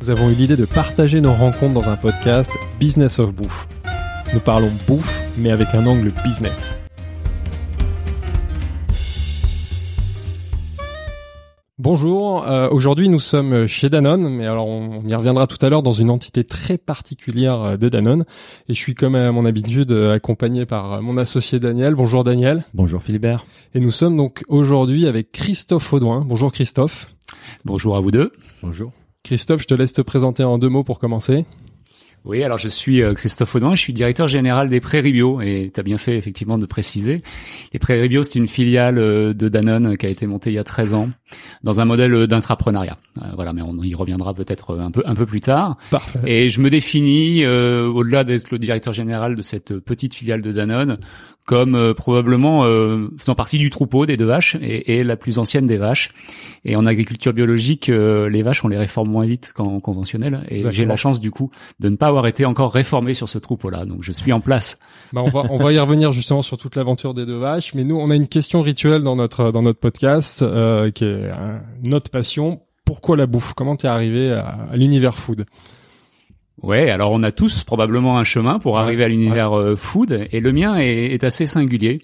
Nous avons eu l'idée de partager nos rencontres dans un podcast Business of Bouffe. Nous parlons bouffe, mais avec un angle business. Bonjour, euh, aujourd'hui nous sommes chez Danone, mais alors on, y reviendra tout à l'heure dans une entité très particulière euh, de Danone. Et je suis comme à mon habitude euh, accompagné par mon associé Daniel. Bonjour Daniel. Bonjour Philibert. Et nous sommes donc aujourd'hui avec Christophe Audouin. Bonjour Christophe. Bonjour à vous deux. Bonjour. Christophe, je te laisse te présenter en deux mots pour commencer. Oui, alors je suis euh, Christophe Audouin, je suis directeur général des Prairies Bio et tu as bien fait effectivement de préciser. Les Prairies Bio, c'est une filiale euh, de Danone qui a été montée il y a 13 ans dans un modèle d'intrapreneuriat. Euh, voilà, mais on y reviendra peut-être un peu un peu plus tard. Parfait. Et je me définis au-delà d'être le directeur général de cette petite filiale de Danone comme euh, probablement euh, faisant partie du troupeau des deux vaches et, et, la plus ancienne des vaches. Et en agriculture biologique, euh, les vaches, on les réforme moins vite qu'en conventionnel. Et j'ai la chance du coup de ne pas avoir été encore réformé sur ce troupeau-là. Donc je suis en place. Bah on va on va y revenir justement sur toute l'aventure des deux vaches. Mais nous, on a une question rituelle dans notre dans notre podcast qui est notre passion. Pourquoi la bouffe? Comment t'es arrivé à, à l'univers food? Ouais, alors on a tous probablement un chemin pour arriver à l'univers euh, food, et le mien est, est assez singulier.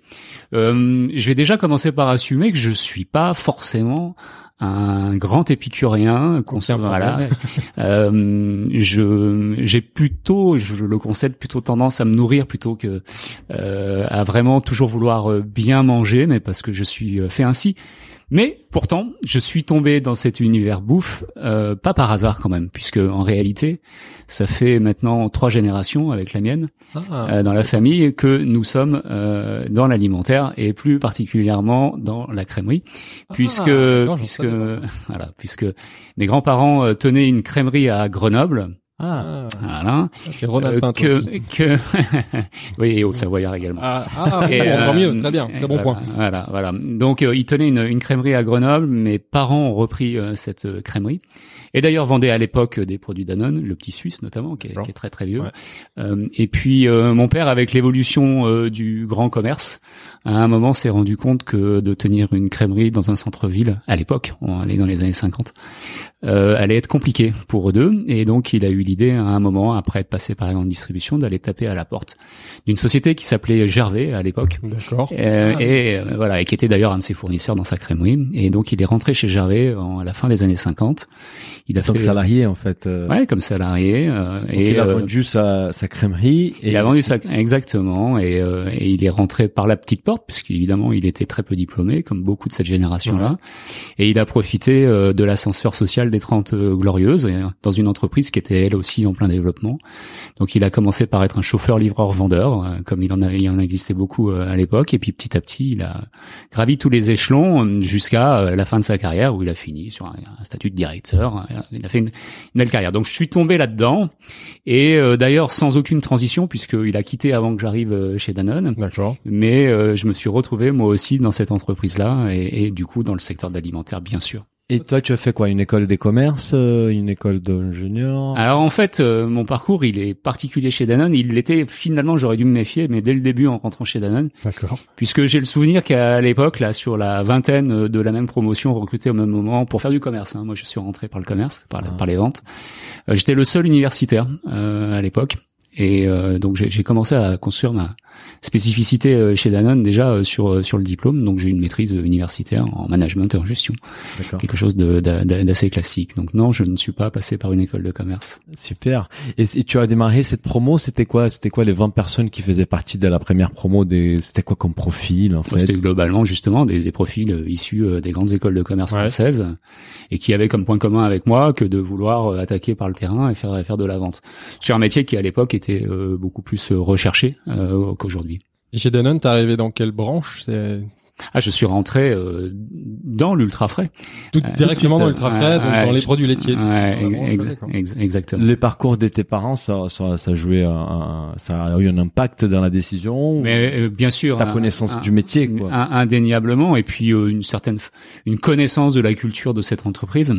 Euh, je vais déjà commencer par assumer que je suis pas forcément un grand épicurien. Voilà. euh, je j'ai plutôt, je le concède, plutôt tendance à me nourrir plutôt que euh, à vraiment toujours vouloir euh, bien manger, mais parce que je suis fait ainsi. Mais pourtant, je suis tombé dans cet univers bouffe, euh, pas par hasard quand même, puisque en réalité, ça fait maintenant trois générations avec la mienne ah, euh, dans la famille que nous sommes euh, dans l'alimentaire et plus particulièrement dans la crèmerie, ah, puisque puisque voilà, puisque mes grands-parents tenaient une crèmerie à Grenoble ah, voilà. Euh, que, que oui, et au Savoyard également. Ah, ah et, euh, mieux, très bien, très bon point. Voilà, voilà. Donc, euh, il tenait une, une, crèmerie à Grenoble. Mes parents ont repris euh, cette crèmerie. Et d'ailleurs, vendait à l'époque des produits Danone, le petit Suisse notamment, qui est, qui est très très vieux. et puis, mon père, avec l'évolution du grand commerce, à un moment s'est rendu compte que de tenir une crèmerie dans un centre-ville, à l'époque, on est dans les années 50, euh, allait être compliqué pour eux deux. Et donc, il a eu l'idée, à un moment, après être passé par la grande distribution, d'aller taper à la porte d'une société qui s'appelait Gervais à l'époque. D'accord. Euh, ah. Et euh, voilà, et qui était d'ailleurs un de ses fournisseurs dans sa crèmerie. Et donc, il est rentré chez Gervais en, à la fin des années 50. Il a comme fait, salarié en fait. Euh... Ouais, comme salarié. Euh, et il a euh, vendu sa, sa crèmerie. Et... Il a vendu sa exactement. Et, et il est rentré par la petite porte puisqu'évidemment il était très peu diplômé, comme beaucoup de cette génération-là. Et il a profité de l'ascenseur social des 30 euh, glorieuses dans une entreprise qui était elle aussi en plein développement. Donc il a commencé par être un chauffeur livreur vendeur euh, comme il en avait il en existait beaucoup euh, à l'époque et puis petit à petit il a gravi tous les échelons jusqu'à la fin de sa carrière où il a fini sur un, statut de directeur. Il a fait une, belle carrière. Donc je suis tombé là-dedans et d'ailleurs sans aucune transition puisqu'il a quitté avant que j'arrive chez Danone. D'accord. Mais je me suis retrouvé moi aussi dans cette entreprise-là et, et du coup dans le secteur de l'alimentaire bien sûr. Et toi, tu as fait quoi? Une école des commerces euh, Une école d'ingénieur? Alors en fait, euh, mon parcours, il est particulier chez Danone. Il l'était finalement, j'aurais dû me méfier, mais dès le début en rentrant chez Danone. D'accord. Puisque j'ai le souvenir qu'à l'époque, là, sur la vingtaine de la même promotion recrutée au même moment pour faire du commerce. Hein, moi, je suis rentré par le commerce, par, par les ventes. Euh, j'étais le seul universitaire à l'époque. Et donc j'ai commencé à construire ma, spécificité euh, chez Danone déjà euh, sur euh, sur le diplôme. Donc j'ai une maîtrise universitaire en management et en gestion, quelque chose d'assez classique. Donc non, je ne suis pas passé par une école de commerce. Super. Et, tu as démarré cette promo, c'était quoi C'était quoi les 20 personnes qui faisaient partie de la première promo des C'était quoi comme profil en fait C'était globalement justement des, des profils issus des grandes écoles de commerce françaises et qui avaient comme point commun avec moi que de vouloir attaquer par le terrain et faire faire de la vente sur un métier qui à l'époque était beaucoup plus recherché qu'aujourd'hui. Chez Danone, t'es arrivé dans quelle branche? Ah, je suis rentré euh, dans l'ultra frais. Tout, Euh, directement dans l'ultra frais, donc dans les produits laitiers. Ex- ex- exactement. Les parcours de tes parents, ça, ça, ça a joué, un, ça a eu un impact dans la décision. Mais euh, bien sûr, ta un- connaissance un- du métier, quoi? un- indéniablement, et puis euh, une certaine une connaissance de la culture de cette entreprise.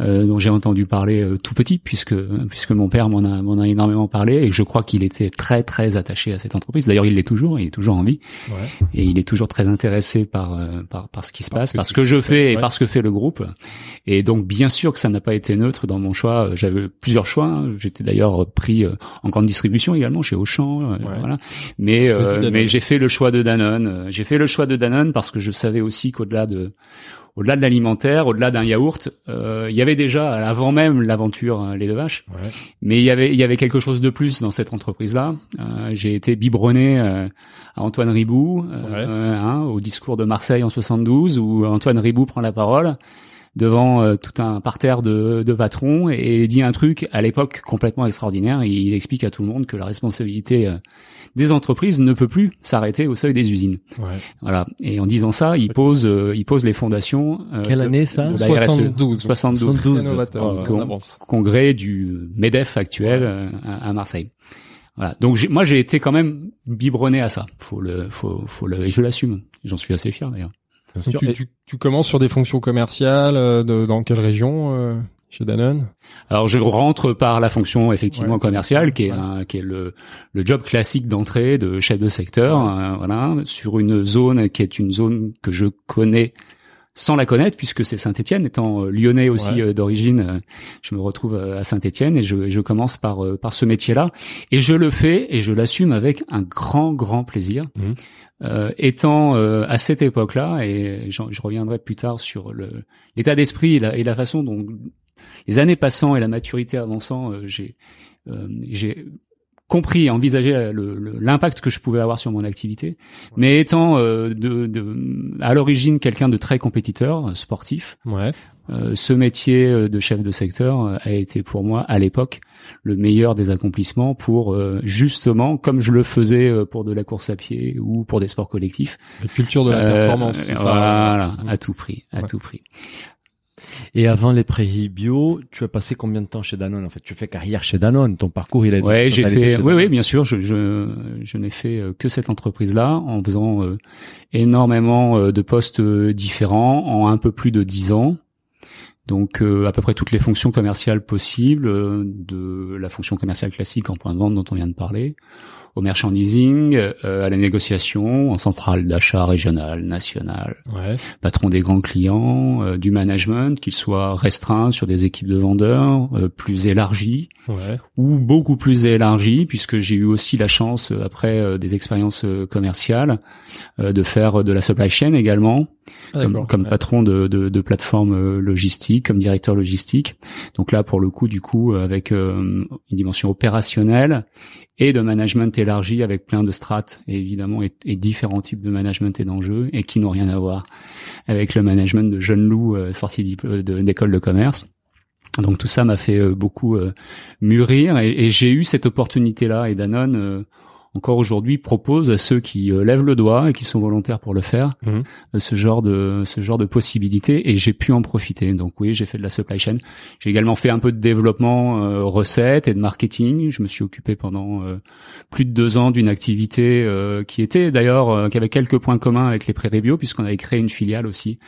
Euh, dont j'ai entendu parler euh, tout petit puisque puisque mon père m'en a m'en a énormément parlé et je crois qu'il était très très attaché à cette entreprise. D'ailleurs, il l'est toujours, il est toujours en vie Ouais. et il est toujours très intéressé par euh, par par ce qui se passe, que par ce que je fais et par ce que fait le groupe. Et donc bien sûr que ça n'a pas été neutre dans mon choix. J'avais plusieurs choix. hein. J'étais d'ailleurs pris euh, en grande distribution également chez Auchan, euh, Ouais. voilà. Mais euh, mais j'ai fait le choix de Danone. J'ai fait le choix de Danone parce que je savais aussi qu'au-delà de au-delà de l'alimentaire, au-delà d'un yaourt, euh, il y avait déjà avant même l'aventure euh, les deux vaches, Ouais. mais il y avait il y avait quelque chose de plus dans cette entreprise-là. Euh, j'ai été biberonné euh, à Antoine Ribou, euh, Ouais. euh, hein, au discours de Marseille en 72 où Antoine Ribou prend la parole devant euh, tout un parterre de, de patrons et dit un truc à l'époque complètement extraordinaire. Il explique à tout le monde que la responsabilité euh, des entreprises ne peut plus s'arrêter au seuil des usines. Ouais. Voilà. Et en disant ça, il pose, euh, il pose les fondations. euh, Quelle de- année ça de RSE. 72. 72. Très novateur. Ouais, on on- avance. Congrès du Medef actuel euh, à, à Marseille. Voilà. Donc j'ai- moi j'ai été quand même biberonné à ça. Faut le, faut, faut le, et je l'assume. J'en suis assez fier d'ailleurs. Donc, tu, tu, tu commences sur des fonctions commerciales euh, de, dans quelle région euh, chez Danone? Alors je rentre par la fonction effectivement Ouais. commerciale, qui est Ouais. un- qui est le, le job classique d'entrée de chef de secteur, euh, voilà, sur une zone qui est une zone que je connais sans la connaître puisque c'est Saint-Étienne étant lyonnais aussi Ouais. euh, d'origine je me retrouve à Saint-Étienne et je, je commence par euh, par ce métier-là et je le fais et je l'assume avec un grand grand plaisir Mhm. Euh, étant euh, à cette époque-là et je reviendrai plus tard sur l'état d'esprit et la, et la façon dont les années passant et la maturité avançant, euh, j'ai euh, j'ai compris envisagé l'impact que je pouvais avoir sur mon activité. Mais étant euh, de, de, à l'origine quelqu'un de très compétiteur, sportif, Ouais. euh, ce métier euh, de chef de secteur euh, a été pour moi à l'époque le meilleur des accomplissements pour euh, justement, comme je le faisais euh, pour de la course à pied ou pour des sports collectifs, La culture de la performance. ça voilà, Mhm. à tout prix, à Ouais. tout prix. Et avant les prairies bio, tu as passé combien de temps chez Danone en fait? Tu fais carrière chez Danone. Ton parcours il a. Ouais, j'ai fait. Oui, oui, bien sûr. Je, je, je n'ai fait euh, que cette entreprise-là en faisant euh, énormément euh, de postes différents en un peu plus de dix ans. Donc euh, à peu près toutes les fonctions commerciales possibles, euh, de la fonction commerciale classique en point de vente dont on vient de parler, au merchandising, euh, à la négociation, en centrale d'achat régionale, nationale, Ouais. patron des grands clients, euh, du management, qu'il soit restreint sur des équipes de vendeurs, euh, plus élargi, Ouais. ou beaucoup plus élargi, puisque j'ai eu aussi la chance, euh, après euh, des expériences euh, commerciales, euh, de faire de la supply chain également, Ah, comme, comme Ouais. patron de, de, de plateforme euh, logistique, comme directeur logistique. Donc là, pour le coup, du coup, euh, avec euh, une dimension opérationnelle et de management élargi avec plein de strates, et évidemment, et, et différents types de management et d'enjeux, et qui n'ont rien à voir avec le management de jeunes loups euh, sortis euh, de- d'école de commerce. Donc tout ça m'a fait euh, beaucoup euh, mûrir et, et j'ai eu cette opportunité-là et Danone euh, encore aujourd'hui propose à ceux qui euh, lèvent le doigt et qui sont volontaires pour le faire Mhm. euh, ce genre de ce genre de possibilités et j'ai pu en profiter. Donc oui, j'ai fait de la supply chain. J'ai également fait un peu de développement euh, recettes et de marketing. Je me suis occupé pendant euh, plus de deux ans d'une activité euh, qui était d'ailleurs euh, qui avait quelques points communs avec les prairies bio puisqu'on avait créé une filiale aussi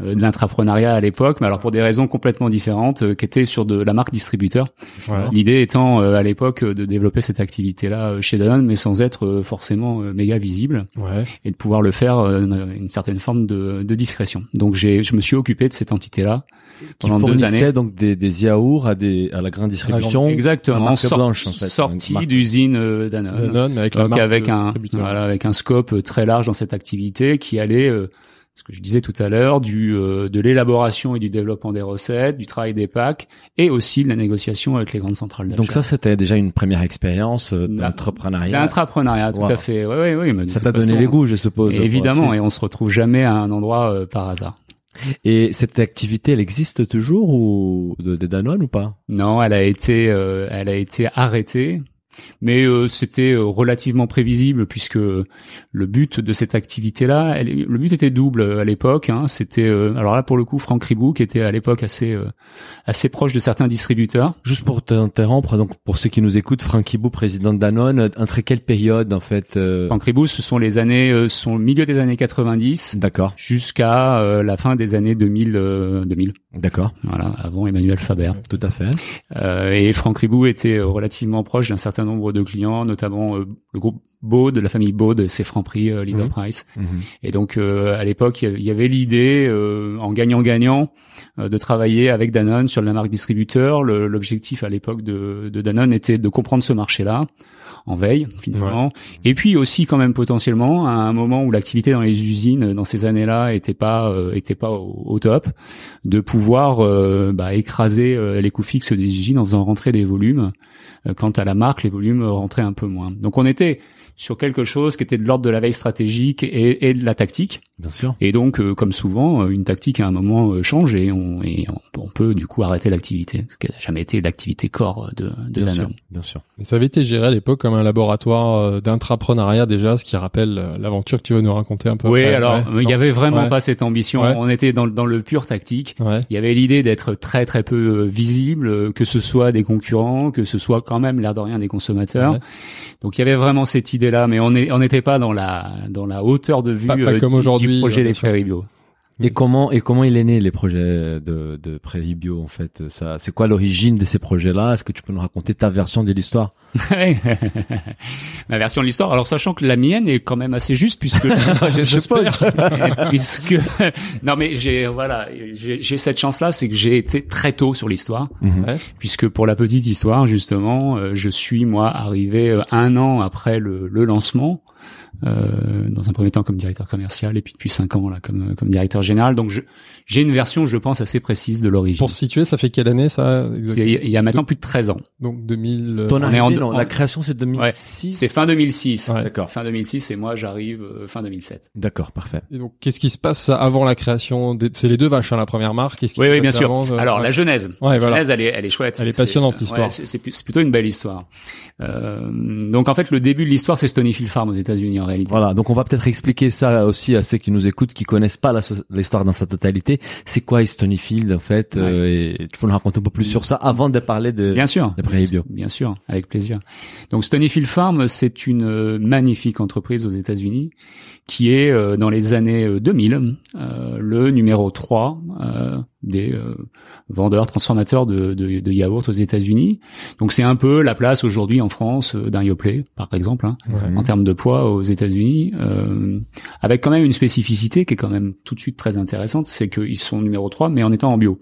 euh, de l'intrapreneuriat à l'époque, mais alors pour des raisons complètement différentes, euh, qui était sur de la marque distributeur. Ouais. L'idée étant euh, à l'époque de développer cette activité-là euh, chez Danone, mais sans être euh, forcément euh, méga visible Ouais. et de pouvoir le faire euh, une certaine forme de, de discrétion. Donc j'ai, je me suis occupé de cette entité-là Qui pendant deux années. donc des, des yaourts à des à la grande distribution. Exactement, marque sor- blanche, en fait, sorti une marque. d'usine Danone. Danone, avec la Donc avec un voilà avec un scope très large dans cette activité qui allait euh, ce que je disais tout à l'heure du euh, de l'élaboration et du développement des recettes, du travail des packs et aussi de la négociation avec les grandes centrales d'achat. Donc ça, c'était déjà une première expérience euh, d'entrepreneuriat. L'intrapreneuriat, tout Wow. à fait. Ouais. mais de Ça t'a donné façon, les goûts, je suppose. Évidemment, et on se retrouve jamais à un endroit euh, par hasard. Et cette activité, elle existe toujours ou de, de Danone ou pas? Non, elle a été, euh, elle a été arrêtée mais euh, c'était euh, relativement prévisible puisque le but de cette activité-là, elle- le but était double euh, à l'époque. Hein, c'était euh, alors là pour le coup Franck Ribou qui était à l'époque assez euh, assez proche de certains distributeurs. Juste pour t'interrompre, donc pour ceux qui nous écoutent, Franck Hibou, président de Danone, entre quelle période en fait euh, Franck Ribou, ce sont les années, euh, sont le milieu des années 90 D'accord, jusqu'à euh, la fin des années 2000, euh, 2000. d'accord, Voilà, avant Emmanuel Faber. tout à fait. Euh, et Franck Ribou était relativement proche d'un certain nombre de clients, notamment euh, le groupe Baud, la famille Baud, c'est Franprix, euh, Leader Mhm. Price. Mhm. Et donc euh, à l'époque, il y avait l'idée, euh, en gagnant-gagnant, euh, de travailler avec Danone sur la marque distributeur. L'objectif à l'époque de, de Danone était de comprendre ce marché-là en veille finalement, et puis aussi quand même potentiellement à un moment où l'activité dans les usines dans ces années-là était pas euh, était pas au, au top, de pouvoir euh, bah, écraser euh, les coûts fixes des usines en faisant rentrer des volumes. Euh, quant à la marque, les volumes rentraient un peu moins. Donc on était sur quelque chose qui était de l'ordre de la veille stratégique et, et de la tactique. Bien sûr. Et donc, euh, comme souvent, euh, une tactique à un moment euh, change et on, et on, on peut du coup arrêter l'activité, ce qui n'a jamais été l'activité corps de, de Bien sûr, bien sûr. Et ça avait été géré à l'époque comme un laboratoire d'intrapreneuriat déjà, ce qui rappelle l'aventure que tu vas nous raconter un peu. Oui, après. alors Ouais. il y avait vraiment Ouais. pas cette ambition. Ouais. On était dans, le- dans le pur tactique. Il y avait l'idée d'être très très peu visible, que ce soit des concurrents, que ce soit quand même l'air de rien des consommateurs. Donc il y avait vraiment cette idée-là, mais on est- on n'était pas dans la dans la hauteur de vue Pas- pas euh, comme du- projet bien des prairies bio. Et comment et comment il est né les projets de de Prairie Bio en fait Ça, c'est quoi l'origine de ces projets-là? Est-ce que tu peux nous raconter ta version de l'histoire? Ma version de l'histoire. Alors sachant que la mienne est quand même assez juste puisque Je suppose. puisque non mais j'ai voilà j'ai j'ai cette chance là c'est que j'ai été très tôt sur l'histoire. Mhm. puisque pour la petite histoire justement euh, je suis moi arrivé euh, un an après le, le lancement euh, dans un premier temps comme directeur commercial et puis depuis cinq ans là comme comme directeur général donc je j'ai une version je pense assez précise de l'origine Pour se situer, ça fait quelle année ça il y a maintenant plus de 13 ans Donc 2000. euh, Ton On est arrivée, en- non, en- la création c'est 2006. c'est fin 2006 Ouais. D'accord. fin 2006 et moi j'arrive euh, fin 2007 D'accord, parfait. Et donc qu'est-ce qui se passe avant la création des... C'est les deux vaches, hein, la première marque. Qu'est-ce qui Oui, se oui, bien passe sûr. avant, euh, Alors ouais. la genèse, Ouais, la voilà. genèse, elle est, elle est chouette. Elle est passionnante, c'est- l'histoire. ouais, c'est plutôt une belle histoire. Euh, donc en fait, le début de l'histoire, c'est Stonyfield Farm aux États-Unis en réalité. Voilà, donc on va peut-être expliquer ça aussi à ceux qui nous écoutent, qui connaissent pas l'histoire dans sa totalité. C'est quoi Stonyfield en fait euh, Et tu peux nous raconter un peu plus sur ça avant de parler de, Bien sûr. de. Bien sûr, avec plaisir. Donc Stonyfield Farm, c'est une euh, magnifique entreprise aux États-Unis qui est euh, dans les années euh, 2000 euh, le numéro 3 euh, des euh, vendeurs transformateurs de, de, de yaourts aux États-Unis. Donc c'est un peu la place aujourd'hui en France euh, d'un Yoplait, par exemple, hein, Ouais. en termes de poids aux États-Unis, euh, avec quand même une spécificité qui est quand même tout de suite très intéressante, c'est qu'ils sont numéro 3, mais en étant en bio.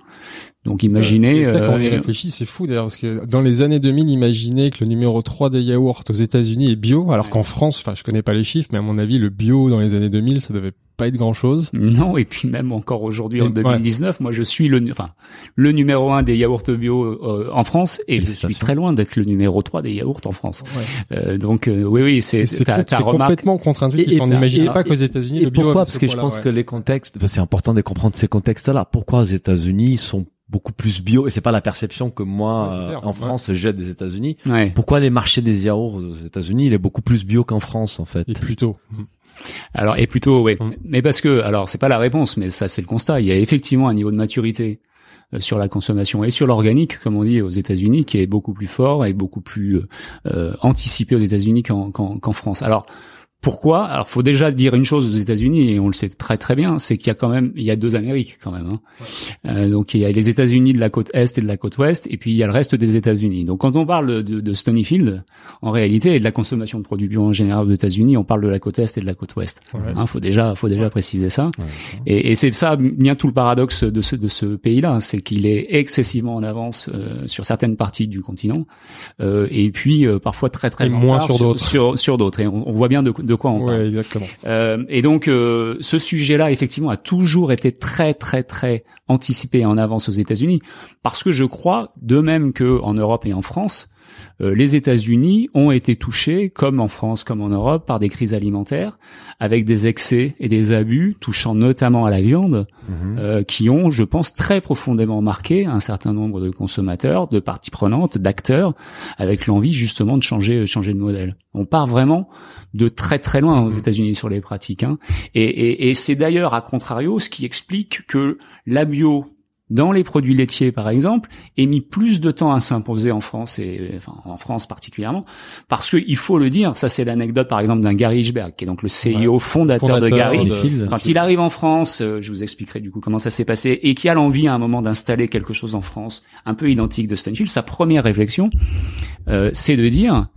Donc imaginez... Ça, quand on y euh, réfléchit, c'est fou d'ailleurs, parce que dans les années 2000, imaginez que le numéro 3 des yaourts aux États-Unis est bio, alors qu'en France, enfin, je connais pas les chiffres, mais à mon avis, le bio dans les années 2000, ça devait pas être grand chose. Non, et puis même encore aujourd'hui en Et- 2019, moi je suis le, enfin, le numéro un des yaourts bio euh, en France et je suis très loin d'être le numéro 3 des yaourts en France. Euh, donc euh, oui, oui, c'est C'est ta, remarque. complètement contre-intuitif. On n'imaginait pas qu'aux États-Unis, Et le bio. pourquoi Parce ce que je pense ouais. que les contextes, enfin, c'est important de comprendre ces contextes-là. Pourquoi aux États-Unis ils sont beaucoup plus bio et c'est pas la perception que moi Ouais, euh, clair. en France j'ai des États-Unis. Ouais. Pourquoi les marchés des yaourts aux États-Unis il est beaucoup plus bio qu'en France en fait? Et plutôt. Alors et plutôt ouais, Mm. mais parce que alors c'est pas la réponse, mais ça c'est le constat. Il y a effectivement un niveau de maturité euh, sur la consommation et sur l'organique, comme on dit aux États-Unis, qui est beaucoup plus fort et beaucoup plus euh, euh, anticipé aux États-Unis qu'en France. Alors pourquoi? Alors faut déjà dire une chose aux États-Unis et on le sait très très bien, c'est qu'il y a quand même il y a deux Amériques quand même. Hein. Euh, donc il y a les États-Unis de la côte est et de la côte ouest, et puis il y a le reste des États-Unis. Donc quand on parle de, de Stonyfield, en réalité, et de la consommation de produits bio en général aux États-Unis, on parle de la côte est et de la côte ouest. Ouais. Hein, faut déjà, faut déjà préciser ça. Ouais. Et, et c'est ça bien tout le paradoxe de ce de ce pays-là, c'est qu'il est excessivement en avance euh, sur certaines parties du continent, euh, et puis euh, parfois très très Et moins sur d'autres. Sur, sur d'autres. Et on, on voit bien de, de quoi on parle. Ouais, exactement. Euh, et donc, euh, ce sujet-là, effectivement, a toujours été très, très, très anticipé en avance aux États-Unis, parce que je crois, de même que en Europe et en France, les États-Unis ont été touchés, comme en France, comme en Europe, par des crises alimentaires, avec des excès et des abus touchant notamment à la viande, Mhm. euh, qui ont, je pense, très profondément marqué un certain nombre de consommateurs, de parties prenantes, d'acteurs, avec l'envie justement de changer, changer de modèle. On part vraiment de très très loin aux États-Unis sur les pratiques. hein. Et, et- et c'est d'ailleurs à contrario ce qui explique que la bio dans les produits laitiers, par exemple, ait mis plus de temps à s'imposer en France et enfin en France particulièrement, parce que il faut le dire, ça c'est l'anecdote par exemple d'un Gary Hirschberg, qui est donc le CEO fondateur, de Gary. de-. Quand il arrive en France, euh, je vous expliquerai du coup comment ça s'est passé, et qui a l'envie à un moment d'installer quelque chose en France, un peu identique de Stonyfield, sa première réflexion, euh, c'est de dire,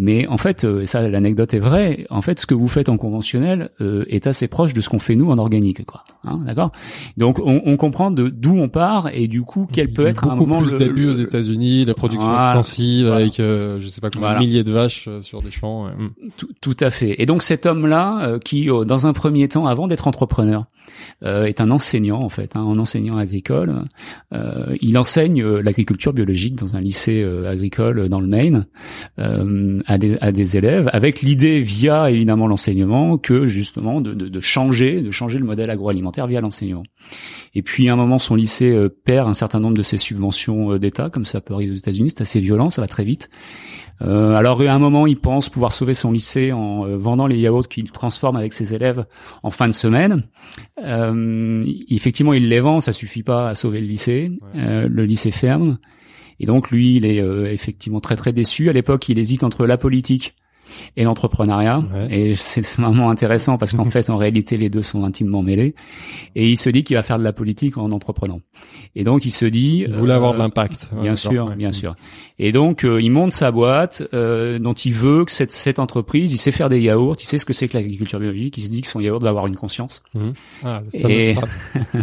mais en fait, euh, ça l'anecdote est vraie, en fait, ce que vous faites en conventionnel euh, est assez proche de ce qu'on fait nous en organique, quoi. Hein, D'accord? Donc on, on comprend de d'où on part et du coup quel peut être un moment plus le- d'abus aux le- États-Unis, la production Voilà. extensive Voilà. avec euh, je sais pas combien Voilà. de milliers de vaches euh, sur des champs. ouais. Mm. Tout, tout à fait. Et donc cet homme-là, euh, qui euh, dans un premier temps, avant d'être entrepreneur, euh, est un enseignant en fait, hein, un enseignant agricole. Euh, il enseigne l'agriculture biologique dans un lycée agricole dans le Maine euh, à, des, à des élèves, avec l'idée via évidemment l'enseignement que justement de, de, de changer, de changer le modèle agroalimentaire via l'enseignement. Et puis à un moment, son lycée euh, perd un certain nombre de ses subventions euh, d'État, comme ça peut arriver aux États-Unis. C'est assez violent, ça va très vite. Euh, alors à un moment, il pense pouvoir sauver son lycée en euh, vendant les yaourts qu'il transforme avec ses élèves en fin de semaine. Euh, effectivement, il les vend, ça suffit pas à sauver le lycée. Euh, le lycée ferme. Et donc lui, il est euh, effectivement très très déçu. À l'époque, il hésite entre la politique et l'entrepreneuriat. Ouais. Et c'est vraiment intéressant parce qu'en fait, en réalité, les deux sont intimement mêlés. Et il se dit qu'il va faire de la politique en entreprenant. Et donc, il se dit... Il voulait avoir de euh, l'impact. Ouais, Bien sûr, ouais. bien sûr. Et donc, euh, il monte sa boîte euh, dont il veut que cette, cette entreprise, il sait faire des yaourts, il sait ce que c'est que l'agriculture biologique, il se dit que son yaourt va avoir une conscience Ah, c'est Et-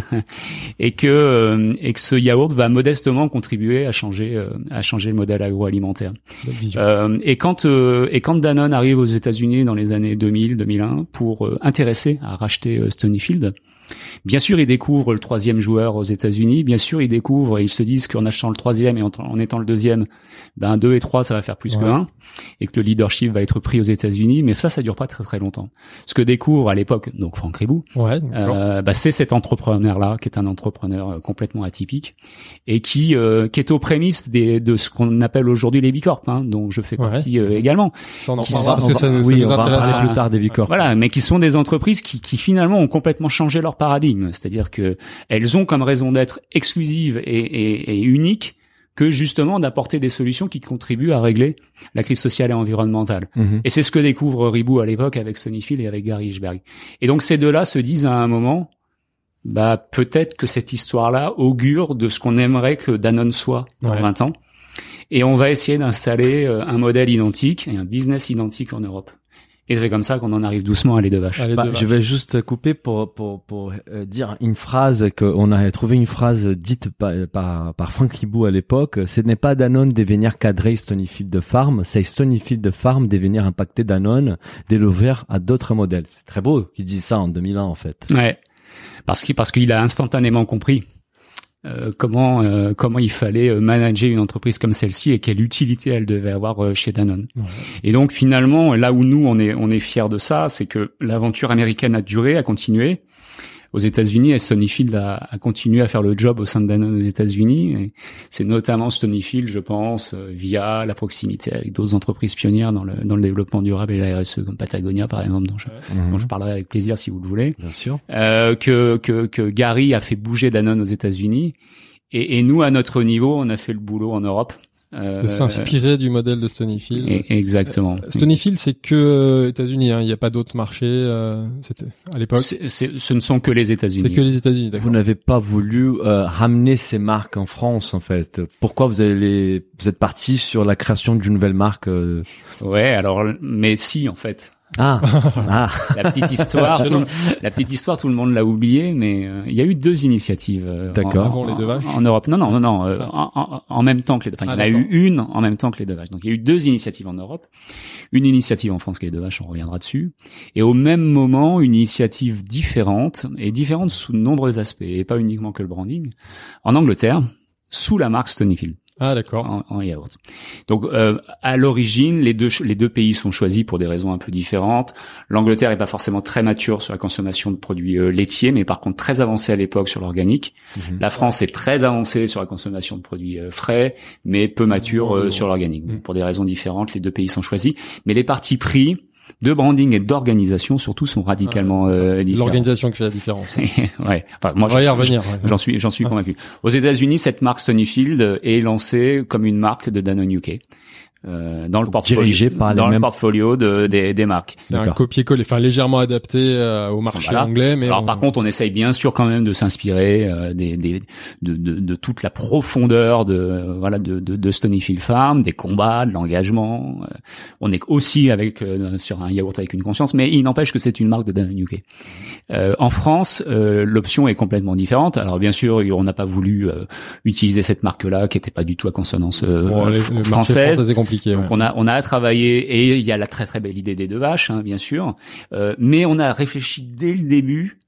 et que euh, et que ce yaourt va modestement contribuer à changer à changer le modèle agroalimentaire. Et quand et quand Arrive aux États-Unis dans les années 2000-2001 pour euh, intéresser à racheter euh, Stonyfield, bien sûr ils découvrent le troisième joueur aux États-Unis. Bien sûr ils découvrent et ils se disent qu'en achetant le troisième et en, en étant le deuxième, ben deux et trois ça va faire plus que un et que le leadership va être pris aux États-Unis. Mais ça ça dure pas très très longtemps. Ce que découvre à l'époque donc Franck Ribou, Ouais, euh, bah, c'est cet entrepreneur-là qui est un entrepreneur euh, complètement atypique et qui euh, qui est aux prémices des, de ce qu'on appelle aujourd'hui les bicorps, hein, dont je fais Ouais. partie euh, également. Ça, on en qui sont- parce que ça, oui, nous on va en intéresse. plus tard des Vicorp. Voilà, mais qui sont des entreprises qui, qui finalement ont complètement changé leur paradigme. C'est-à-dire que elles ont comme raison d'être exclusive et, et, et unique que justement d'apporter des solutions qui contribuent à régler la crise sociale et environnementale. Mhm. Et c'est ce que découvre Ribou à l'époque avec Sonyfield et avec Gary Hirschberg. Et donc ces deux-là se disent à un moment, bah peut-être que cette histoire-là augure de ce qu'on aimerait que Danone soit dans Ouais. 20 ans. Et on va essayer d'installer euh, un modèle identique et un business identique en Europe. Et c'est comme ça qu'on en arrive doucement à les deux vaches. Bah, deux je vais juste couper pour pour pour euh, dire une phrase qu'on a trouvé une phrase dite par par, par Frank Ribou à l'époque. Ce n'est pas Danone devenir cadré Stonyfield Farm, c'est Stonyfield Farm devenir impacté Danone, de l'ouvrir à d'autres modèles. C'est très beau qu'il dise ça en 2001 en fait. Ouais, parce qu'il parce qu'il a instantanément compris euh, comment euh, comment il fallait euh, manager une entreprise comme celle-ci et quelle utilité elle devait avoir euh, chez Danone. Ouais. Et donc finalement, là où nous on est on est fiers de ça, c'est que l'aventure américaine a duré, a continué. Aux États-Unis, et Stonyfield a, a continué à faire le job au sein de Danone aux États-Unis. C'est notamment Stonyfield, je pense, euh, via la proximité avec d'autres entreprises pionnières dans le dans le développement durable et la RSE, comme Patagonia par exemple, dont je, dont je parlerai avec plaisir si vous le voulez Bien sûr. euh, que, que, que Gary a fait bouger Danone aux États-Unis. Et, et nous, à notre niveau, on a fait le boulot en Europe. Euh, De s'inspirer du modèle de Stonyfield. Exactement. Stonyfield, c'est que euh, États-Unis. hein. Il n'y a pas d'autres marchés. euh, C'était à l'époque. C'est- c'est- ce ne sont que les C'est États-Unis. que les États-Unis. Vous n'avez pas voulu euh, ramener ces marques en France en fait. Pourquoi vous allez vous êtes parti sur la création d'une nouvelle marque euh? Ouais, alors, mais si, en fait. Ah ah La petite histoire, tout, le- la petite histoire, tout le monde l'a oublié, mais euh, il y a eu deux initiatives. euh, D'accord. Avant les deux vaches En Europe. Non, non, non, non. euh, en, en- en même temps que les deux. Enfin, il y en Ah, a eu une en même temps que les deux vaches. Donc, il y a eu deux initiatives en Europe. Une initiative en France qui est les deux vaches, on reviendra dessus. Et au même moment, une initiative différente, et différente sous de nombreux aspects, et pas uniquement que le branding, en Angleterre, sous la marque Stonyfield. Ah d'accord. En, en, yaourt. Donc euh, à l'origine, les deux les deux pays sont choisis pour des raisons un peu différentes. L'Angleterre est pas forcément très mature sur la consommation de produits euh, laitiers, mais par contre très avancée à l'époque sur l'organique. Mhm. La France est très avancée sur la consommation de produits euh, frais, mais peu mature euh, Oh. sur l'organique. Mhm. Pour des raisons différentes, les deux pays sont choisis, mais les partis pris de branding et d'organisation surtout sont radicalement Ah, euh, différents. L'organisation qui fait la différence. ouais. Enfin, moi, j'en- revenir. ouais. J'en suis, j'en suis Ouais. convaincu. Aux États-Unis, cette marque Stonyfield est lancée comme une marque de Danone UK. Euh, dans le portfolio, dirigée par les dans le portfolio de, des, des marques. C'est un copier-coller, enfin légèrement adapté euh, au marché Voilà. anglais, mais Alors on- par contre, on essaye bien sûr quand même de s'inspirer euh, des, des de, de, de toute la profondeur de euh, voilà de, de, de Stonyfield Farm, des combats, de l'engagement. Euh, on est aussi avec euh, sur un yaourt avec une conscience, mais il n'empêche que c'est une marque de Danone UK. Euh, en France, euh, l'option est complètement différente. Alors bien sûr, on n'a pas voulu euh, utiliser cette marque-là, qui n'était pas du tout à consonance euh, Bon, les- fr- le marché française. français c'est compliqué. Donc ouais. on a on a travaillé et il y a la très très belle idée des deux vaches, hein, bien sûr, Euh, mais on a réfléchi dès le début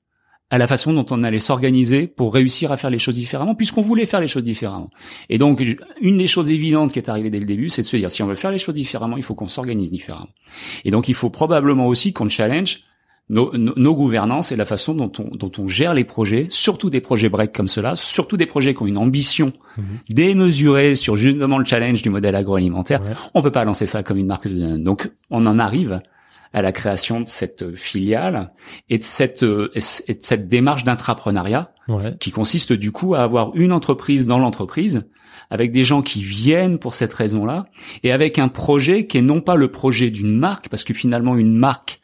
à la façon dont on allait s'organiser pour réussir à faire les choses différemment, puisqu'on voulait faire les choses différemment. Et donc une des choses évidentes qui est arrivée dès le début, c'est de se dire si on veut faire les choses différemment, il faut qu'on s'organise différemment. Et donc il faut probablement aussi qu'on challenge nos, nos, nos gouvernances et la façon dont on, dont on gère les projets, surtout des projets break comme cela, surtout des projets qui ont une ambition Mhm. démesurée sur justement le challenge du modèle agroalimentaire. Ouais. On peut pas lancer ça comme une marque de. Donc on en arrive à la création de cette filiale et de cette et de cette démarche d'intrapreneuriat Ouais. qui consiste du coup à avoir une entreprise dans l'entreprise avec des gens qui viennent pour cette raison-là et avec un projet qui est non pas le projet d'une marque parce que finalement une marque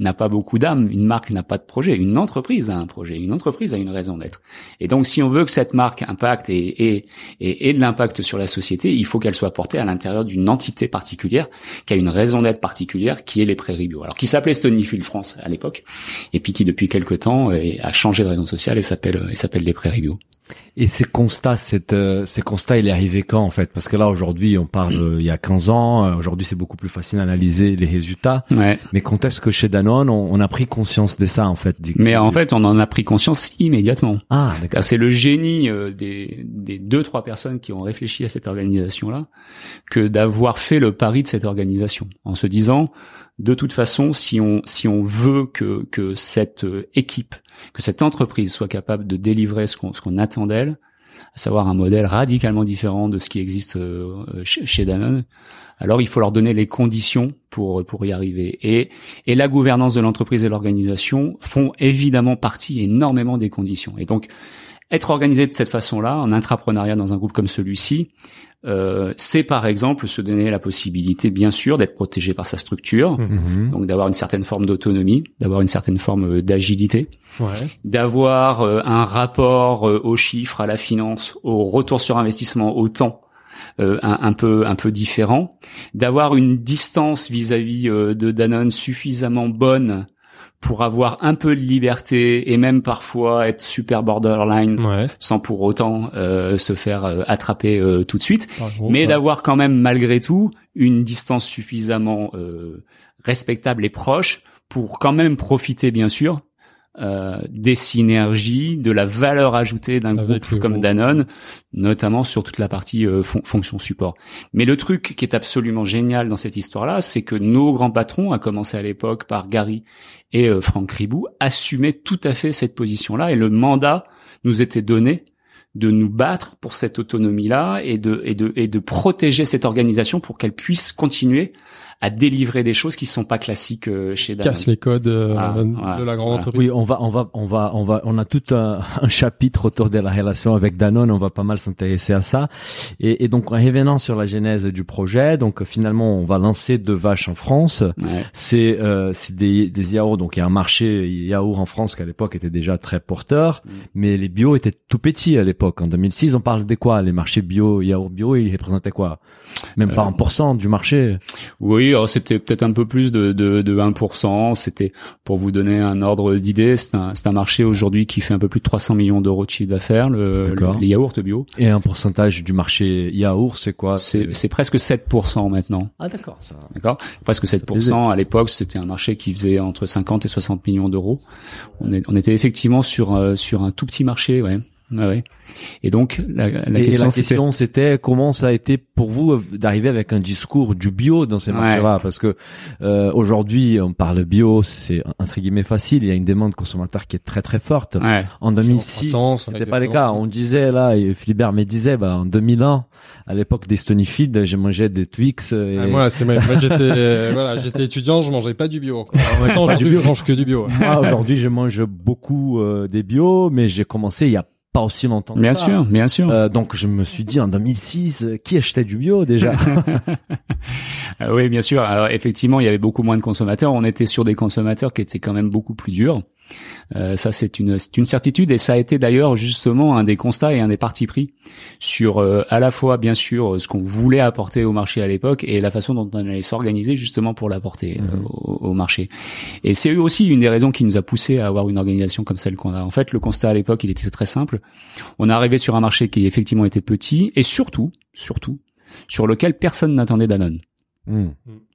n'a pas beaucoup d'âme, une marque n'a pas de projet, une entreprise a un projet, une entreprise a une raison d'être. Et donc si on veut que cette marque impacte et, et, et, de l'impact sur la société, il faut qu'elle soit portée à l'intérieur d'une entité particulière qui a une raison d'être particulière qui est les Prairies Bio. Alors qui s'appelait Stonyfield France à l'époque et puis qui depuis quelque temps a changé de raison sociale et s'appelle et s'appelle les Prairies. Et ces constats, cette, euh, ces constats, il est arrivé quand en fait? Parce que là aujourd'hui, on parle euh, il y a 15 ans. euh, Aujourd'hui, c'est beaucoup plus facile d'analyser les résultats. Ouais. Mais quand est-ce que chez Danone, on, on a pris conscience de ça en fait Mais en fait, on en a pris conscience immédiatement. ah d'accord. Car C'est le génie euh, des, des deux trois personnes qui ont réfléchi à cette organisation-là que d'avoir fait le pari de cette organisation en se disant de toute façon si on si on veut que que cette euh, équipe que cette entreprise soit capable de délivrer ce qu'on ce qu'on attend d'elle à savoir un modèle radicalement différent de ce qui existe euh, chez, Danone alors il faut leur donner les conditions pour pour y arriver. Et et la gouvernance de l'entreprise et l'organisation font évidemment partie énormément des conditions. Et donc être organisé de cette façon-là, en intrapreneuriat dans un groupe comme celui-ci, euh, c'est par exemple se donner la possibilité, bien sûr, d'être protégé par sa structure, Mhm. donc d'avoir une certaine forme d'autonomie, d'avoir une certaine forme euh, d'agilité, Ouais. d'avoir euh, un rapport euh, aux chiffres, à la finance, au retour sur investissement, au temps. un, un peu un peu différent, d'avoir une distance vis-à-vis euh, de Danone suffisamment bonne pour avoir un peu de liberté et même parfois être super borderline Ouais. sans pour autant euh, se faire euh, attraper euh, tout de suite, gros, mais ouais. d'avoir quand même malgré tout une distance suffisamment euh, respectable et proche pour quand même profiter bien sûr euh, des synergies, de la valeur ajoutée d'un groupe comme. Danone, notamment sur toute la partie euh, fon- fonction support. Mais le truc qui est absolument génial dans cette histoire-là, c'est que nos grands patrons, à commencer à l'époque par Gary et euh, Franck Ribou, assumaient tout à fait cette position-là et le mandat nous était donné de nous battre pour cette autonomie-là et de, et de, et de protéger cette organisation pour qu'elle puisse continuer à délivrer des choses qui sont pas classiques euh, chez Danone. casse les codes euh, Ah, de voilà, la grande voilà. entreprise. Oui, on va, on va, on va, on va, on a tout un, un chapitre autour de la relation avec Danone. On va pas mal s'intéresser à ça. Et, et donc, en revenant sur la genèse du projet, donc finalement, on va lancer deux vaches en France. Ouais. C'est, euh, c'est des, des yaourts. Donc, il y a un marché yaourt en France qui à l'époque était déjà très porteur, Mm. mais les bio étaient tout petits à l'époque. En 2006, on parle de quoi? Les marchés bio, yaourt bio, ils représentaient quoi? Même pas Euh, 1% du marché? Oui, alors c'était peut-être un peu plus de, de, de 1%. C'était, pour vous donner un ordre d'idée, c'est un, c'est un marché aujourd'hui qui fait un peu plus de 300 millions d'euros de chiffre d'affaires, le, le- les yaourts bio. Et un pourcentage du marché yaourt, c'est quoi? C'est c'est presque 7% maintenant. Ah d'accord, ça. D'accord? Presque fait plaisir. 7%. À l'époque, c'était un marché qui faisait entre 50 et 60 millions d'euros. On, est, on était effectivement sur, euh, sur un tout petit marché, ouais. Ouais, ouais. Et donc la, la et, question, la c'était question c'était comment ça a été pour vous euh, d'arriver avec un discours du bio dans ces Ouais. marchés-là? Parce que euh, aujourd'hui on parle bio c'est entre guillemets facile il y a une demande consommateur qui est très très forte ouais. en 2006 croissance, c'était pas le cas on disait là et Philibert me disait bah en 2001 à l'époque des Stonyfield j'ai mangé des Twix et Ah, moi, c'est j'étais euh, voilà, j'étais étudiant, je mangeais pas du bio. Quoi. Alors, maintenant, du aujourd'hui, je mange que du bio. ouais. moi aujourd'hui je mange beaucoup euh, des bio mais j'ai commencé il y a pas aussi longtemps Bien ça. sûr, bien sûr. Euh, donc je me suis dit en 2006 euh, qui achetait du bio déjà? Ah oui, bien sûr. Alors effectivement, il y avait beaucoup moins de consommateurs. On était sur des consommateurs qui étaient quand même beaucoup plus durs. Euh, ça, c'est une, c'est une certitude, et ça a été d'ailleurs justement un des constats et un des partis pris sur euh, à la fois, bien sûr, ce qu'on voulait apporter au marché à l'époque et la façon dont on allait s'organiser justement pour l'apporter euh, Mhm. au, au marché. Et c'est aussi une des raisons qui nous a poussé à avoir une organisation comme celle qu'on a. En fait, le constat à l'époque, il était très simple. On est arrivé sur un marché qui effectivement était petit et surtout, surtout, sur lequel personne n'attendait Danone. Hmm.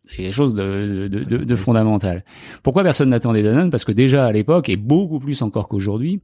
C'est quelque chose de, de, de, de fondamental. Pourquoi personne n'attendait Danone? Parce que déjà à l'époque, et beaucoup plus encore qu'aujourd'hui,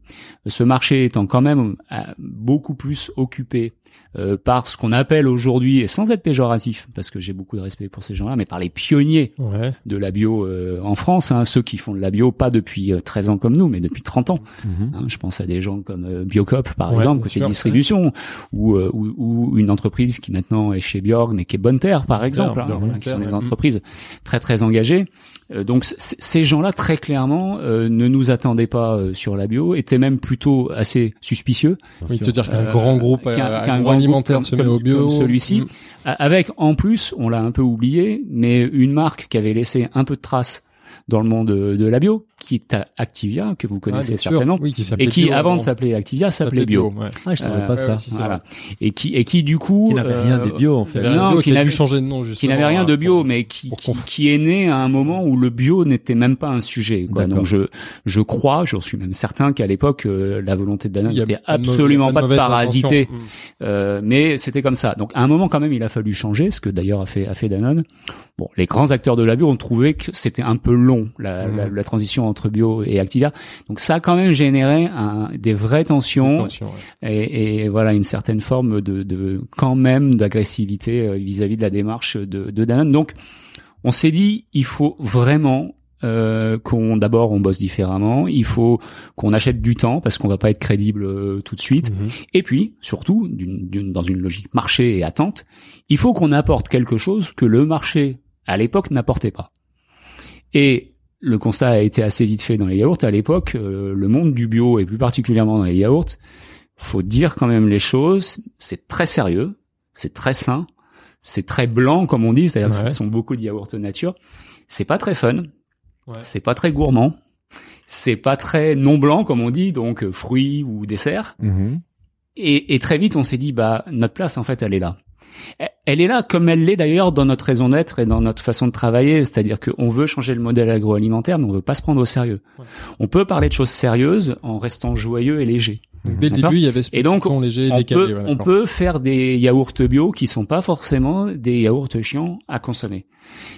ce marché étant quand même euh, beaucoup plus occupé euh, par ce qu'on appelle aujourd'hui, et sans être péjoratif, parce que j'ai beaucoup de respect pour ces gens-là, mais par les pionniers Ouais. de la bio euh, en France, hein, ceux qui font de la bio pas depuis euh, 13 ans comme nous, mais depuis 30 ans. Mhm. Hein, je pense à des gens comme euh, Biocop, par Ouais, exemple, côté sûr. distribution, ou, euh, ou, ou une entreprise qui maintenant est chez Bjorg, mais qui est Bonne Terre, par exemple, hein, Bjorg, Bonne qui sont des entreprises très très engagées. Euh, donc ces gens-là, très clairement, euh, ne nous attendaient pas euh, sur la bio, étaient même plutôt assez suspicieux. Oui, te dire qu'un Euh, grand groupe qu'un- qu'un grand agroalimentaire groupe se met comme- au bio. comme celui-ci. Mm. Avec en plus, on l'a un peu oublié, mais une marque qui avait laissé un peu de traces dans le monde de, de la bio, qui est à Activia, que vous Ah, connaissez sûr. certainement. Oui, qui s'appelait Et qui, bio avant de s'appeler Activia, s'appelait Bio. ouais. Ah, je savais Euh, pas ça. Voilà. Et qui, et qui du coup, Qui n'avait rien euh, des bio en fait. Non, bio qui qui a n'avait- dû changer de nom qui justement. n'avait rien de euh, bio, pour- mais qui, qui, qui est né à un moment où le bio n'était même pas un sujet. Quoi. Donc je, je crois, j'en suis même certain qu'à l'époque, euh, la volonté de Danone Il y a n'était de absolument pas de parasiter. Mm. euh, mais c'était comme ça. Donc à un moment quand même, il a fallu changer, ce que d'ailleurs a fait, a fait Danone. Bon, les grands acteurs de la bio ont trouvé que c'était un peu long la, la, la transition entre bio et Activia. Donc ça a quand même généré un, des vraies tensions ouais. et, et voilà une certaine forme de, de quand même d'agressivité euh, vis-à-vis de la démarche de, de Danone. Donc on s'est dit il faut vraiment euh, qu'on d'abord on bosse différemment, il faut qu'on achète du temps parce qu'on va pas être crédible euh, tout de suite. Mhm. Et puis surtout d'une- d'une- dans une logique marché et attente, il faut qu'on apporte quelque chose que le marché à l'époque n'apportait pas. Et le constat a été assez vite fait dans les yaourts. À l'époque, euh, le monde du bio et plus particulièrement dans les yaourts, faut dire quand même les choses. C'est très sérieux, c'est très sain, c'est très blanc comme on dit, c'est-à-dire que Ouais. ce sont beaucoup de yaourts nature. C'est pas très fun, Ouais. c'est pas très gourmand, c'est pas très non blanc comme on dit, donc euh, fruits ou dessert. Mhm. Et, et très vite, on s'est dit, bah, notre place, en fait, elle est là. Elle- est là comme elle l'est d'ailleurs dans notre raison d'être et dans notre façon de travailler, c'est-à-dire qu'on veut changer le modèle agroalimentaire, mais on veut pas se prendre au sérieux. Ouais. On peut parler de choses sérieuses en restant joyeux et léger. Donc, dès le début, il y avait ce Et donc, léger, On décalé. peut, ouais, on d'accord. peut faire des yaourts bio qui sont pas forcément des yaourts chiants à consommer.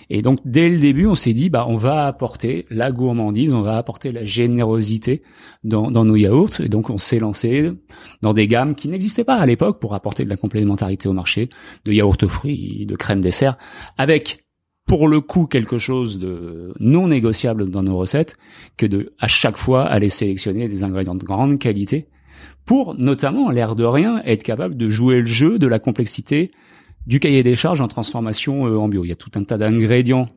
Et donc dès le début, on s'est dit bah on va apporter la gourmandise, on va apporter la générosité dans, dans nos yaourts. Et donc on s'est lancé dans des gammes qui n'existaient pas à l'époque pour apporter de la complémentarité au marché, de yaourts aux fruits, de crème dessert, avec pour le coup quelque chose de non négociable dans nos recettes, que de à chaque fois aller sélectionner des ingrédients de grande qualité pour notamment, l'air de rien, être capable de jouer le jeu de la complexité du cahier des charges en transformation euh, en bio. Il y a tout un tas d'ingrédients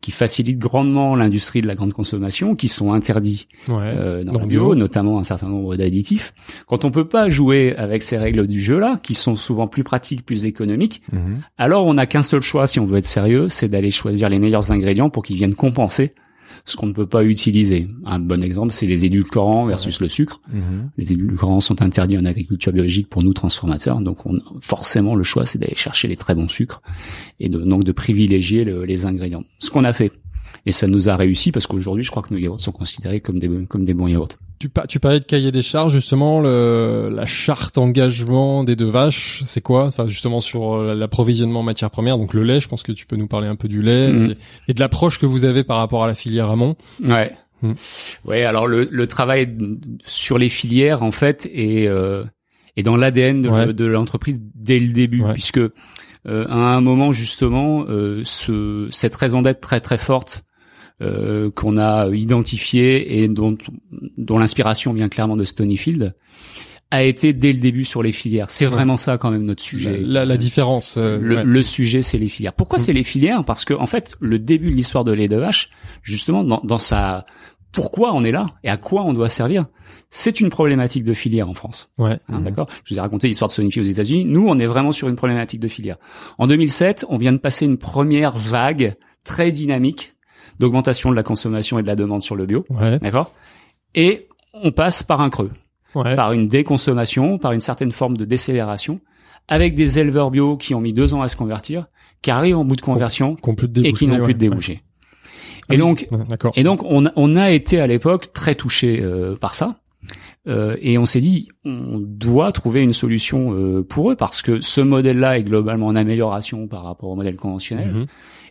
qui facilitent grandement l'industrie de la grande consommation, qui sont interdits Ouais. euh, dans, Dans la le bio, bio. notamment un certain nombre d'additifs. Quand on peut pas jouer avec ces règles du jeu-là, qui sont souvent plus pratiques, plus économiques, Mhm. alors on n'a qu'un seul choix si on veut être sérieux, c'est d'aller choisir les meilleurs ingrédients pour qu'ils viennent compenser ce qu'on ne peut pas utiliser. Un bon exemple, c'est les édulcorants versus le sucre. Mhm. Les édulcorants sont interdits en agriculture biologique pour nous transformateurs, donc on, forcément le choix c'est d'aller chercher les très bons sucres et de, donc de privilégier le- les ingrédients. Ce qu'on a fait. Et ça nous a réussi parce qu'aujourd'hui je crois que nos yaourts sont considérés comme des, comme des bons yaourts. Tu, tu parlais de cahier des charges, justement, le, la charte engagement des deux vaches, c'est quoi? Enfin, justement sur euh, l'approvisionnement en matières premières, donc le lait, je pense que tu peux nous parler un peu du lait Mhm. et, et de l'approche que vous avez par rapport à la filière amont. Ouais. Hmm. Ouais, alors le, le travail sur les filières en fait est euh, et dans l'ADN de, Ouais. de l'entreprise dès le début, Ouais. puisque euh, à un moment justement, euh, ce, cette raison d'être très très forte euh, qu'on a identifiée et dont, dont l'inspiration vient clairement de Stonyfield a été dès le début sur les filières. C'est vraiment ça quand même notre sujet. La, la différence. euh, Le, ouais. le sujet, c'est les filières. Pourquoi Mm. c'est les filières? Parce que en fait, le début de l'histoire de lait de vache, justement, dans, dans sa pourquoi on est là et à quoi on doit servir, c'est une problématique de filière en France. Ouais. Hein, D'accord? Je vous ai raconté l'histoire de Sonifi aux États-Unis. Nous, on est vraiment sur une problématique de filière. En 2007, on vient de passer une première vague très dynamique d'augmentation de la consommation et de la demande sur le bio. Ouais. D'accord? Et on passe par un creux Ouais. par une déconsommation, par une certaine forme de décélération, avec des éleveurs bio qui ont mis deux ans à se convertir, qui arrivent en bout de conversion te et qui n'ont ouais. plus de débouchés. Ah Et oui. donc, et donc, on, a- on a été à l'époque très touché euh, par ça. Euh, et on s'est dit, on doit trouver une solution euh, pour eux parce que ce modèle-là est globalement en amélioration par rapport au modèle conventionnel. Mhm.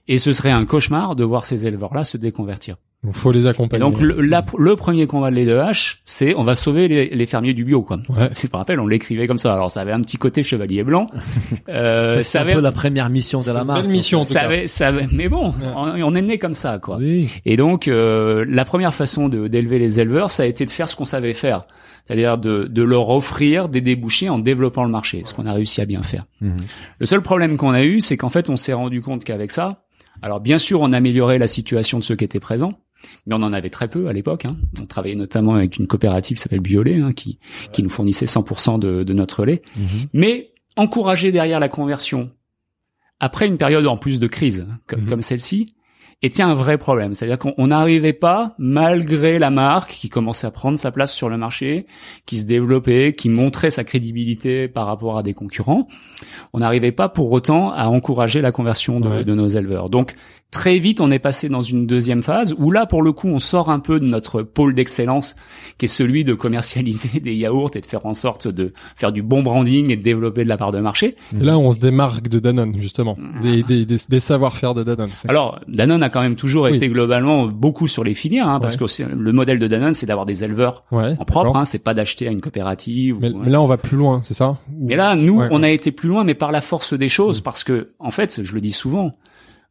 Et ce serait un cauchemar de voir ces éleveurs-là se déconvertir. Donc, faut les Et accompagner. donc le, la- le premier combat de lait de hache, c'est on va sauver les, les fermiers du bio quoi. Ouais. Je me rappelle, on l'écrivait comme ça. Alors ça avait un petit côté chevalier blanc. Euh, c'est ça un avait, peu la première mission de la marque. belle mission, en tout ça cas. avait, ça avait- mais bon, Ouais. on, on est né comme ça quoi. Oui. Et donc euh, la première façon d'élever les éleveurs, ça a été de faire ce qu'on savait faire, c'est-à-dire de, de leur offrir des débouchés en développant le marché, ce qu'on a réussi à bien faire. Mhm. Le seul problème qu'on a eu, c'est qu'en fait, on s'est rendu compte qu'avec ça, alors bien sûr, on améliorait la situation de ceux qui étaient présents, mais on en avait très peu à l'époque. Hein. On travaillait notamment avec une coopérative qui s'appelle Biolait, hein, qui, qui nous fournissait 100% de, de notre lait. Mhm. Mais encourager derrière la conversion, après une période en plus de crise hein, comme, Mhm. comme celle-ci, était un vrai problème. C'est-à-dire qu'on on n'arrivait pas, malgré la marque qui commençait à prendre sa place sur le marché, qui se développait, qui montrait sa crédibilité par rapport à des concurrents, on n'arrivait pas pour autant à encourager la conversion de, Ouais. de nos éleveurs. Donc très vite, on est passé dans une deuxième phase où là, pour le coup, on sort un peu de notre pôle d'excellence, qui est celui de commercialiser des yaourts et de faire en sorte de faire du bon branding et de développer de la part de marché. Et là, on se démarque de Danone, justement. Des, des, des, des savoir-faire de Danone. Alors, Danone a quand même toujours Oui. été globalement beaucoup sur les filières, hein, parce que le modèle de Danone, c'est d'avoir des éleveurs ouais. en propre, hein, c'est pas d'acheter à une coopérative. Mais, ou- mais là, on va plus loin, c'est ça? Ou- Mais là, nous, Ouais. on a été plus loin, mais par la force des choses, parce que, en fait, je le dis souvent,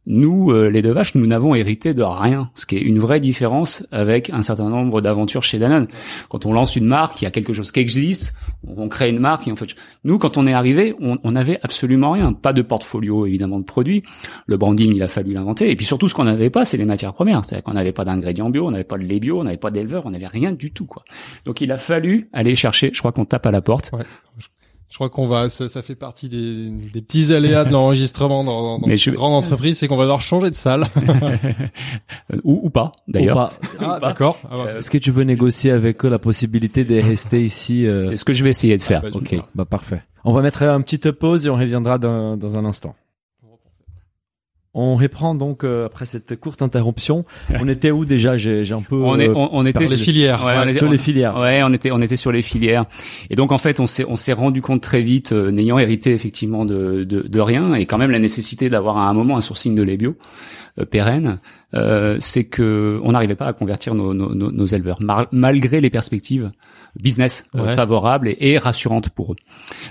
nous, euh, les deux vaches, nous n'avons hérité de rien, ce qui est une vraie différence avec un certain nombre d'aventures chez Danone. Quand on lance une marque, il y a quelque chose qui existe, on crée une marque, et en fait, nous, quand on est arrivé, on, on avait absolument rien, pas de portfolio évidemment de produits. Le branding, il a fallu l'inventer, et puis surtout, ce qu'on n'avait pas, c'est les matières premières, c'est-à-dire qu'on n'avait pas d'ingrédients bio, on n'avait pas de lait bio, on n'avait pas d'éleveur, on n'avait rien du tout, quoi. Donc, il a fallu aller chercher. Je crois qu'on tape à la porte. Je crois qu'on va, ça, ça fait partie des, des petits aléas de l'enregistrement dans, dans Mais une je- grande entreprise, c'est qu'on va devoir changer de salle. Ou, ou pas, Ou d'ailleurs. pas. Ah, d'accord. Ah, bah, Euh, Est-ce que tu veux négocier avec eux la possibilité de rester ici euh, C'est ce que je vais essayer de faire. bah, Ok, bah parfait. On va mettre un petite pause et on reviendra dans, dans un instant. On reprend donc euh, après cette courte interruption. On était où déjà? J'ai un peu On, est, euh, on, on était par les sur- filières. Ouais, on était- sur les filières. Ouais, on était on était sur les filières et donc en fait on s'est on s'est rendu compte très vite euh, n'ayant hérité effectivement de, de de rien et quand même la nécessité d'avoir à un moment un sourcing de lait bio euh, pérenne, euh, c'est que on n'arrivait pas à convertir nos nos, nos, nos éleveurs malgré les perspectives business euh, Ouais. favorables et, et rassurantes pour eux.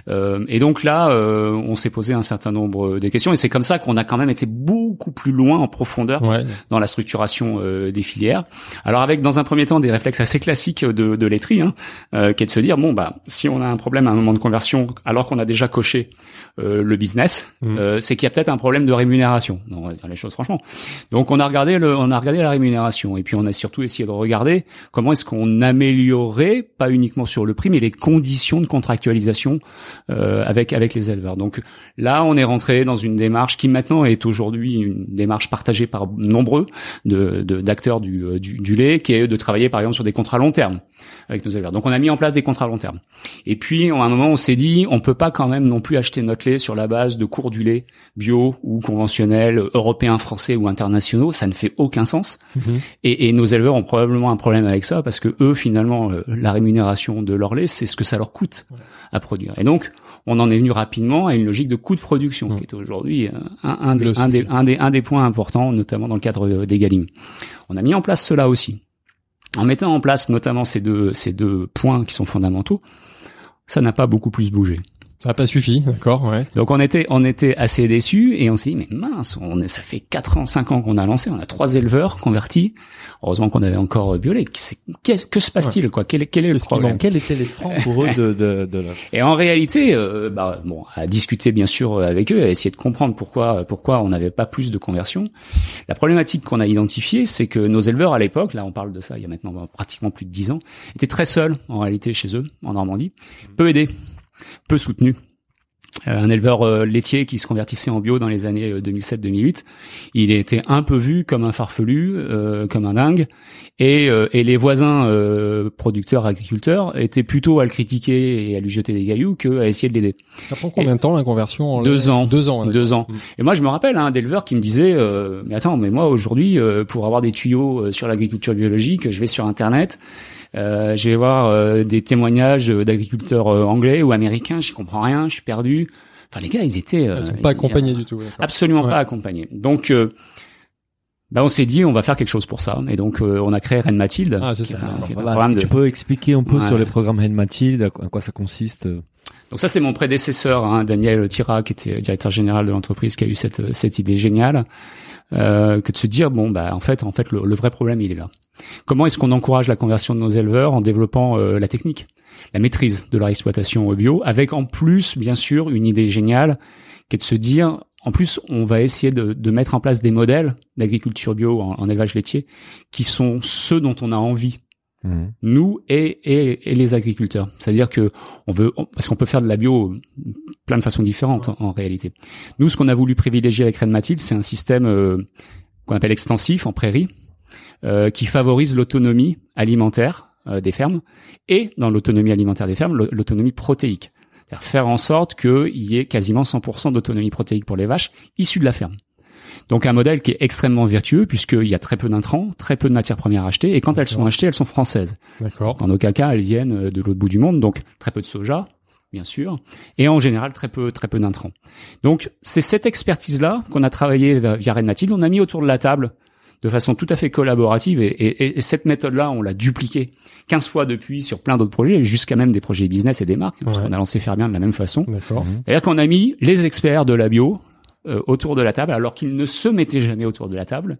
Euh, et donc là, euh, on s'est posé un certain nombre de questions et c'est comme ça qu'on a quand même été beaucoup plus loin en profondeur ouais. dans la structuration euh, des filières. Alors avec dans un premier temps des réflexes assez classiques de, de laiterie, hein, euh, qui est de se dire bon bah si on a un problème à un moment de conversion alors qu'on a déjà coché euh, le business, Mhm. euh, c'est qu'il y a peut-être un problème de rémunération. Non, on va dire les choses franchement. Donc on a regardé on a regardé la rémunération et puis on a surtout essayé de regarder comment est-ce qu'on améliorait pas uniquement sur le prix mais les conditions de contractualisation euh, avec avec les éleveurs. Donc là on est rentré dans une démarche qui maintenant est aujourd'hui une démarche partagée par nombreux de de- d'acteurs du, euh, du du lait qui est de travailler par exemple sur des contrats long terme avec nos éleveurs. Donc on a mis en place des contrats long terme. Et puis à un moment on s'est dit on peut pas quand même non plus acheter notre lait sur la base de cours du lait bio ou conventionnel, européen, français ou internationaux, ça ne fait aucun sens. Mhm. Et, et nos éleveurs ont probablement un problème avec ça parce que eux, finalement, euh, la rémunération de leur lait, c'est ce que ça leur coûte à produire. Et donc, on en est venu rapidement à une logique de coût de production, Mm. qui est aujourd'hui euh, un, un des, Le un, des, sujet. un, des, un des points importants, notamment dans le cadre de- des Galim. On a mis en place cela aussi. En mettant en place notamment ces deux, points qui sont fondamentaux, ça n'a pas beaucoup plus bougé. Ça n'a pas suffi, d'accord, ouais. Donc on était on était assez déçus et on s'est dit mais mince, on est, ça fait 4 ans, 5 ans qu'on a lancé, on a trois éleveurs convertis. Heureusement qu'on avait encore Biolay. Qu'est-ce que se passe-t-il quoi? Quel, quel est le problème? Quels étaient les freins pour eux de, de, de la... Et en réalité, euh, bah, bon, à discuter bien sûr avec eux, à essayer de comprendre pourquoi pourquoi on n'avait pas plus de conversion. La problématique qu'on a identifiée, c'est que nos éleveurs à l'époque, là on parle de ça il y a maintenant pratiquement plus de 10 ans, étaient très seuls en réalité chez eux en Normandie, peu aidés peu soutenu. Euh, un éleveur euh, laitier qui se convertissait en bio dans les années 2007-2008, euh, il était un peu vu comme un farfelu, comme un dingue, et, et les voisins producteurs agriculteurs étaient plutôt à le critiquer et à lui jeter des gailloux que à essayer de l'aider. Ça prend combien de temps la conversion Deux ans. Deux ans. Deux ans. Mm. Et moi je me rappelle hein, un éleveur qui me disait mais attends mais moi aujourd'hui pour avoir des tuyaux sur l'agriculture biologique je vais sur internet euh, je vais voir euh, des témoignages d'agriculteurs euh, anglais ou américains, je comprends rien, je suis perdu. Enfin, les gars, ils étaient ils sont pas accompagnés du tout. Absolument pas accompagnés. Donc, bah, on s'est dit, on va faire quelque chose pour ça. Et donc, on a créé Reine Mathilde. Ah, c'est ça. voilà, Tu peux expliquer un peu sur les programmes Reine Mathilde, à quoi ça consiste donc ça, c'est mon prédécesseur, hein, Daniel Tira, qui était directeur général de l'entreprise, qui a eu cette, cette idée géniale, euh, que de se dire, bon, bah, en fait, en fait, le, le vrai problème, il est là. Comment est-ce qu'on encourage la conversion de nos éleveurs en développant euh, la technique, la maîtrise de leur exploitation bio, avec en plus, bien sûr, une idée géniale qui est de se dire, en plus, on va essayer de, de mettre en place des modèles d'agriculture bio en, élevage laitier qui sont ceux dont on a envie. Mmh. Nous et, et, et, les agriculteurs, c'est-à-dire que on veut parce qu'on peut faire de la bio plein de façons différentes en, réalité. Nous, ce qu'on a voulu privilégier avec Rennes Mathilde, c'est un système euh, qu'on appelle extensif en prairie, euh, qui favorise l'autonomie alimentaire euh, des fermes et dans l'autonomie alimentaire des fermes, l'autonomie protéique. C'est-à-dire faire en sorte qu'il y ait quasiment 100% d'autonomie protéique pour les vaches issues de la ferme. Donc un modèle qui est extrêmement vertueux puisqu'il y a très peu d'intrants, très peu de matières premières achetées et quand elles sont achetées, elles sont françaises. D'accord. Dans aucun cas, elles viennent de l'autre bout du monde, donc très peu de soja, bien sûr, et en général très peu très peu d'intrants. Donc c'est cette expertise là qu'on a travaillé via Red Mathilde, on a mis autour de la table de façon tout à fait collaborative et, et, et cette méthode-là, on l'a dupliquée 15 fois depuis sur plein d'autres projets, jusqu'à même des projets business et des marques, parce qu'on a lancé faire bien de la même façon. C'est-à-dire qu'on a mis les experts de la bio euh, autour de la table, alors qu'ils ne se mettaient jamais autour de la table,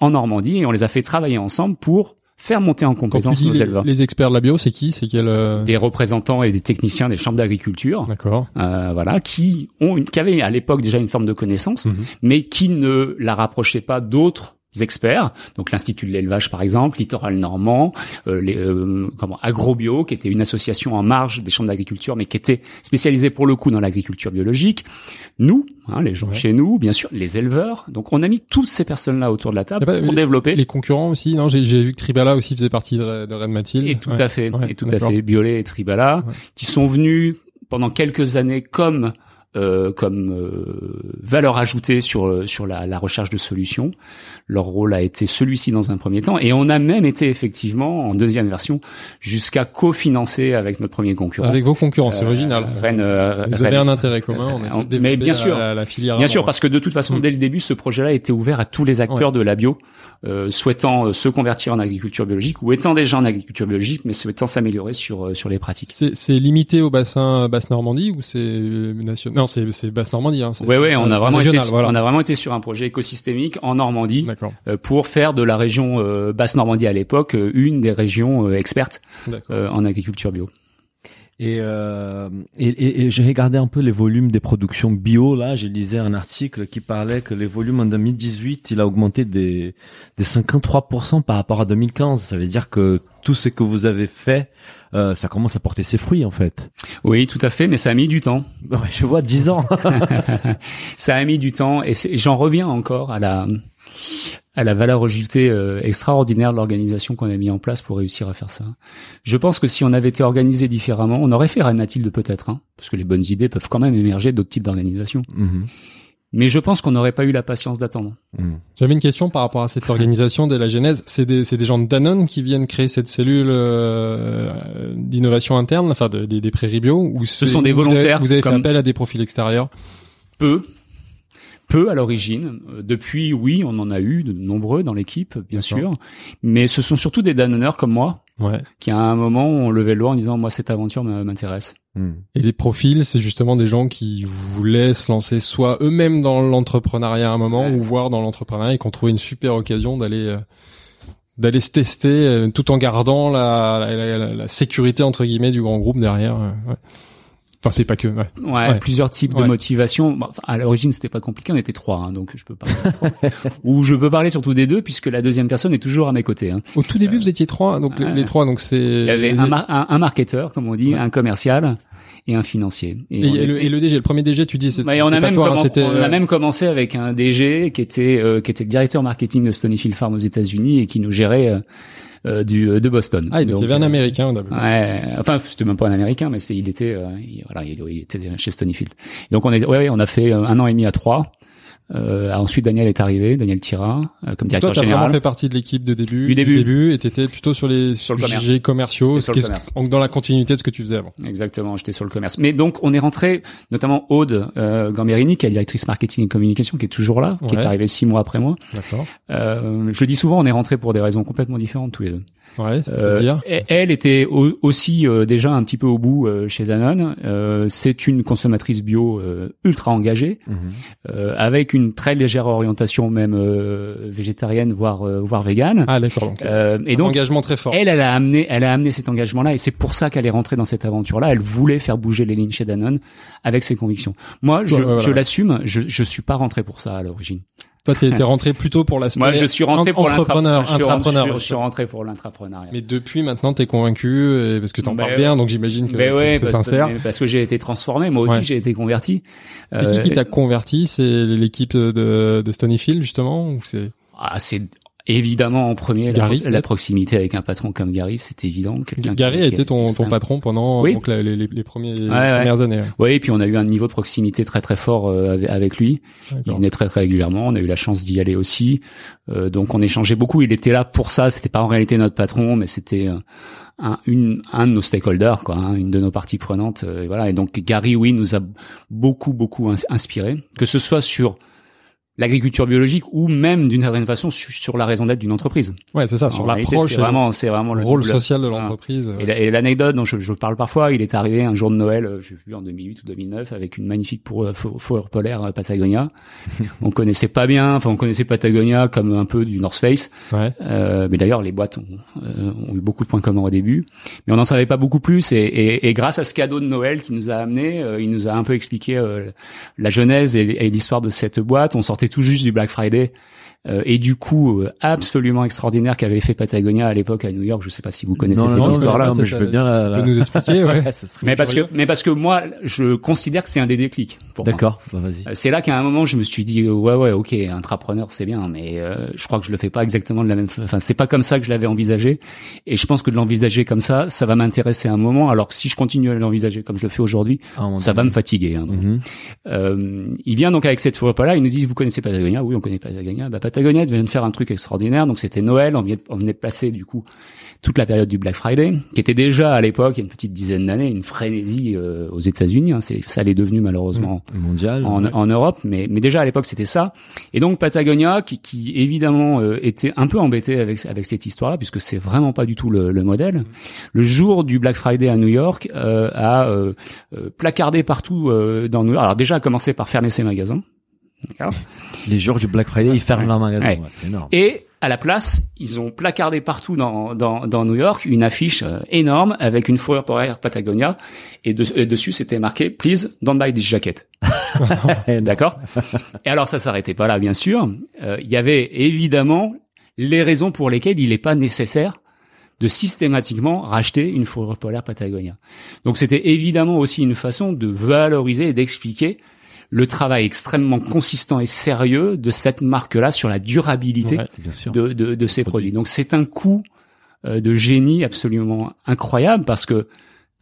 en Normandie, et on les a fait travailler ensemble pour faire monter en compétence nos les, éleveurs. Les experts de la bio, c'est qui? C'est quel euh, Des représentants et des techniciens des chambres d'agriculture. D'accord. Euh, voilà, qui ont une, qui avaient à l'époque déjà une forme de connaissance, mhm. mais qui ne la rapprochaient pas d'autres experts, donc l'Institut de l'élevage par exemple, Littoral Normand, euh, les, euh, comment, Agrobio, qui était une association en marge des chambres d'agriculture, mais qui était spécialisée pour le coup dans l'agriculture biologique. Nous, hein, les gens chez nous, bien sûr, les éleveurs. Donc on a mis toutes ces personnes-là autour de la table pour développer. Les concurrents aussi, non? J'ai vu que Tribala aussi faisait partie de, de Red Mathilde. Et tout à fait, et tout à fait, Biolay et Tribala, qui sont venus pendant quelques années comme euh, comme euh, valeur ajoutée sur sur la, la, recherche de solutions. Leur rôle a été celui-ci dans un premier temps, et on a même été effectivement en deuxième version jusqu'à cofinancer avec notre premier concurrent. Avec vos concurrents, c'est euh, original. Rennes, Vous avez un intérêt commun. On mais bien sûr, la, filière bien sûr, parce que de toute façon, mm. dès le début, ce projet-là était ouvert à tous les acteurs de la bio, souhaitant se convertir en agriculture biologique ou étant déjà en agriculture biologique, mais souhaitant s'améliorer sur sur les pratiques. C'est limité au bassin basse Normandie ou c'est national? Non, c'est basse Normandie. Hein, ouais, ouais, on a vraiment été, on a vraiment été sur un projet écosystémique en Normandie euh, pour faire de la région euh, basse Normandie à l'époque euh, une des régions expertes en agriculture bio. Et, euh, et, et, j'ai regardé un peu les volumes des productions bio. Là, j'ai lisé un article qui parlait que les volumes en 2018, il a augmenté des, des 53% par rapport à 2015. Ça veut dire que tout ce que vous avez fait, euh, ça commence à porter ses fruits en fait. Oui, tout à fait, mais ça a mis du temps. je vois 10 ans. ça a mis du temps et j'en reviens encore à la à la valeur ajoutée euh, extraordinaire de l'organisation qu'on a mis en place pour réussir à faire ça. Je pense que si on avait été organisé différemment, on aurait fait Rennes Mathilde peut-être, hein, parce que les bonnes idées peuvent quand même émerger d'autres types d'organisations. Mhm. Mais je pense qu'on n'aurait pas eu la patience d'attendre. Mhm. J'avais une question par rapport à cette organisation dès la genèse. C'est des, des gens de Danone qui viennent créer cette cellule euh, d'innovation interne, enfin des prairies bio, ou ce sont des volontaires. Vous avez, fait appel à des profils extérieurs? Peu, peu à l'origine. Euh, depuis, oui, on en a eu de nombreux dans l'équipe, bien sûr, mais ce sont surtout des danonneurs comme moi, ouais. qui à un moment ont levé le doigt en disant moi cette aventure m'intéresse. Hmm. Et les profils, c'est justement des gens qui voulaient se lancer soit eux-mêmes dans l'entrepreneuriat à un moment, Ouais. ou voir dans l'entrepreneuriat et qui ont trouvé une super occasion d'aller euh, d'aller se tester euh, tout en gardant la, la, la- la sécurité entre guillemets du grand groupe derrière. euh, ouais. Enfin, c'est pas que. Ouais. Ouais, Ouais. plusieurs types de motivation. Bon, enfin, à l'origine, c'était pas compliqué, on était trois, hein, donc je peux parler. trois. Ou je peux parler surtout des deux, puisque la deuxième personne est toujours à mes côtés. Hein. Au tout début, vous étiez trois, donc les- trois, donc c'est. Il y avait un, mar- un, un marketeur, comme on dit, un commercial et un financier. Et, le, et le DG, le premier DG, tu dis, c'était on a même toi, hein, on euh, a même commencé avec un DG qui était euh, qui était le directeur marketing de Stonyfield Farm aux États-Unis et qui nous gérait euh, euh, du de Boston. Ah, donc, il y avait un euh, Américain au début. Ouais, enfin c'était même pas un américain, mais c'est il était euh, il, voilà il, il était chez Stonyfield. Donc on est ouais, ouais on a fait euh, un an et demi à trois. Euh, ensuite Daniel est arrivé, Daniel Tira euh, comme Toi, directeur t'as vraiment général. fait partie de l'équipe de début, Du début. et t'étais plutôt sur les Sur le commerce. commerciaux, sur le commerce. donc dans la continuité de ce que tu faisais avant. Exactement, j'étais sur le commerce. Mais donc on est rentré, notamment Aude euh, Gamberini, qui est directrice marketing et communication, qui est toujours là, qui est arrivée six mois après moi. D'accord. Euh, je le dis souvent, on est rentré pour des raisons complètement différentes tous les deux. Ouais, Euh, et- elle était au- aussi euh, déjà un petit peu au bout euh, chez Danone. Euh, c'est une consommatrice bio euh, ultra engagée, euh, avec une très légère orientation même euh, végétarienne, voire euh, voire végane. Ah, d'accord. Euh, et un donc engagement très fort. elle, elle a amené, elle a amené cet engagement-là, et c'est pour ça qu'elle est rentrée dans cette aventure-là. Elle voulait faire bouger les lignes chez Danone avec ses convictions. Moi, je, Ouais, voilà. je l'assume. Je, je suis pas rentré pour ça à l'origine. Toi, t'es t'es rentré plutôt pour l'aspect Moi, je suis rentré pour entrepreneur, l'intrapreneur. Je. Je suis rentré pour l'intrapreneuriat. Mais depuis maintenant, t'es convaincu et parce que t'en Ben parles ouais. bien, donc j'imagine que Ben ouais, c'est parce, sincère. mais parce que j'ai été transformé. Moi aussi, Ouais. j'ai été converti. C'est Euh, qui qui t'a converti? C'est l'équipe de, de Stonyfield justement ou c'est ah, c'est évidemment en premier Gary, la proximité avec un patron comme Gary, c'est évident. Gary a été ton, patron pendant Oui. donc, la- les, les, les premiers, les ouais. premières années. Oui, et puis on a eu un niveau de proximité très très fort euh, avec- lui. Il venait très très régulièrement. On a eu la chance d'y aller aussi. Euh, donc on échangeait beaucoup. Il était là pour ça. C'était pas en réalité notre patron, mais c'était euh, un, une, un de nos stakeholders, quoi, hein, une de nos parties prenantes. euh, et voilà. Et donc Gary, oui, nous a beaucoup beaucoup ins- inspiré, que ce soit sur l'agriculture biologique ou même d'une certaine façon sur, sur la raison d'être d'une entreprise. Ouais, c'est ça, En sur l'approche c'est vraiment, c'est vraiment le rôle double- social de l'entreprise. et la- et l'anecdote dont je, je parle parfois, il est arrivé un jour de Noël, euh, je sais plus en 2008 ou 2009, avec une magnifique pour euh, fo- fourrure polaire euh, Patagonia. on connaissait pas bien, enfin on connaissait Patagonia comme un peu du North Face, Ouais. euh, mais d'ailleurs les boîtes ont, euh, ont eu beaucoup de points communs au début, mais on n'en savait pas beaucoup plus. Et, et- et grâce à ce cadeau de Noël qui nous a amené, euh, il nous a un peu expliqué euh, la genèse et, et l'histoire de cette boîte. On sortait tout juste du Black Friday. Euh, et du coup euh, absolument extraordinaire qu'avait fait Patagonia à l'époque à New York. Je sais pas si vous connaissez non, cette histoire-là. non, mais je veux bien la. La... nous expliquer, ouais. Mais parce que, mais parce que moi, je considère que c'est un des déclics. D'accord, bah, vas-y. Euh, C'est là qu'à un moment, je me suis dit, euh, ouais, ouais, ok, intrapreneur, c'est bien, mais euh, je crois que je le fais pas exactement de la même. Enfin, c'est pas comme ça que je l'avais envisagé. Et je pense que de l'envisager comme ça, ça va m'intéresser un moment. Alors que si je continue à l'envisager comme je le fais aujourd'hui, ça va me fatiguer. hein. Mhm. Euh, il vient donc avec cette fourrure là il nous dit vous connaissez Patagonia? Oui, on connaît Patagonia. Bah, Patagonia vient de faire un truc extraordinaire. Donc c'était Noël, on venait, on venait de passer du coup toute la période du Black Friday, qui était déjà à l'époque, il y a une petite dizaine d'années, une frénésie euh, aux États-Unis. Hein, c'est ça l'est devenu malheureusement Mondial. en, en Europe, mais, mais déjà à l'époque c'était ça. Et donc Patagonia, qui, qui évidemment euh, était un peu embêté avec avec cette histoire-là, puisque c'est vraiment pas du tout le, le modèle. Le jour du Black Friday à New York, euh, a euh, euh, placardé partout euh, dans New York. Alors déjà a commencé par fermer ses magasins. D'accord. Les jours du Black Friday, ils ferment Ouais. leur magasin. Ouais. C'est énorme. Et à la place, ils ont placardé partout dans, dans, dans New York une affiche euh, énorme avec une fourrure polaire Patagonia et, de- et dessus c'était marqué Please don't buy this jacket. D'accord. Et alors ça s'arrêtait pas là, bien sûr. Euh, Il y avait évidemment les raisons pour lesquelles il n'est pas nécessaire de systématiquement racheter une fourrure polaire Patagonia. Donc c'était évidemment aussi une façon de valoriser et d'expliquer le travail extrêmement consistant et sérieux de cette marque-là sur la durabilité Ouais. De, de, de ces produits. Donc c'est un coup euh, de génie absolument incroyable parce que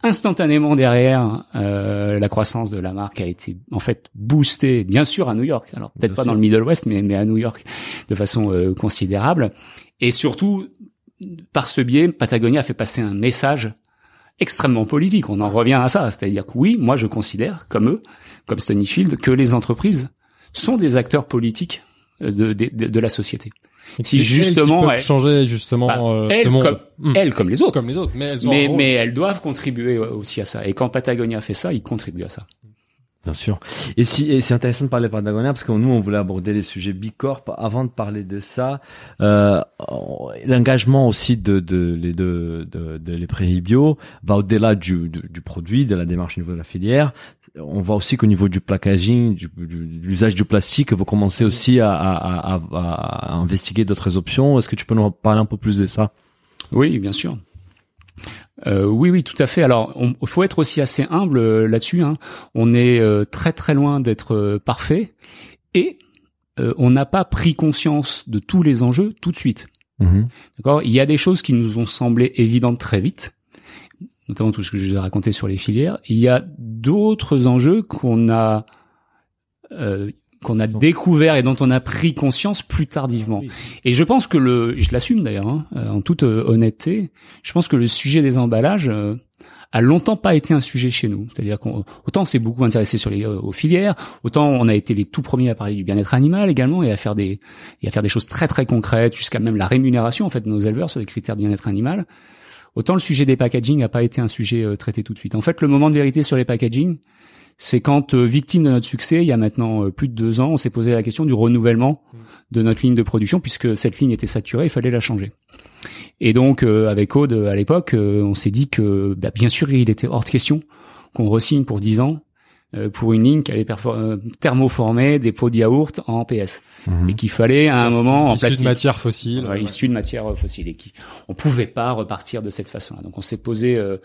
instantanément derrière, euh, la croissance de la marque a été en fait boostée, bien sûr à New York. Alors peut-être pas sûr. dans le Middle West, mais, mais à New York de façon euh, considérable. Et surtout, par ce biais, Patagonia a fait passer un message extrêmement politique. On en revient à ça, c'est-à-dire que oui, moi je considère, comme eux, comme Stonyfield, que les entreprises sont des acteurs politiques de, de, de, de la société. Et Si justement, elles changer justement Bah, euh, elles, ce monde. comme, Hmm. elles comme les autres. comme les autres, mais elles ont Mais, mais elles doivent contribuer aussi à ça. Et quand Patagonia fait ça, ils contribuent à ça. Bien sûr. Et si et c'est intéressant de parler de Patagonia parce que nous on voulait aborder les sujets Bicorp. Avant de parler de ça, euh, l'engagement aussi de de les de, de, de les prairies bio va au-delà du, du du produit, de la démarche au niveau de la filière. On voit aussi qu'au niveau du packaging, du, du- de l'usage du plastique, vous commencez aussi à, à, à, à- à investiguer d'autres options. Est-ce que tu peux nous parler un peu plus de ça? Oui, bien sûr. Euh, oui, oui, tout à fait. Alors, il faut être aussi assez humble euh, là-dessus. Hein. On est euh, très très loin d'être euh, parfait et euh, on n'a pas pris conscience de tous les enjeux tout de suite. D'accord? Il y a des choses qui nous ont semblé évidentes très vite, notamment tout ce que je vous ai raconté sur les filières. Il y a d'autres enjeux qu'on a euh, qu'on a découvert et dont on a pris conscience plus tardivement. Et je pense que le, je l'assume d'ailleurs, hein, euh, en toute euh, honnêteté, je pense que le sujet des emballages euh, a longtemps pas été un sujet chez nous. C'est-à-dire qu'on autant on s'est beaucoup intéressé sur les euh, aux filières, autant on a été les tout premiers à parler du bien-être animal également et à faire des et à faire des choses très très concrètes jusqu'à même la rémunération en fait de nos éleveurs sur des critères de bien-être animal. Autant le sujet des packaging n'a pas été un sujet euh, traité tout de suite. En fait, le moment de vérité sur les packaging, c'est quand, euh, victime de notre succès, il y a maintenant euh, plus de deux ans, on s'est posé la question du renouvellement de notre ligne de production, puisque cette ligne était saturée, il fallait la changer. Et donc, euh, avec Aude, à l'époque, euh, on s'est dit que, bah, bien sûr, il était hors de question qu'on resigne pour 10 ans euh, pour une ligne qui allait euh, thermoformer des pots de yaourt en PS. Et qu'il fallait, à un moment, en Issu de plastique. matière fossile. Ouais, issus de matières fossiles et qui on pouvait pas repartir de cette façon-là. Donc on s'est posé euh,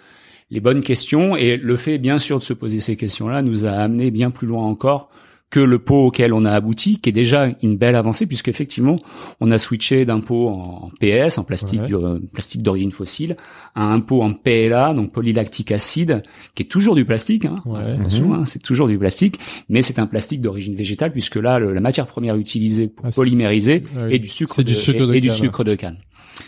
les bonnes questions et le fait bien sûr de se poser ces questions-là nous a amené bien plus loin encore que le pot auquel on a abouti, qui est déjà une belle avancée puisque effectivement on a switché d'un pot en PS, en plastique, Ouais. euh, plastique d'origine fossile, à un pot en PLA, donc polylactique acide, qui est toujours du plastique. Hein, Ouais. Attention, hein, c'est toujours du plastique, mais c'est un plastique d'origine végétale puisque là le- la matière première utilisée pour Ah, polymériser Ah et du sucre, du de, sucre et, de et du canne. sucre de canne.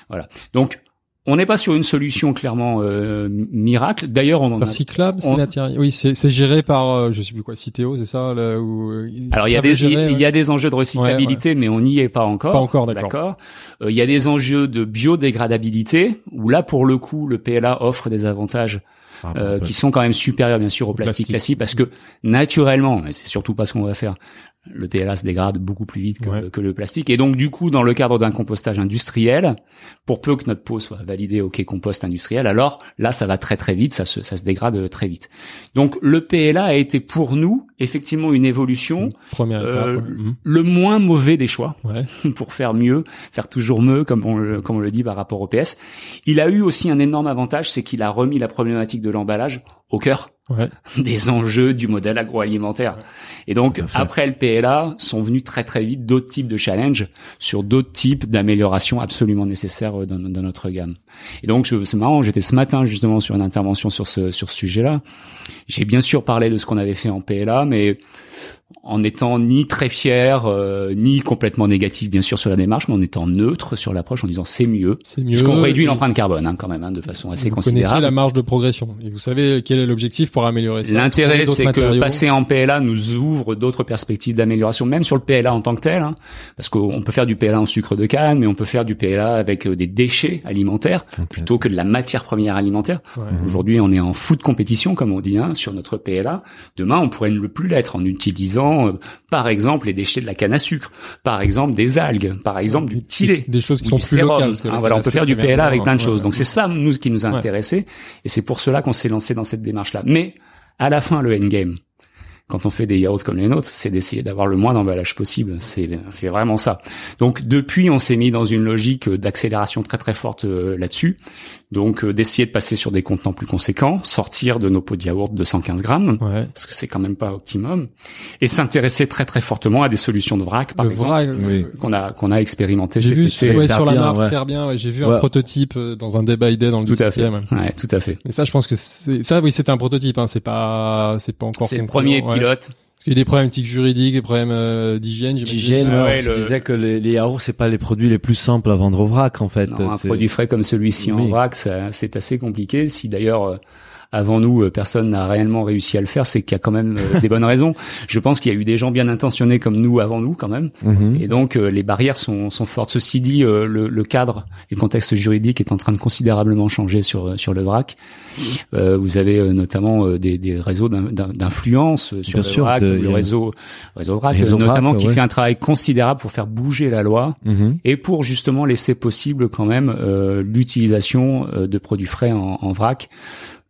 Voilà. Donc on n'est pas sur une solution clairement euh, miracle. D'ailleurs, on en a. Recyclable, c'est on-. Oui, c'est c'est géré par, euh, je sais plus quoi, Citeo, c'est ça là, où, euh, Alors il y a des il y a des enjeux de recyclabilité, mais on n'y est pas encore. Pas encore, d'accord. Euh, il y a des enjeux de biodégradabilité où là pour le coup le PLA offre des avantages euh, qui sont quand même supérieurs bien sûr au plastique plastique. classique parce que naturellement, et c'est surtout pas ce qu'on va faire, le PLA se dégrade beaucoup plus vite que, Ouais. que le plastique et donc du coup dans le cadre d'un compostage industriel, pour peu que notre peau soit validée OK compost industriel, alors là ça va très très vite, ça se ça se dégrade très vite. Donc le PLA a été pour nous effectivement une évolution Première euh. Mhm. le moins mauvais des choix Ouais. pour faire mieux, faire toujours mieux, comme on, le, comme on le dit par rapport au PS. Il a eu aussi un énorme avantage, c'est qu'il a remis la problématique de l'emballage au cœur Ouais. des enjeux du modèle agroalimentaire. Et donc, après le PLA, sont venus très très vite d'autres types de challenges sur d'autres types d'améliorations absolument nécessaires euh, dans, dans notre gamme. Et donc, c'est marrant, j'étais ce matin justement sur une intervention sur ce, sur ce sujet-là. J'ai bien sûr parlé de ce qu'on avait fait en PLA, mais en étant ni très fier, euh, ni complètement négatif bien sûr sur la démarche, mais en étant neutre sur l'approche, en disant c'est mieux, C'est mieux. puisqu'on réduit Et l'empreinte carbone hein, quand même hein, de façon assez Vous connaissez considérable. la marge de progression et vous savez quel est l'objectif pour améliorer ça. L'intérêt, c'est que passer en PLA nous ouvre d'autres perspectives d'amélioration, même sur le PLA en tant que tel, hein, parce qu'on peut faire du PLA en sucre de canne, mais on peut faire du PLA avec euh, des déchets alimentaires plutôt que de la matière première alimentaire. Ouais. Aujourd'hui, on est en foot compétition, comme on dit, hein, sur notre PLA. Demain, on pourrait ne plus l'être en utilisant, euh, par exemple, les déchets de la canne à sucre, par exemple, des algues, par exemple, du lait. Des choses qui sont plus sérum. locales. Hein, le voilà, on peut faire du PLA avec plein de choses. Donc c'est ça, nous, qui nous a Ouais. intéressés. Et c'est pour cela qu'on s'est lancé dans cette démarche-là. Mais, à la fin, le endgame, quand on fait des yaourts comme les nôtres, c'est d'essayer d'avoir le moins d'emballage possible. C'est, c'est vraiment ça. Donc, depuis, on s'est mis dans une logique d'accélération très très forte euh, là-dessus. Donc, euh, d'essayer de passer sur des contenants plus conséquents, sortir de nos pots de yaourt de 115 grammes, Ouais. parce que c'est quand même pas optimum, et s'intéresser très très fortement à des solutions de vrac, par Le exemple, vrac, Oui. euh, qu'on a qu'on a expérimenté J'ai vu sur, ouais, sur la bien, marque ouais. faire bien. ouais, J'ai vu Ouais. un prototype euh, dans un day by day dans le Tout à fait. 17e. Ouais, tout à fait. Et ça, je pense que c'est ça. Oui, c'était un prototype. Hein, c'est pas, c'est pas encore. C'est le premier ouais. pilote. Qu'il y a des problématiques juridiques, des problèmes euh, d'hygiène. D'hygiène, Ah ouais, ouais, on se le- disait que les, les yaourts c'est pas les produits les plus simples à vendre au vrac en fait. Non, un C'est- produit frais comme celui-ci en vrac, ça- c'est assez compliqué. Si d'ailleurs, euh, avant nous, euh, personne n'a réellement réussi à le faire, c'est qu'il y a quand même euh, des bonnes raisons. Je pense qu'il y a eu des gens bien intentionnés comme nous avant nous quand même, Mhm. et donc euh, les barrières sont, sont fortes. Ceci dit, le, le cadre et le contexte juridique est en train de considérablement changer sur sur le vrac. Euh, vous avez notamment des, des réseaux d'in- d'in- d'influence sur Bien le sûr, vrac, de- le réseau réseau vrac, Réseau notamment vrac, qui ouais. fait un travail considérable pour faire bouger la loi Mhm. et pour justement laisser possible quand même euh, l'utilisation de produits frais en, en vrac.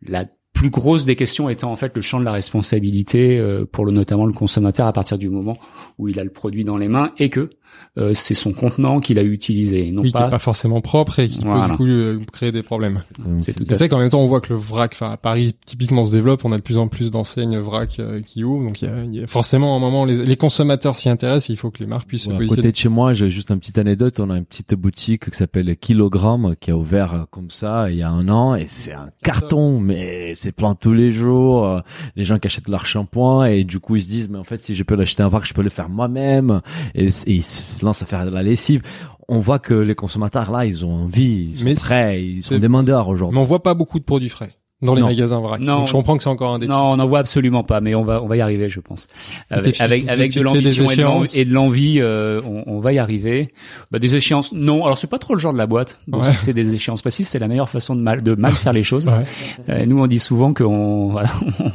La plus grosse des questions étant en fait le champ de la responsabilité euh, pour le notamment le consommateur à partir du moment où il a le produit dans les mains et que euh, c'est son contenant qu'il a utilisé, non oui, qui est pas. pas forcément propre et qui peut Voilà. du coup euh, créer des problèmes. C'est tout C'est vrai qu'en même temps, on voit que le vrac, enfin, à Paris, typiquement, se développe. On a de plus en plus d'enseignes vrac euh, qui ouvrent. Donc, il y a, il y a forcément un moment, les, les consommateurs s'y intéressent. Il faut que les marques puissent se Ouais, à positionner. côté de chez moi, j'ai juste une petite anecdote. On a une petite boutique qui s'appelle Kilogramme qui a ouvert euh, comme ça il y a un an et c'est un carton, mais c'est plein tous les jours. Euh, Les gens qui achètent leur shampoing et du coup ils se disent mais en fait si je peux l'acheter en vrac, je peux le faire moi-même et, et ils se lancent à faire de la lessive. On voit que les consommateurs là, ils ont envie, ils sont Mais prêts, ils sont demandeurs Mais aujourd'hui. on voit pas beaucoup de produits frais dans les Non. magasins vrac. Non. Donc, je comprends que c'est encore un défi. Non, on n'en voit absolument pas, mais on va on va y arriver, je pense. Avec avec, de l'ambition et de l'envie, euh, on, on va y arriver. Bah, des échéances, non. Alors c'est pas trop le genre de la boîte. Donc Ouais. c'est des échéances précises, c'est la meilleure façon de mal de mal faire les choses. Ouais, Euh, nous on dit souvent qu'on voilà,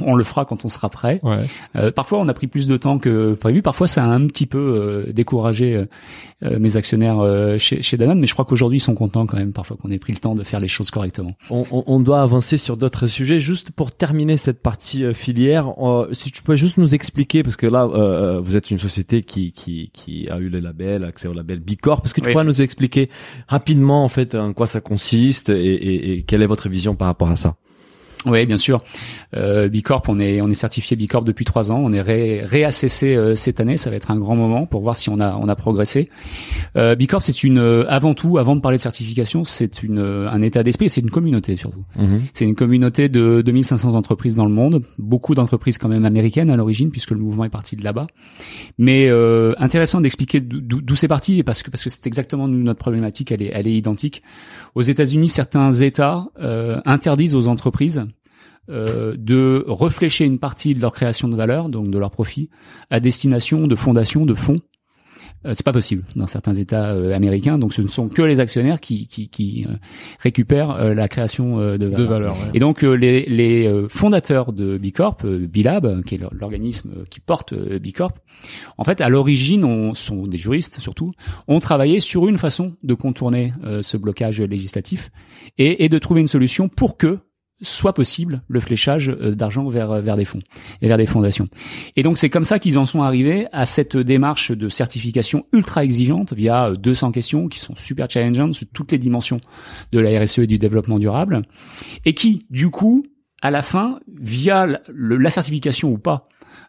on le fera quand on sera prêt. ouais. Euh, parfois on a pris plus de temps que prévu. Parfois ça a un petit peu euh, découragé euh, euh, mes actionnaires euh, chez, chez Danone, mais je crois qu'aujourd'hui ils sont contents quand même. Parfois qu'on ait pris le temps de faire les choses correctement. On, on- on doit avancer sur d'autres sujets. Juste pour terminer cette partie euh, filière, euh, si tu peux juste nous expliquer, parce que là, euh, vous êtes une société qui, qui, qui a eu le label, accès au label Bicorp. Est-ce que tu Oui. pourrais nous expliquer rapidement en fait en quoi ça consiste et, et- et quelle est votre vision par rapport à ça? Oui, bien sûr. Euh, Bicorp, on est on est certifié Bicorp depuis trois ans. On est ré, réassessé euh, cette année. Ça va être un grand moment pour voir si on a on a progressé. Euh, Bicorp, c'est une euh, avant tout, avant de parler de certification, c'est une euh, un état d'esprit. C'est une communauté surtout. C'est une communauté de 2500 entreprises dans le monde, beaucoup d'entreprises quand même américaines à l'origine, puisque le mouvement est parti de là-bas. Mais euh, intéressant d'expliquer d'où d'où c'est parti, parce que parce que c'est exactement notre problématique, elle est elle est identique. Aux États-Unis, certains États euh, interdisent aux entreprises euh, de réfléchir une partie de leur création de valeur, donc de leur profit, à destination de fondations, de fonds. Euh, c'est pas possible dans certains États euh, américains, donc ce ne sont que les actionnaires qui, qui, qui euh, récupèrent la création de valeur. De valeur. ouais. Et donc les, les fondateurs de Bicorp, Bilab, qui est l'or- l'organisme qui porte Bicorp, en fait à l'origine, on sont des juristes surtout, ont travaillé sur une façon de contourner ce blocage législatif et, et de trouver une solution pour que soit possible le fléchage euh, d'argent vers vers des fonds et vers des fondations. Et donc c'est comme ça qu'ils en sont arrivés à cette démarche de certification ultra exigeante via euh, 200 questions qui sont super challengeantes sur toutes les dimensions de la RSE et du développement durable et qui du coup à la fin via le- la certification ou pas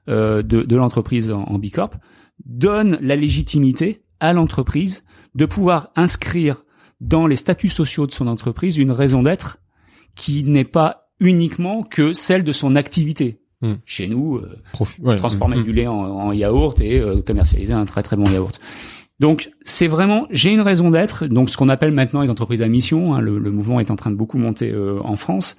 euh, de, de l'entreprise en, en Bicorp donne la légitimité à l'entreprise de pouvoir inscrire dans les statuts sociaux de son entreprise une raison d'être qui n'est pas uniquement que celle de son activité. Hmm. Chez nous, euh, Profi- ouais. transformer Mm. du lait en, en yaourt et euh, commercialiser un très très bon yaourt. Donc c'est vraiment j'ai une raison d'être. Donc ce qu'on appelle maintenant les entreprises à mission, hein, le, le mouvement est en train de beaucoup monter euh, en France.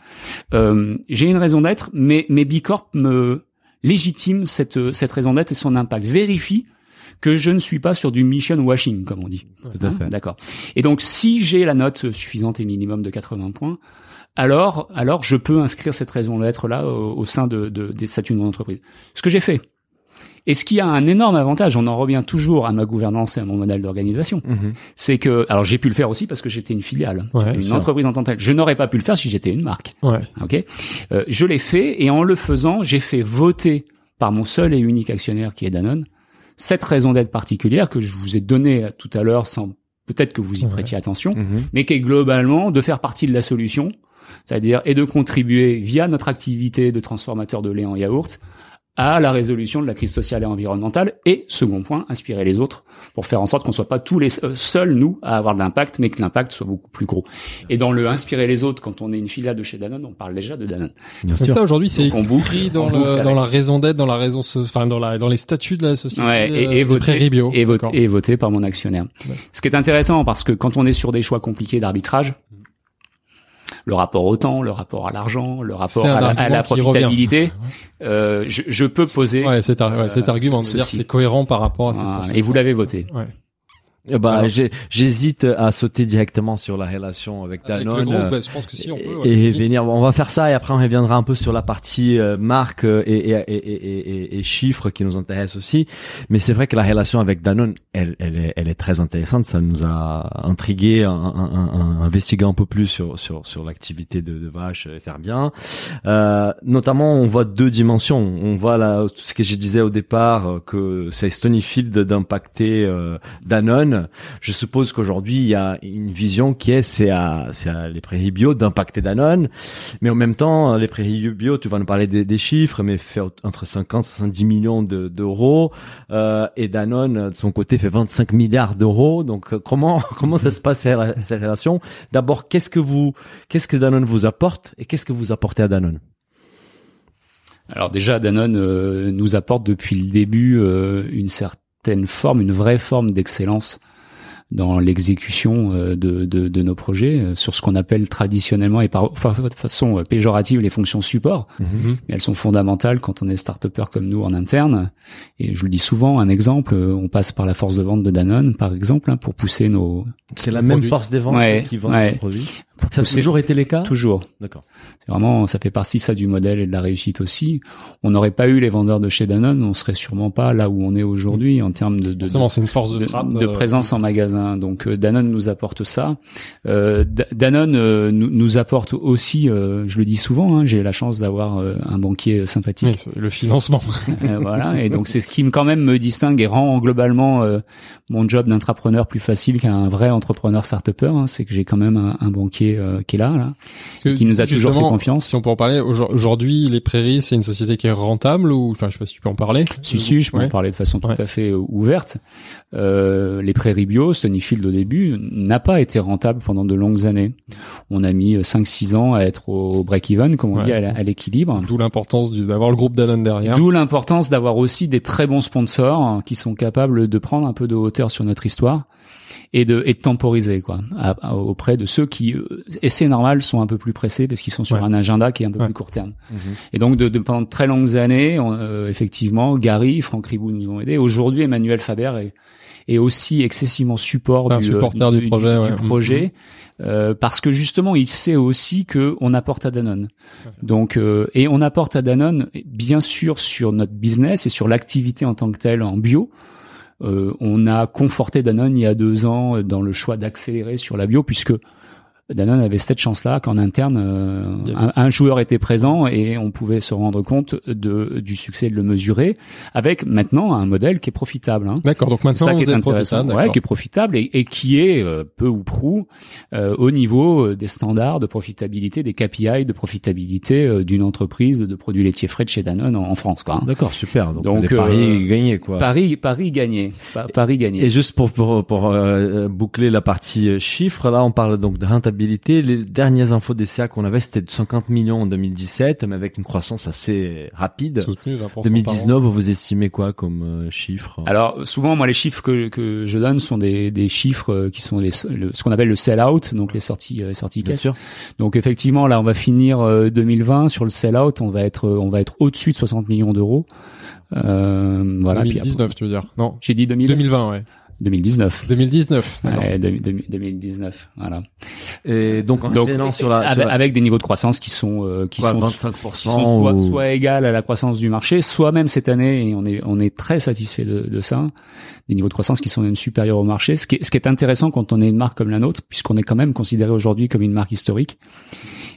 J'ai une raison d'être, mais mais Bicorp me légitime cette cette raison d'être et son impact. Vérifie que je ne suis pas sur du mission washing comme on dit. Tout à fait. D'accord. Et donc, si j'ai la note suffisante et minimum de 80 points, alors, alors je peux inscrire cette raison d'être là au, au sein de, de- des statuts de mon entreprise. Ce que j'ai fait. Et ce qui a un énorme avantage, on en revient toujours à ma gouvernance et à mon modèle d'organisation, Mhm. c'est que, alors j'ai pu le faire aussi parce que j'étais une filiale, Ouais, une sûr. entreprise en tant que telle. Je n'aurais pas pu le faire si j'étais une marque. Ouais. Ok, Euh, je l'ai fait et en le faisant, j'ai fait voter par mon seul et unique actionnaire qui est Danone cette raison d'être particulière que je vous ai donnée tout à l'heure sans peut-être que vous y Ouais. prêtiez attention, Mhm. mais qui est globalement de faire partie de la solution, c'est-à-dire et de contribuer via notre activité de transformateur de lait en yaourt à la résolution de la crise sociale et environnementale et second point inspirer les autres pour faire en sorte qu'on soit pas tous les euh, seuls nous à avoir de l'impact mais que l'impact soit beaucoup plus gros et dans le inspirer les autres quand on est une filiale de chez Danone on parle déjà de Danone Bien sûr. ça aujourd'hui c'est écrit dans le dans la raison d'être, dans la raison, so- enfin dans la dans les statuts de la société. Ouais, et, euh, et Bio. et, voté, D'accord. et voté par mon actionnaire. Ouais. Ce qui est intéressant parce que quand on est sur des choix compliqués d'arbitrage, le rapport au temps, le rapport à l'argent, le rapport à la, à profitabilité. Euh, je, je peux poser. Ouais, cet, ar- ouais, cet Euh, argument, c'est cohérent par rapport à cette Voilà. et vous l'avez voté. Ouais. Ben, j'ai- j'hésite à sauter directement sur la relation avec Avec Danone. le groupe, euh, bah, je pense que si on peut. et, ouais. et venir, on va faire ça et après on reviendra un peu sur la partie euh, marque euh, et, et, et, et, chiffres qui nous intéressent aussi. Mais c'est vrai que la relation avec Danone, elle, elle, est, elle est très intéressante. Ça nous a intrigué, un, un, un- investigué un peu plus sur sur, sur l'activité de, de vache et faire bien. Euh, notamment, on voit deux dimensions. On voit là ce que je disais au départ euh, que c'est Stonyfield d'impacter euh, Danone. Je suppose qu'aujourd'hui il y a une vision qui est c'est à c'est à les prairies bio d'impacter Danone, mais en même temps les prairies bio, tu vas nous parler des, chiffres, mais fait entre 50 et 70 millions de- d'euros euh, et Danone de son côté fait 25 milliards d'euros. Donc euh, comment comment ça se passe cette relation D'abord, qu'est-ce que vous qu'est-ce que Danone vous apporte et qu'est-ce que vous apportez à Danone? Alors déjà, Danone euh, nous apporte depuis le début euh, une certaine forme, une vraie forme d'excellence dans l'exécution euh, de, de, de nos projets euh, sur ce qu'on appelle traditionnellement et par enfin, de façon euh, péjorative les fonctions support. Mhm. Elles sont fondamentales quand on est start comme nous en interne. Et je le dis souvent, un exemple, on passe par la force de vente de Danone, par exemple, hein, pour pousser nos C'est la même force des ventes Ouais, qui vend ouais. le produit. Ça a toujours été les cas toujours. D'accord. C'est vraiment, ça fait partie ça du modèle et de la réussite aussi. On n'aurait pas eu les vendeurs de chez Danone, on serait sûrement pas là où on est aujourd'hui en termes de, de, c'est une force de, de, frappe. de euh, présence en magasin. Donc euh, Danone nous apporte ça. Euh, Da- Danone euh, nous, nous apporte aussi, euh, je le dis souvent, hein, j'ai la chance d'avoir euh, un banquier sympathique. le financement. Euh, voilà. Et donc c'est ce qui me quand même me distingue et rend globalement euh, mon job d'intrapreneur plus facile qu'un vrai entrepreneur start-upper. hein. c'est que j'ai quand même un, un banquier euh, qui est là, là, que, qui nous a toujours fait confiance. Si on peut en parler, aujourd- aujourd'hui, les prairies, c'est une société qui est rentable ou, enfin, je sais pas si tu peux en parler. Si, si, je peux Ouais. en parler de façon tout Ouais. à fait euh, ouverte. Euh, les prairies bio, Stonyfield au début, n'a pas été rentable pendant de longues années. On a mis 5-6 ans à être au break-even, comme on Ouais. dit, à l'équilibre. D'où l'importance d'avoir le groupe Danone derrière. D'où l'importance d'avoir aussi des très bons sponsors hein, qui sont capables de prendre un peu de hauteur sur notre histoire et de, et de temporiser quoi auprès de ceux qui euh, et c'est normal sont un peu plus pressés parce qu'ils sont sur Ouais. un agenda qui est un peu Ouais. plus court terme et donc de, de pendant de très longues années on- euh, effectivement Gary Franck Ribou nous ont aidés aujourd'hui Emmanuel Faber est, est aussi excessivement support Un du, supporter du projet, ouais. projet, euh, parce que justement il sait aussi que on apporte à Danone donc euh, et on apporte à Danone bien sûr sur notre business et sur l'activité en tant que telle en bio euh, on a conforté Danone il y a deux ans euh, dans le choix d'accélérer sur la bio puisque Danone avait cette chance-là qu'en interne, euh, un, un joueur était présent et on pouvait se rendre compte de, du succès de le mesurer avec maintenant un modèle qui est profitable. Hein. D'accord. Donc C'est maintenant, ça vous qui est intéressant, profitable. ouais, qui est profitable et, et qui est euh, peu ou prou euh, au niveau des standards de profitabilité, des KPI de profitabilité euh, d'une entreprise de produits laitiers frais de chez Danone en, en France. Quoi, hein. D'accord, super. Donc, Donc, paris gagnés quoi. Paris, Paris gagné, Pa- Paris gagné. Et juste pour pour, pour euh, boucler la partie chiffres, là on parle donc de rentabilité. Les dernières infos des CA qu'on avait, c'était de 50 millions en 2017, mais avec une croissance assez rapide. Soutenu 20% par an. 2019, vous estimez quoi comme euh, chiffre? Alors souvent, moi, les chiffres que, que je donne sont des, des chiffres euh, qui sont les, le- ce qu'on appelle le sell-out, donc les sorties, euh, les sorties Bien caisse. sûr. Donc effectivement, là, on va finir euh, 2020 sur le sell-out, on va être, on va être au-dessus de 60 millions d'euros. Euh, voilà. puis après- 2019, tu veux dire? Non. J'ai dit 2000, 2020, ouais. 2019. 2019. d'accord. Ouais, 2000 2019, voilà. Et donc en Donc sur la, avec, sur la- avec des niveaux de croissance qui sont euh, qui sont 25% qui sont soit, ou- soit égales à la croissance du marché, soit même cette année, et on est, on est très satisfait de, de ça, des niveaux de croissance qui sont même supérieurs au marché, ce qui est, ce qui est intéressant quand on est une marque comme la nôtre, puisqu'on est quand même considéré aujourd'hui comme une marque historique,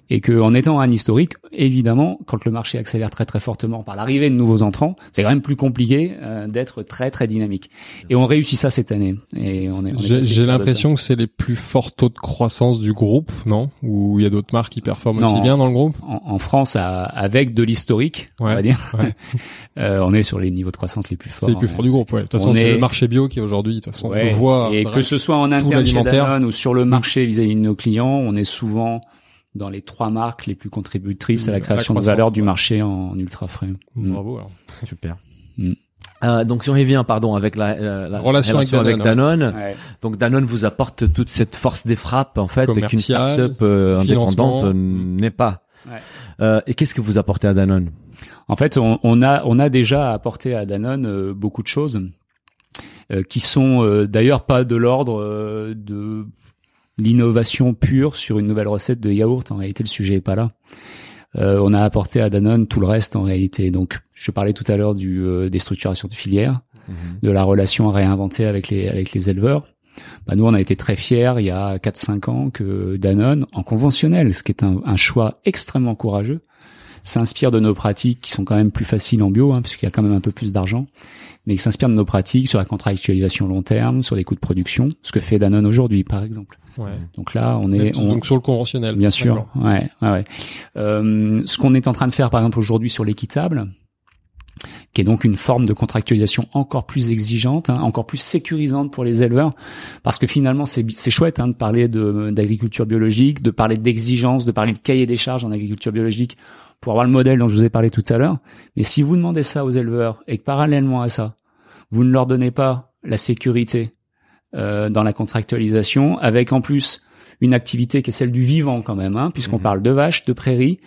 et que en étant un historique, évidemment, quand le marché accélère très très fortement par l'arrivée de nouveaux entrants, c'est quand même plus compliqué euh, d'être très très dynamique. Et on réussit ça cette année. Et on est, on est J'ai l'impression que c'est les plus forts taux de croissance du groupe, non? Ou il y a d'autres marques qui performent Non. aussi bien dans le groupe? En, en France, à- avec de l'historique, on Ouais, va dire, ouais. euh, on est sur les niveaux de croissance les plus forts. C'est les plus ouais. forts du groupe, ouais. De toute façon, On c'est est- le marché bio qui aujourd'hui, de toute façon, on voit. Et que ce soit en interne chez l'alimentaire. Danone ou sur le marché vis-à-vis de nos clients, on est souvent dans les trois marques les plus contributrices à la La création de valeur du ouais. marché en ultra frais. Mm. Bravo. alors. Super. Euh, donc si on revient, pardon, avec la, euh, la Relation avec Danone, Danone. Ouais. donc Danone vous apporte toute cette force des frappes en fait qu'une start-up euh, indépendante euh, n'est pas. Ouais. Euh, et qu'est-ce que vous apportez à Danone? En fait, on, on a on a déjà apporté à Danone euh, beaucoup de choses euh, qui sont euh, d'ailleurs pas de l'ordre euh, de l'innovation pure sur une nouvelle recette de yaourt. En réalité, le sujet est pas là. Euh, on a apporté à Danone tout le reste en réalité. Donc, je parlais tout à l'heure du euh, des structurations de filières, de la relation à réinventer avec les avec les éleveurs. Bah, nous, on a été très fiers il y a 4-5 ans que Danone, en conventionnel, ce qui est un, un choix extrêmement courageux, s'inspire de nos pratiques qui sont quand même plus faciles en bio, hein, puisqu'il y a quand même un peu plus d'argent, mais qui s'inspire de nos pratiques sur la contractualisation long terme, sur les coûts de production, ce que fait Danone aujourd'hui, par exemple. Ouais. Donc là, on est, on, Donc sur le conventionnel. Bien sûr, ouais, ouais, ouais. Euh, ce qu'on est en train de faire, par exemple, aujourd'hui sur l'équitable, qui est donc une forme de contractualisation encore plus exigeante, hein, encore plus sécurisante pour les éleveurs, parce que finalement c'est chouette hein, de parler de d'agriculture biologique, de parler d'exigence, de parler de cahier des charges en agriculture biologique pour avoir le modèle dont je vous ai parlé tout à l'heure. Mais si vous demandez ça aux éleveurs et que parallèlement à ça, vous ne leur donnez pas la sécurité euh, dans la contractualisation, avec en plus une activité qui est celle du vivant quand même, hein, puisqu'on Mhm. parle de vaches, de prairies,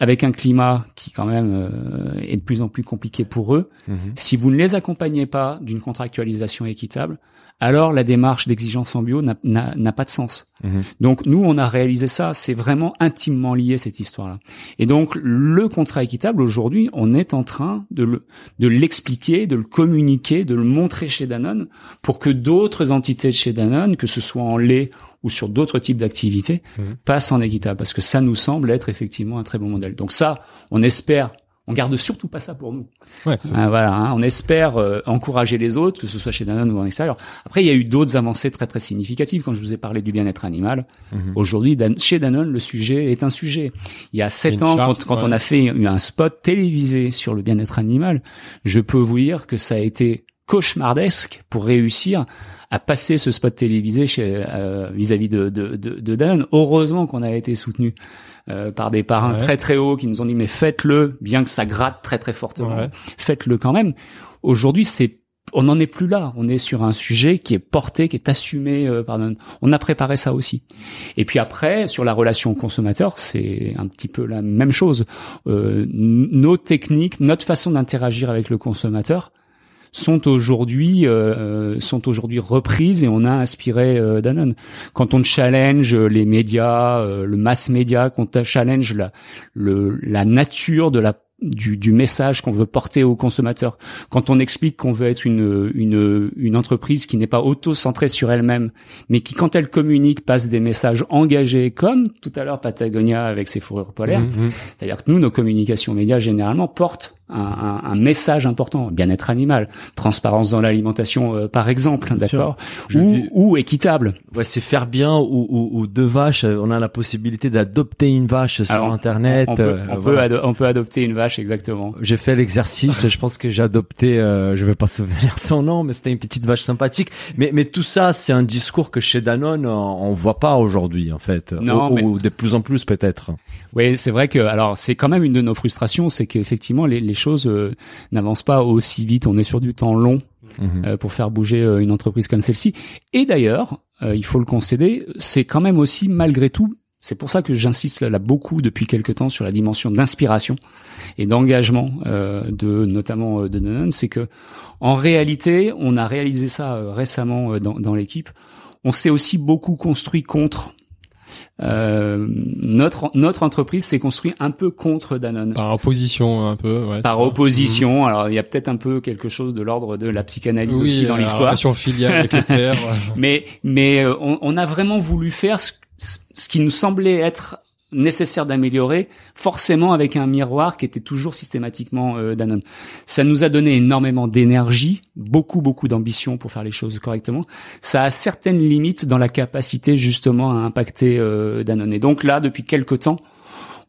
avec un climat qui quand même euh, est de plus en plus compliqué pour eux. Si vous ne les accompagnez pas d'une contractualisation équitable, alors la démarche d'exigence en bio n'a- pas de sens. Mhm. Donc nous, on a réalisé ça, c'est vraiment intimement lié cette histoire-là. Et donc le contrat équitable, aujourd'hui, on est en train de le- de l'expliquer, de le communiquer, de le montrer chez Danone, pour que d'autres entités de chez Danone, que ce soit en lait ou sur d'autres types d'activités, Mhm. passent en équitable, parce que ça nous semble être effectivement un très bon modèle. Donc ça, on espère, on garde surtout pas ça pour nous. Ouais, c'est ça. Ah, voilà, hein, on espère euh, encourager les autres, que ce soit chez Danone ou en extérieur. Après, il y a eu d'autres avancées très très significatives. Quand je vous ai parlé du bien-être animal, Mhm. aujourd'hui, Dan- chez Danone, le sujet est un sujet. Il y a sept ans, charte, quand, quand ouais. on a fait un spot télévisé sur le bien-être animal, je peux vous dire que ça a été cauchemardesque pour réussir à passer ce spot télévisé euh, vis-à-vis de, de, de, de Danone. Heureusement qu'on a été soutenu euh, par des parrains Ouais. très très hauts qui nous ont dit mais faites-le, bien que ça gratte très très fortement, Ouais. faites-le quand même. Aujourd'hui, c'est on n'en est plus là. On est sur un sujet qui est porté, qui est assumé euh, par Danone. On a préparé ça aussi. Et puis après, sur la relation consommateur, c'est un petit peu la même chose. Euh, nos techniques, notre façon d'interagir avec le consommateur sont aujourd'hui euh, sont aujourd'hui reprises et on a inspiré euh, Danone. Quand on challenge les médias, euh, le mass média, quand on challenge la le, la nature de la du, du message qu'on veut porter au consommateur, quand on explique qu'on veut être une, une, une entreprise qui n'est pas auto-centrée sur elle-même, mais qui, quand elle communique, passe des messages engagés, comme tout à l'heure Patagonia avec ses fourrures polaires, Mhm. c'est-à-dire que nous, nos communications médias, généralement, portent un, un- un message important, bien-être animal, transparence dans l'alimentation, euh, par exemple, d'accord, ou, dis- ou équitable. Ouais, c'est faire bien ou, ou, ou deux vaches. euh, On a la possibilité d'adopter une vache sur Alors, Internet. on, peut, euh, on, peut voilà. ado- on peut adopter une vache, exactement. J'ai fait l'exercice. je pense que j'ai adopté. Euh, je vais pas souvenir son nom, mais c'était une petite vache sympathique. Mais mais tout ça, c'est un discours que chez Danone on, on voit pas aujourd'hui en fait. Non, ou, mais- ou de plus en plus peut-être. Oui, c'est vrai que alors c'est quand même une de nos frustrations, c'est qu'effectivement les, les choses euh, n'avancent pas aussi vite. On est sur du temps long Mhm. euh, pour faire bouger euh, une entreprise comme celle-ci. Et d'ailleurs, il faut le concéder, c'est quand même aussi malgré tout. C'est pour ça que j'insiste là, là beaucoup depuis quelque temps sur la dimension d'inspiration et d'engagement euh, de notamment euh, de Danone, c'est que en réalité, on a réalisé ça euh, récemment dans, dans l'équipe. On s'est aussi beaucoup construit contre. Euh, notre notre entreprise s'est construite un peu contre Danone Par opposition un peu. Ouais, par ça. opposition. Alors il y a peut-être un peu quelque chose de l'ordre de la psychanalyse Oui, aussi dans l'histoire. relation filiale avec le père. ouais. Mais mais euh, on, on a vraiment voulu faire ce, ce qui nous semblait être nécessaire d'améliorer, forcément avec un miroir qui était toujours systématiquement euh, Danone. Ça nous a donné énormément d'énergie, beaucoup beaucoup d'ambition pour faire les choses correctement. Ça a certaines limites dans la capacité justement à impacter euh, Danone. Et donc là, depuis quelque temps,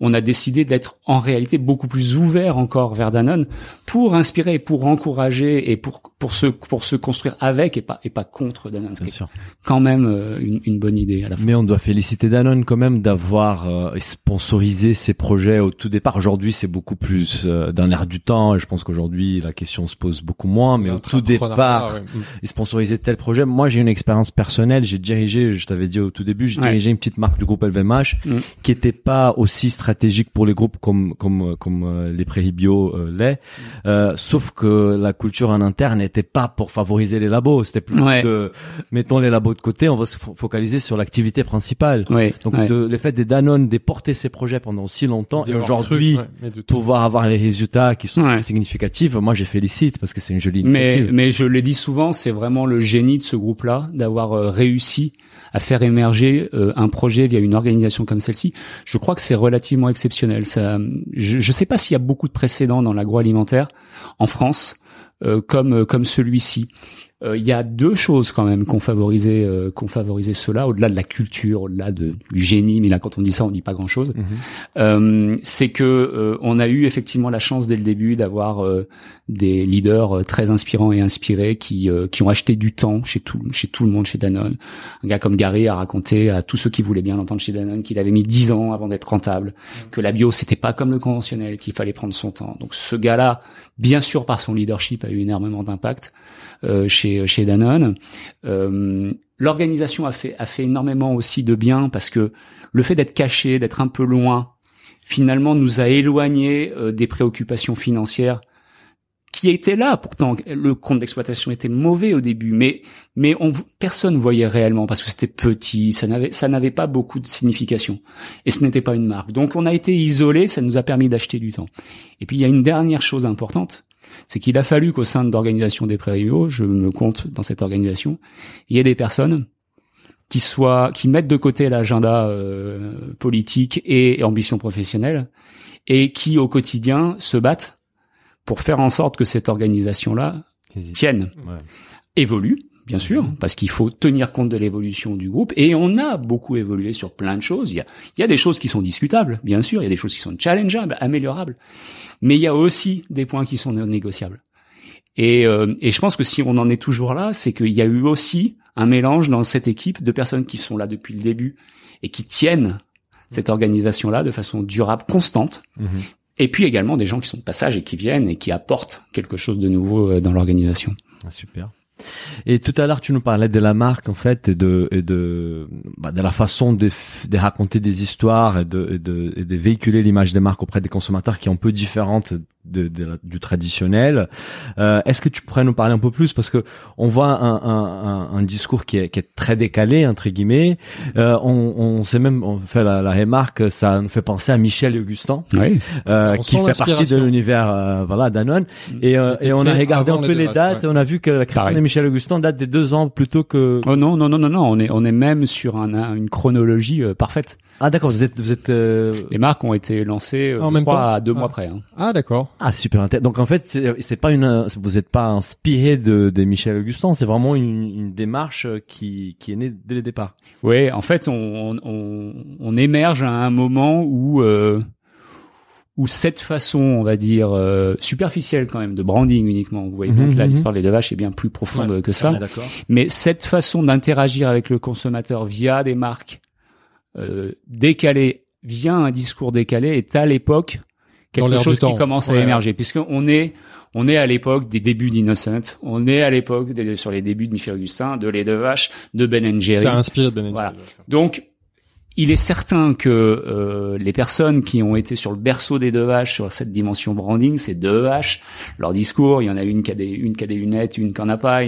on a décidé d'être en réalité beaucoup plus ouvert encore vers Danone pour inspirer, pour encourager et pour pour se pour se construire avec et pas et pas contre Danone. Bien sûr. Quand même euh, une, une, bonne idée à la fin. Mais on doit féliciter Danone quand même d'avoir euh, sponsorisé ces projets au tout départ. Aujourd'hui, c'est beaucoup plus euh, d'un air du temps. Et je pense qu'aujourd'hui, la question se pose beaucoup moins. Mais au tout départ, ouais. ils sponsorisaient tel projet. Moi, j'ai une expérience personnelle. J'ai dirigé, je t'avais dit au tout début, j'ai dirigé une petite marque du groupe LVMH mm. qui était pas aussi stratégique pour les groupes comme comme comme euh, les prairies bio euh, l'est. Euh, sauf que la culture en interne n'était pas pour favoriser les labos. C'était plus de mettons les labos de côté. On va se focaliser sur l'activité principale. Donc de, le fait des Danone de porter ces projets pendant si longtemps et aujourd'hui pouvoir avoir les résultats qui sont significatifs. Moi, j'ai félicite parce que c'est une jolie initiative. Mais mais je l'ai dit souvent, c'est vraiment le génie de ce groupe-là d'avoir réussi à faire émerger euh, un projet via une organisation comme celle-ci, je crois que c'est relativement exceptionnel. Je ne sais pas s'il y a beaucoup de précédents dans l'agroalimentaire en France euh, comme comme celui-ci. Euh, il y a deux choses quand même qu'on favorisait, euh, qu'on favorisait cela, au-delà de la culture, au-delà de, du génie. Mais là, quand on dit ça, on dit pas grand-chose. Euh, c'est que on a eu effectivement la chance dès le début d'avoir des leaders très inspirants et inspirés qui qui ont acheté du temps chez tout chez tout le monde chez Danone. Un gars comme Gary a raconté à tous ceux qui voulaient bien l'entendre chez Danone qu'il avait mis dix ans avant d'être rentable, mhm. que la bio c'était pas comme le conventionnel, qu'il fallait prendre son temps. Donc ce gars-là, bien sûr par son leadership, a eu énormément d'impact. Euh, chez chez Danone. Euh, l'organisation a fait a fait énormément aussi de bien parce que le fait d'être caché, d'être un peu loin, finalement nous a éloigné euh, des préoccupations financières qui étaient là. Pourtant le compte d'exploitation était mauvais au début mais mais on personne voyait réellement parce que c'était petit ça n'avait ça n'avait pas beaucoup de signification. Et ce n'était pas une marque. Donc on a été isolé ça nous a permis d'acheter du temps. Et puis il y a une dernière chose importante c'est qu'il a fallu qu'au sein de l'organisation des prairies je me compte dans cette organisation, il y ait des personnes qui soient, qui mettent de côté l'agenda euh, politique et ambition professionnelle, et qui au quotidien se battent pour faire en sorte que cette organisation-là tienne, évolue, bien sûr, mhm. parce qu'il faut tenir compte de l'évolution du groupe. Et on a beaucoup évolué sur plein de choses. Il y a, il y a des choses qui sont discutables, bien sûr. Il y a des choses qui sont challengeables, améliorables. Mais il y a aussi des points qui sont négociables. Et, euh, et je pense que si on en est toujours là, c'est qu'il y a eu aussi un mélange dans cette équipe de personnes qui sont là depuis le début et qui tiennent cette organisation-là de façon durable, constante. Mhm. Et puis également des gens qui sont de passage et qui viennent et qui apportent quelque chose de nouveau euh, dans l'organisation. Ah, super. Et tout à l'heure, tu nous parlais de la marque en fait et de et de bah, de la façon de, raconter des histoires et de, et de, et de véhiculer l'image des marques auprès des consommateurs qui est un peu différente de, de, du traditionnel. Euh, Est-ce que tu pourrais nous parler un peu plus? Parce que on voit un, un, un, discours qui est, qui est, très décalé entre guillemets. Euh, on, on sait même, on fait la, la, remarque, ça nous fait penser à Michel Augustin, oui. euh, qui fait partie de l'univers euh, voilà Danone. Mm. Et, euh, et on a regardé un peu les, dates et on a vu que la création de Michel Augustin date des deux ans plutôt que. Oh non non non non non, on est on est même sur un, une chronologie euh, parfaite. Ah d'accord, vous êtes vous êtes. Euh, Les marques ont été lancées euh, en même temps à deux mois ah. près. Hein. Ah d'accord. Ah super intéressant. Donc en fait c'est pas une vous n'êtes pas inspiré de, de Michel Augustin, c'est vraiment une, une, démarche qui qui est née dès le départ. Oui, en fait on on, on émerge à un moment où euh, où cette façon, on va dire euh, superficielle quand même de branding uniquement. Vous voyez bien mhm, que là mhm. l'histoire des deux vaches est bien plus profonde que ça. Mais cette façon d'interagir avec le consommateur via des marques euh, décalé vient un discours décalé est à l'époque quelque chose qui commence à émerger puisqu'on est on est à l'époque des débuts d'Innocent, on est à l'époque sur les débuts de Michel Augustin, de Les Deux Vaches, de Ben Jerry. Ça inspire de Ben Jerry. Voilà. Donc il est certain que euh, les personnes qui ont été sur le berceau des deux vaches sur cette dimension branding, ces deux vaches, leur discours, il y en a une qui a des, une qui a des lunettes, une qui en a pas,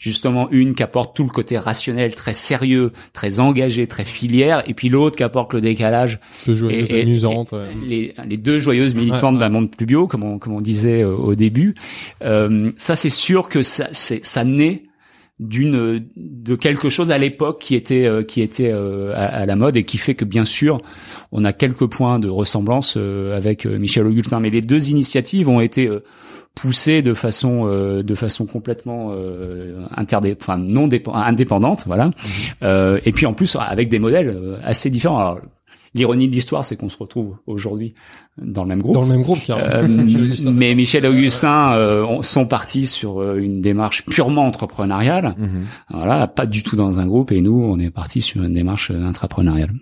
justement une qui apporte tout le côté rationnel, très sérieux, très engagé, très filière, et puis l'autre qui apporte le décalage. Deux joyeuses et, amusantes. les, les, deux joyeuses militantes d'un monde plus bio, comme on, comme on disait euh, au début. Euh, ça, c'est sûr que ça, ça naît d'une de quelque chose à l'époque qui était euh, qui était euh, à, la mode et qui fait que bien sûr on a quelques points de ressemblance euh, avec Michel Augustin. Mais les deux initiatives ont été poussées de façon de façon complètement interdé enfin non indépendante voilà. Mmh. et puis en plus avec des modèles assez différents. Alors L'ironie de l'histoire, c'est qu'on se retrouve aujourd'hui dans le même groupe. Dans le même groupe, euh, mais Michel et Augustin euh, sont partis sur euh, une démarche purement entrepreneuriale. Mhm. Voilà, pas du tout dans un groupe. Et nous, on est partis sur une démarche intrapreneuriale.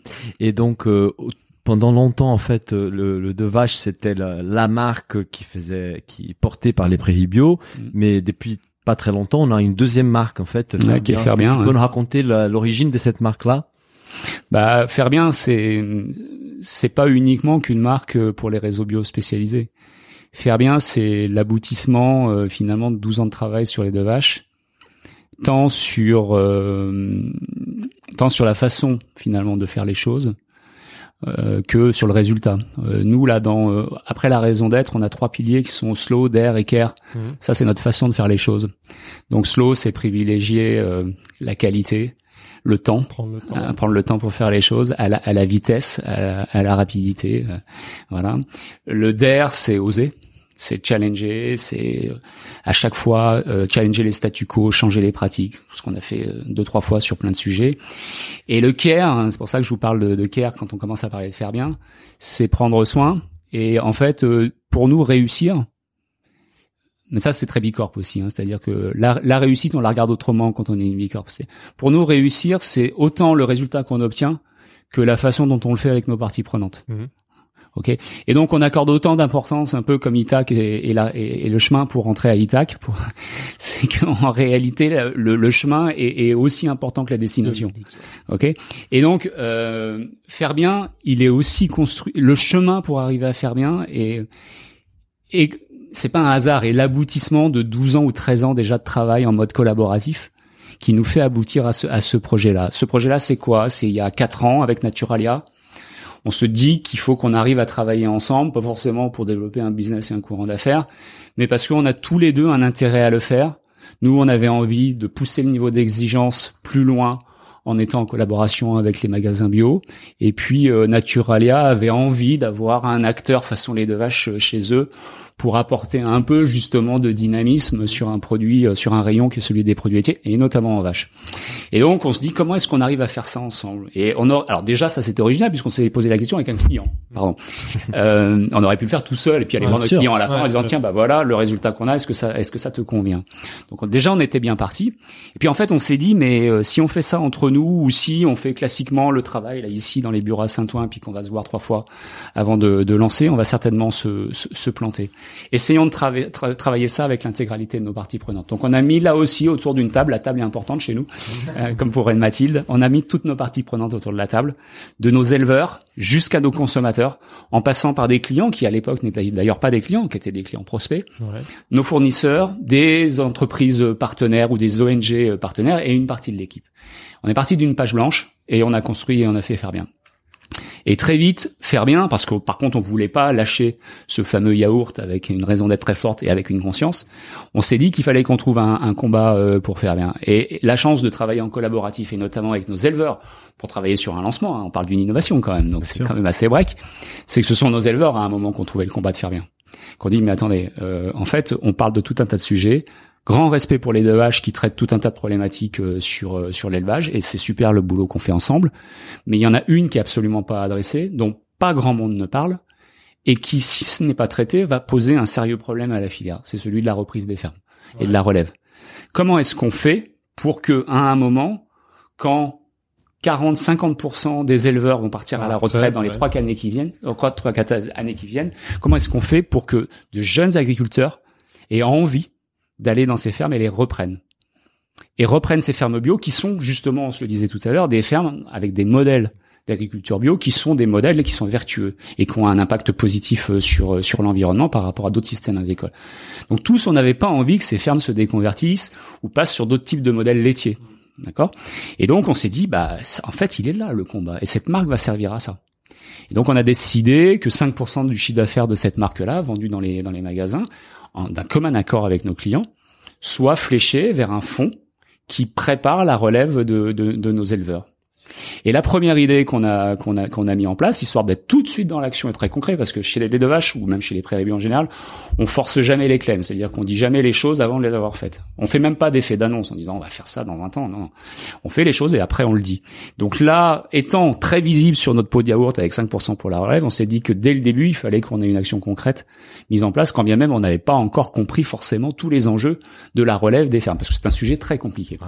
Et donc, pendant longtemps, en fait, le, le De Vache, c'était la, marque qui faisait, qui portait par les prairies bio. Mm. Mais depuis pas très longtemps, on a une deuxième marque, en fait, qui est faire bien. Tu peux nous raconter l'origine de cette marque-là? Bah, faire bien, c'est c'est pas uniquement qu'une marque pour les réseaux bio spécialisés. Faire bien, c'est l'aboutissement euh, finalement de 12 ans de travail sur les deux vaches, tant sur euh, tant sur la façon finalement de faire les choses euh, que sur le résultat. nous là, dans après la raison d'être, on a trois piliers qui sont slow, dare et care. Mmh. Ça, c'est notre façon de faire les choses. Donc slow, c'est privilégier la qualité le temps, prendre le temps, euh, prendre le temps pour faire les choses, à la, à la vitesse, à la, rapidité, euh, voilà. Le dare, c'est oser, c'est challenger, c'est euh, à chaque fois challenger les statu quo, changer les pratiques, ce qu'on a fait deux trois fois sur plein de sujets. Et le care, hein, c'est pour ça que je vous parle de, de, care quand on commence à parler de faire bien, c'est prendre soin. Et en fait, pour nous réussir, mais ça, c'est très bicorp aussi. Hein. C'est-à-dire que la, la, réussite, on la regarde autrement quand on est une bicorp. Pour nous, réussir, c'est autant le résultat qu'on obtient que la façon dont on le fait avec nos parties prenantes. Ok. Et donc, on accorde autant d'importance, un peu comme Itac et, et, la, et, le chemin pour rentrer à Itac. Pour... c'est qu'en réalité, le, le chemin est, est, aussi important que la destination. Ok. Et donc, euh, faire bien, il est aussi construit. Le chemin pour arriver à faire bien et et c'est pas un hasard et l'aboutissement de 12 ans ou 13 ans déjà de travail en mode collaboratif qui nous fait aboutir à ce, à ce projet-là. Ce projet-là, c'est quoi? C'est il y a 4 ans avec Naturalia. On se dit qu'il faut qu'on arrive à travailler ensemble, pas forcément pour développer un business et un courant d'affaires, mais parce qu'on a tous les deux un intérêt à le faire. Nous, on avait envie de pousser le niveau d'exigence plus loin en étant en collaboration avec les magasins bio. Et puis euh, Naturalia avait envie d'avoir un acteur façon les deux vaches euh, chez eux pour apporter un peu justement de dynamisme sur un produit, euh, sur un rayon qui est celui des produits laitiers et notamment en vache. Et donc on se dit comment est-ce qu'on arrive à faire ça ensemble? Et on a, alors déjà ça c'était original puisqu'on s'est posé la question avec un client. Pardon. Euh, on aurait pu le faire tout seul et puis aller voir notre client à la fin en disant tiens bah voilà le résultat qu'on a est-ce que ça est-ce que ça te convient? Donc déjà on était bien parti. Et puis en fait on s'est dit mais euh, si on fait ça entre nous ou si on fait classiquement le travail là ici dans les bureaux à Saint-Ouen puis qu'on va se voir trois fois avant de, de lancer on va certainement se, se, se planter. Essayons de travailler ça avec l'intégralité de nos parties prenantes. Donc on a mis là aussi autour d'une table, la table est importante chez nous, euh, comme pour Reine Mathilde, on a mis toutes nos parties prenantes autour de la table, de nos éleveurs jusqu'à nos consommateurs, en passant par des clients qui à l'époque n'étaient d'ailleurs pas des clients, qui étaient des clients prospects, nos fournisseurs, des entreprises partenaires ou des ONG partenaires et une partie de l'équipe. On est parti d'une page blanche et on a construit et on a fait faire bien. Et très vite, faire bien, parce que par contre, on voulait pas lâcher ce fameux yaourt avec une raison d'être très forte et avec une conscience. On s'est dit qu'il fallait qu'on trouve un, un combat euh, pour faire bien. Et la chance de travailler en collaboratif et notamment avec nos éleveurs pour travailler sur un lancement, hein, on parle d'une innovation quand même, donc c'est quand même assez break, c'est que ce sont nos éleveurs à un moment qu'on trouvait le combat de faire bien. Qu'on dit mais attendez, euh, en fait, on parle de tout un tas de sujets. Grand respect pour les deux vaches qui traitent tout un tas de problématiques euh, sur euh, sur l'élevage et c'est super le boulot qu'on fait ensemble. Mais il y en a une qui est absolument pas adressée, dont pas grand monde ne parle et qui, si ce n'est pas traité, va poser un sérieux problème à la filière. C'est celui de la reprise des fermes et de la relève. Comment est-ce qu'on fait pour que, à un moment, quand 40-50% des éleveurs vont partir à la retraite dans les trois années qui viennent, trois, trois années qui viennent, comment est-ce qu'on fait pour que de jeunes agriculteurs aient envie d'aller dans ces fermes et les reprennent. Et reprennent ces fermes bio qui sont justement, on se le disait tout à l'heure, des fermes avec des modèles d'agriculture bio qui sont des modèles qui sont vertueux et qui ont un impact positif euh, sur euh, sur l'environnement par rapport à d'autres systèmes agricoles. Donc tous, on n'avait pas envie que ces fermes se déconvertissent ou passent sur d'autres types de modèles laitiers. D'accord? Et donc on s'est dit, bah en fait, il est là le combat et cette marque va servir à ça. Et donc on a décidé que 5% du chiffre d'affaires de cette marque-là, vendu dans les dans les magasins, d'un commun accord avec nos clients, soit fléché vers un fonds qui prépare la relève de nos éleveurs. Et la première idée qu'on a qu'on a qu'on a mis en place, histoire d'être tout de suite dans l'action et très concret, parce que chez les laits de vache ou même chez les prairies en général, on force jamais les claims, c'est-à-dire qu'on dit jamais les choses avant de les avoir faites. On fait même pas d'effet d'annonce en disant on va faire ça dans 20 ans. Non, on fait les choses et après on le dit. Donc là, étant très visible sur notre pot de yaourt avec 5% pour la relève, on s'est dit que dès le début, il fallait qu'on ait une action concrète mise en place, quand bien même on n'avait pas encore compris forcément tous les enjeux de la relève des fermes, parce que c'est un sujet très compliqué.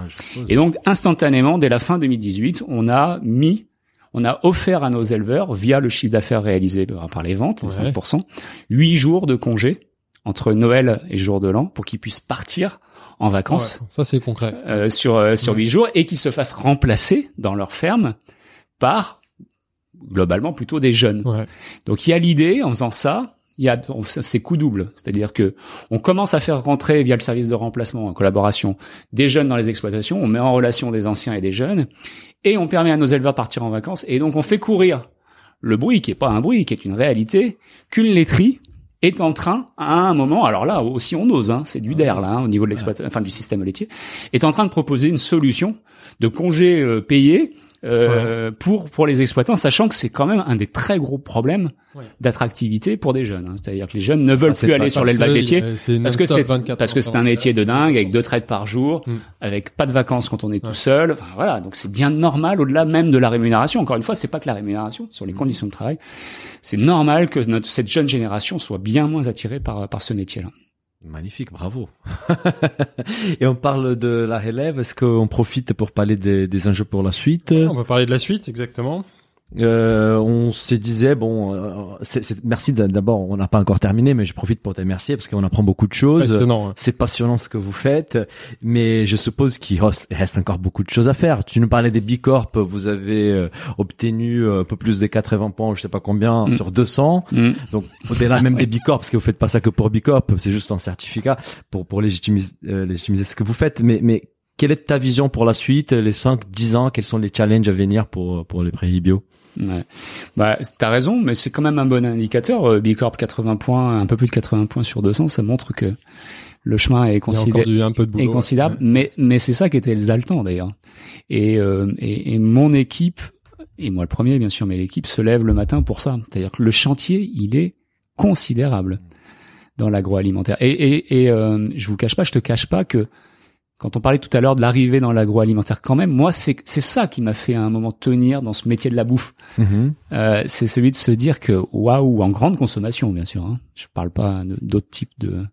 et donc instantanément, dès la fin 2018, on a mis on a offert à nos éleveurs, via le chiffre d'affaires réalisé par les ventes, les 5%, 8 jours de congé entre Noël et jour de l'an pour qu'ils puissent partir en vacances. ça c'est concret. Euh, sur euh, sur huit jours et qu'ils se fassent remplacer dans leur ferme par globalement plutôt des jeunes. Donc il y a l'idée en faisant ça, il y a c'est coup double, c'est-à-dire que on commence à faire rentrer via le service de remplacement en collaboration des jeunes dans les exploitations, on met en relation des anciens et des jeunes et on permet à nos éleveurs de partir en vacances et donc on fait courir le bruit qui est pas un bruit, qui est une réalité, qu'une laiterie est en train à un moment, alors là aussi on ose, hein, c'est du DER là hein, au niveau de l'exploitation, enfin du système laitier, est en train de proposer une solution de congés euh, pour pour les exploitants, sachant que c'est quand même un des très gros problèmes d'attractivité pour des jeunes. Hein. C'est-à-dire que les jeunes ne veulent ah, plus aller sur l'élevage laitier parce que c'est parce que c'est un métier de dingue avec deux traites par jour, mm. avec pas de vacances quand on est tout seul. Enfin, voilà, donc c'est bien normal au-delà même de la rémunération. Encore une fois, c'est pas que la rémunération sur les mm. conditions de travail. C'est normal que notre, cette jeune génération soit bien moins attirée par par ce métier-là. Magnifique, bravo. Et on parle de la relève. Est-ce qu'on profite pour parler des, enjeux pour la suite? On va parler de la suite, exactement. Euh, on se disait bon, euh, c'est, merci d'abord. On n'a pas encore terminé, mais je profite pour te remercier parce qu'on apprend beaucoup de choses. C'est passionnant ce que vous faites, mais je suppose qu'il reste encore beaucoup de choses à faire. Tu nous parlais des Bicorp. Vous avez euh, obtenu un peu plus des 80 points, je sais pas combien, mm. sur 200. Mm. Donc au-delà même des Bicorp, parce que vous faites pas ça que pour Bicorp, c'est juste un certificat pour pour légitimiser, légitimiser ce que vous faites. Mais mais quelle est ta vision pour la suite, les 5, 10 ans? Quels sont les challenges à venir pour pour les prairies bio Ouais. Bah, t'as raison, mais c'est quand même un bon indicateur. Euh, Bicorp 80 points, un peu plus de 80 points sur 200, ça montre que le chemin est, considéré, un peu de boulot, est considérable. Mais, mais c'est ça qui était exaltant d'ailleurs. Et, euh, et, et, mon équipe, et moi le premier bien sûr, mais l'équipe se lève le matin pour ça. C'est-à-dire que le chantier, il est considérable dans l'agroalimentaire. Et, et, et euh, je vous cache pas, je te cache pas que quand on parlait tout à l'heure de l'arrivée dans l'agroalimentaire, quand même, moi, c'est c'est ça qui m'a fait à un moment tenir dans ce métier de la bouffe. Mm-hmm. Euh, c'est celui de se dire que waouh, en grande consommation, bien sûr. Hein, je parle pas d'autres types de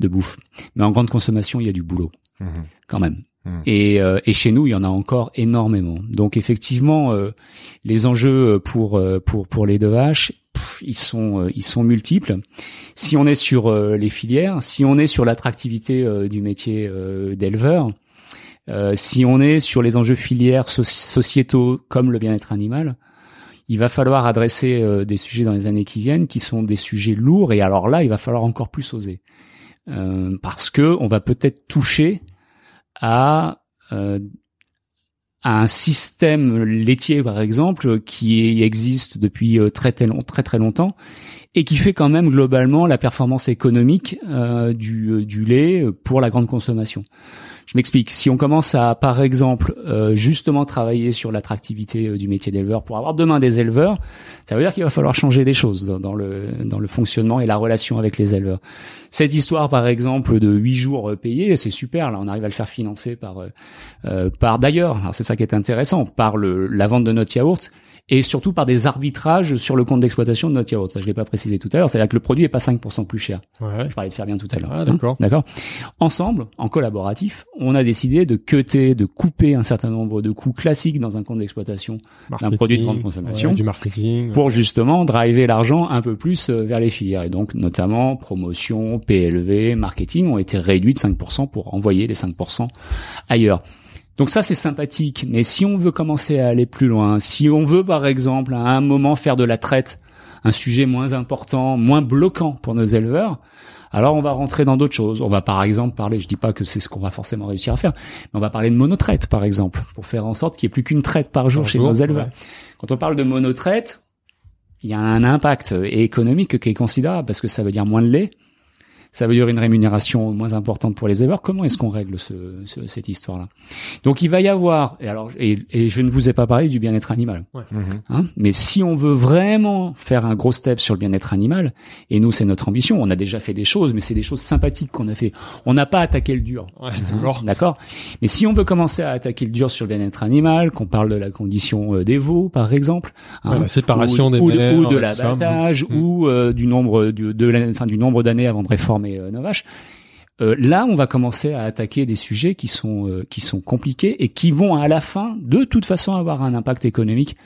de bouffe, mais en grande consommation, il y a du boulot, mm-hmm. quand même. Mm. Et, euh, et, chez nous, il y en a encore énormément. Donc effectivement, euh, les enjeux pour euh, pour pour les deux vaches, ils sont ils sont multiples. Si on est sur les filières, si on est sur l'attractivité du métier d'éleveur, si on est sur les enjeux filières sociétaux comme le bien-être animal, il va falloir adresser des sujets dans les années qui viennent qui sont des sujets lourds. Et alors là, il va falloir encore plus oser parce que on va peut-être toucher à, euh, à un système laitier, par exemple, qui existe depuis euh, très très, longtemps et qui fait quand même globalement la performance économique euh, du lait pour la grande consommation. Je m'explique. Si on commence à, par exemple, euh, justement travailler sur l'attractivité euh, du métier d'éleveur pour avoir demain des éleveurs, ça veut dire qu'il va falloir changer des choses dans, le dans le fonctionnement et la relation avec les éleveurs. Cette histoire, par exemple, de huit jours euh, payés, c'est super. Là, on arrive à le faire financer par par d'ailleurs. C'est ça qui est intéressant, par le, la vente de notre yaourt et surtout par des arbitrages sur le compte d'exploitation de notre yaourt. Ça, je l'ai pas précisé tout à l'heure. C'est-à-dire que le produit est pas 5% plus cher. Ouais. Je parlais de faire bien tout à l'heure. Ah, d'accord. d'accord. Ensemble, en collaboratif, on a décidé de cuter, de couper un certain nombre de coûts classiques dans un compte d'exploitation d'un produit de grande consommation. du marketing. Pour justement driver l'argent un peu plus euh, vers les filières. Et donc, notamment, promotion, PLV, marketing ont été réduits de 5% pour envoyer les 5% ailleurs. Donc ça, c'est sympathique. Mais si on veut commencer à aller plus loin, si on veut, par exemple, à un moment faire de la traite un sujet moins important, moins bloquant pour nos éleveurs, alors on va rentrer dans d'autres choses. On va par exemple parler, je dis pas que c'est ce qu'on va forcément réussir à faire, mais on va parler de monotraite par exemple, pour faire en sorte qu'il n'y ait plus qu'une traite par jour chez nos éleveurs. Quand on parle de monotraite, il y a un impact économique qui est considérable parce que ça veut dire moins de lait, ça veut dire une rémunération moins importante pour les éleveurs. Comment est-ce qu'on règle ce, ce- cette histoire-là? Donc il va y avoir, et alors et, et je ne vous ai pas parlé du bien-être animal, Mhm. hein, mais si on veut vraiment faire un gros step sur le bien-être animal, et nous c'est notre ambition, on a déjà fait des choses, mais c'est des choses sympathiques qu'on a fait. On n'a pas attaqué le dur. Ouais, Hein, d'accord? D'accord. Mais si on veut commencer à attaquer le dur sur le bien-être animal, qu'on parle de la condition euh, des veaux, par exemple, hein, Ouais, la séparation ou, des ou mères, ou de l'abattage, ça. Mm. ou euh, du nombre du, de la- enfin, du nombre d'années avant de réformer euh, nos vaches. Euh, là, on va commencer à attaquer des sujets qui sont euh, qui sont compliqués et qui vont à la fin, de toute façon, avoir un impact économique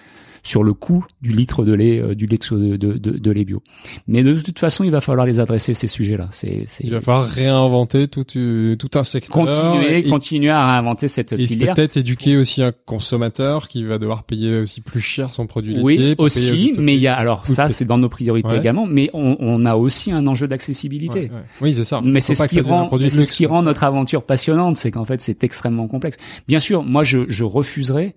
sur le coût du litre de lait, euh, du lait de, de, de, de lait bio. Mais de toute façon, il va falloir les adresser ces sujets-là. C'est, Il va falloir réinventer tout, euh, tout un secteur. continuer, et, continuer à réinventer cette et filière. peut-être éduquer aussi un consommateur qui va devoir payer aussi plus cher son produit Oui, laitier. payer aussi, mais il y a alors Oui, ça, c'est dans nos priorités Ouais. également, mais on, on a aussi un enjeu d'accessibilité. Ouais, ouais. Oui, c'est ça. Mais c'est ce qui rend, c'est ce qui rend notre aventure passionnante, c'est qu'en fait c'est extrêmement complexe. Bien sûr, moi je, je refuserais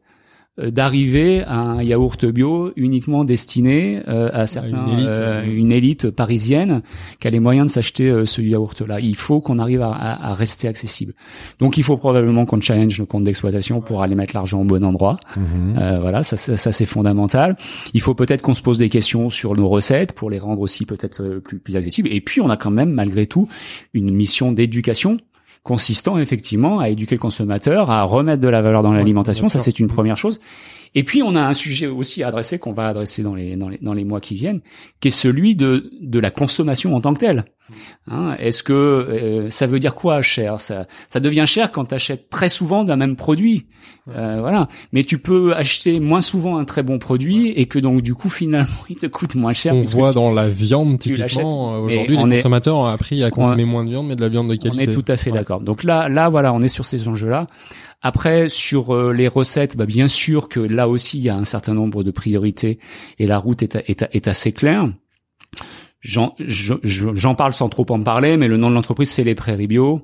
d'arriver à un yaourt bio uniquement destiné euh, à certains, une élite, euh, une élite parisienne qui a les moyens de s'acheter euh, ce yaourt-là. Il faut qu'on arrive à, rester accessible. Donc il faut probablement qu'on challenge nos comptes d'exploitation pour aller mettre l'argent au bon endroit. Mhm. Euh, voilà, ça, ça, ça, c'est fondamental. Il faut peut-être qu'on se pose des questions sur nos recettes pour les rendre aussi peut-être euh, plus, plus accessibles. Et puis on a quand même malgré tout une mission d'éducation consistant effectivement à éduquer le consommateur, à remettre de la valeur dans l'alimentation. Ça, c'est une première chose. Et puis on a un sujet aussi à adresser qu'on va adresser dans les, dans les dans les mois qui viennent, qui est celui de de la consommation en tant que telle. Hein, Est-ce que euh, ça veut dire quoi cher? Ça ça devient cher quand tu achètes très souvent d'un même produit. Euh, voilà. Mais tu peux acheter moins souvent un très bon produit et que donc du coup finalement il te coûte moins cher. On voit dans la viande typiquement euh, aujourd'hui on les est- consommateurs ont appris à consommer moins de viande mais de la viande de On qualité. est tout à fait Ouais. d'accord. Donc là, là, voilà, on est sur ces enjeux-là. Après, sur euh, les recettes, bah, bien sûr que là aussi, il y a un certain nombre de priorités et la route est, assez claire. J'en je- je- j'en parle sans trop en parler, mais le nom de l'entreprise, c'est les Prairies Bio.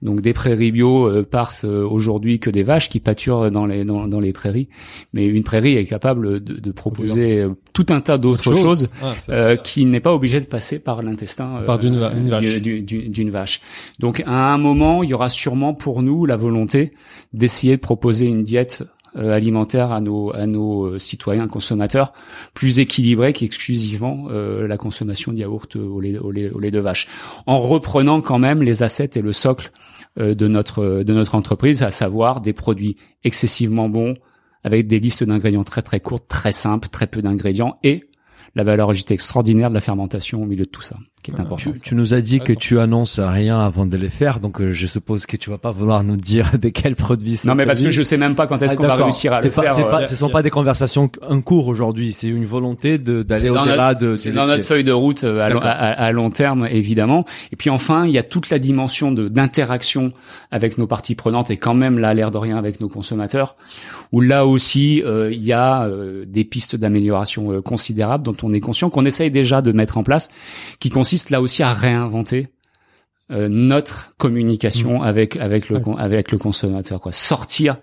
Donc des prairies bio euh, partent euh, aujourd'hui que des vaches qui pâturent dans les dans, dans les prairies, mais une prairie est capable de, de proposer euh, tout un tas d'autres Autre chose. choses Ah, euh, qui n'est pas obligé de passer par l'intestin euh, d'une va- une vache. du- du- d'une vache. Donc à un moment, il y aura sûrement pour nous la volonté d'essayer de proposer une diète alimentaire à nos à nos euh, citoyens consommateurs plus équilibrée qu'exclusivement euh, la consommation de yaourt au lait, au lait au lait de vache, en reprenant quand même les assets et le socle euh, de notre de notre entreprise, à savoir des produits excessivement bons avec des listes d'ingrédients très très courtes, très simples, très peu d'ingrédients et la valeur ajoutée extraordinaire de la fermentation au milieu de tout ça, qui est important. Tu, tu nous as dit que tu annonces rien avant de les faire, donc euh, je suppose que tu vas pas vouloir nous dire de quels produits c'est Non, mais parce que je sais même pas quand est-ce Ah, qu'on va réussir à le pas, faire. euh, pas, ce sont pas des conversations en cours aujourd'hui, c'est une volonté d'aller au-delà de. C'est de dans notre feuille de route euh, à, long- D'accord. à, à- à long terme, évidemment. Et puis enfin, il y a toute la dimension de d'interaction avec nos parties prenantes et quand même là, l'air de rien avec nos consommateurs, où là aussi, euh, il y a euh, des pistes d'amélioration euh, considérables dont on est conscient, qu'on essaye déjà de mettre en place, qui consiste là aussi à réinventer euh, notre communication avec avec le Ouais. avec le consommateur quoi. Sortir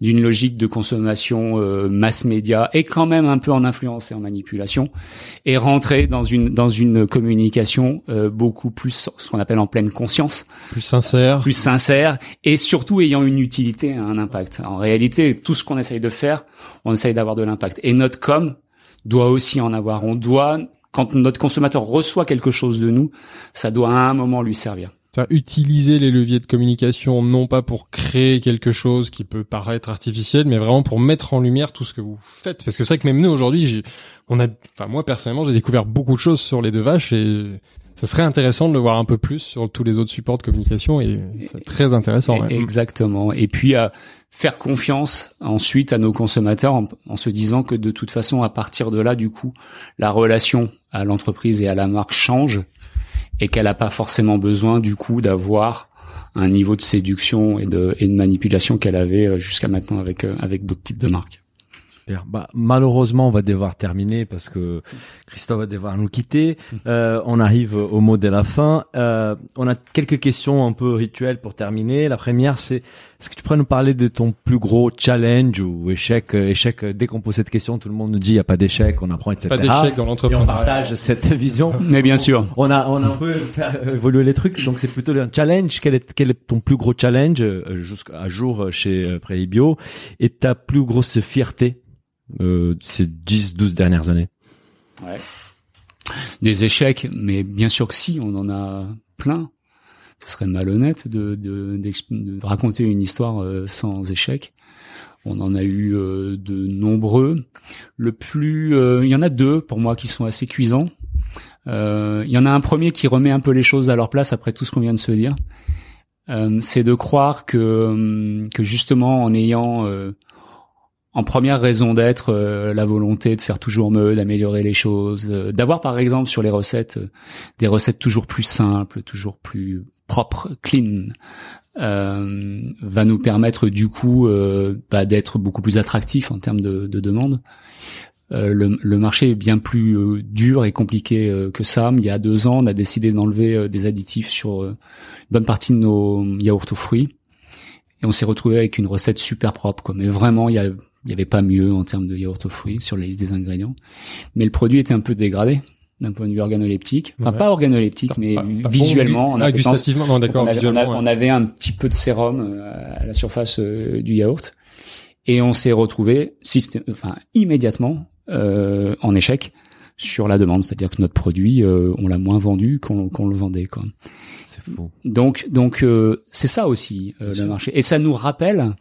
d'une logique de consommation euh, mass média et quand même un peu en influence et en manipulation et rentrer dans une dans une communication euh, beaucoup plus ce qu'on appelle en pleine conscience. Plus sincère. plus sincère et surtout ayant une utilité et un impact. En réalité tout ce qu'on essaye de faire on essaye d'avoir de l'impact. Et notre com doit aussi en avoir. On doit quand notre consommateur reçoit quelque chose de nous ça doit à un moment lui servir C'est-à-dire utiliser les leviers de communication non pas pour créer quelque chose qui peut paraître artificiel, mais vraiment pour mettre en lumière tout ce que vous faites. Parce que c'est vrai que même nous aujourd'hui, on a, enfin moi personnellement, j'ai découvert beaucoup de choses sur les deux vaches et ça serait intéressant de le voir un peu plus sur tous les autres supports de communication et c'est très intéressant. ouais. Exactement. Et puis à faire confiance ensuite à nos consommateurs en, en se disant que de toute façon, à partir de là, du coup, la relation à l'entreprise et à la marque change et qu'elle n'a pas forcément besoin du coup d'avoir un niveau de séduction et de, et de manipulation qu'elle avait euh, jusqu'à maintenant avec euh, avec d'autres types de marques. Bah, malheureusement, on va devoir terminer parce que Christophe va devoir nous quitter. Euh, on arrive au mot de la fin. Euh, on a quelques questions un peu rituelles pour terminer. La première, c'est Est-ce que tu pourrais nous parler de ton plus gros challenge ou échec euh, Échec, euh, dès qu'on pose cette question, tout le monde nous dit il n'y a pas d'échec, on apprend, etc. Pas d'échec dans Et on partage cette vision. Mais bien sûr. On a, on a un peu fait évoluer les trucs, donc c'est plutôt un challenge. Quel est, quel est ton plus gros challenge euh, jusqu'à jour euh, chez euh, Préibio et ta plus grosse fierté euh, de ces 10, 12 dernières années? Ouais. Des échecs, mais bien sûr que si, on en a plein. Ce serait malhonnête de, de, de raconter une histoire euh, sans échec. On en a eu euh, de nombreux. Le plus, euh, il y en a deux pour moi qui sont assez cuisants. Il y en a un premier qui remet un peu les choses à leur place après tout ce qu'on vient de se dire. C'est de croire que, que justement en ayant en première raison d'être euh, la volonté de faire toujours mieux, d'améliorer les choses, euh, d'avoir par exemple sur les recettes euh, des recettes toujours plus simples, toujours plus propres, clean, euh, va nous permettre du coup euh, bah, d'être beaucoup plus attractif en termes de, de demande. Euh, le, marché est bien plus euh, dur et compliqué que ça. Il y a deux ans, on a décidé d'enlever des additifs sur une bonne partie de nos yaourts aux fruits. Et on s'est retrouvé avec une recette super propre. Quoi. Mais vraiment, il y, a- il y avait pas mieux en termes de yaourt aux fruits sur la liste des ingrédients. Mais le produit était un peu dégradé d'un point de vue organoleptique. Enfin, Ouais. pas organoleptique, mais Pas- pas visuellement. bon, en ah, appétence. gustativement, non, d'accord, on, avait, on, visuellement, a- ouais. on avait un petit peu de sérum euh, à la surface euh, du yaourt. Et on s'est retrouvé enfin, immédiatement euh, en échec sur la demande. C'est-à-dire que notre produit, euh, on l'a moins vendu qu'on le vendait. Quoi. C'est fou. Donc, donc euh, c'est ça aussi euh, le marché. Et ça nous rappelle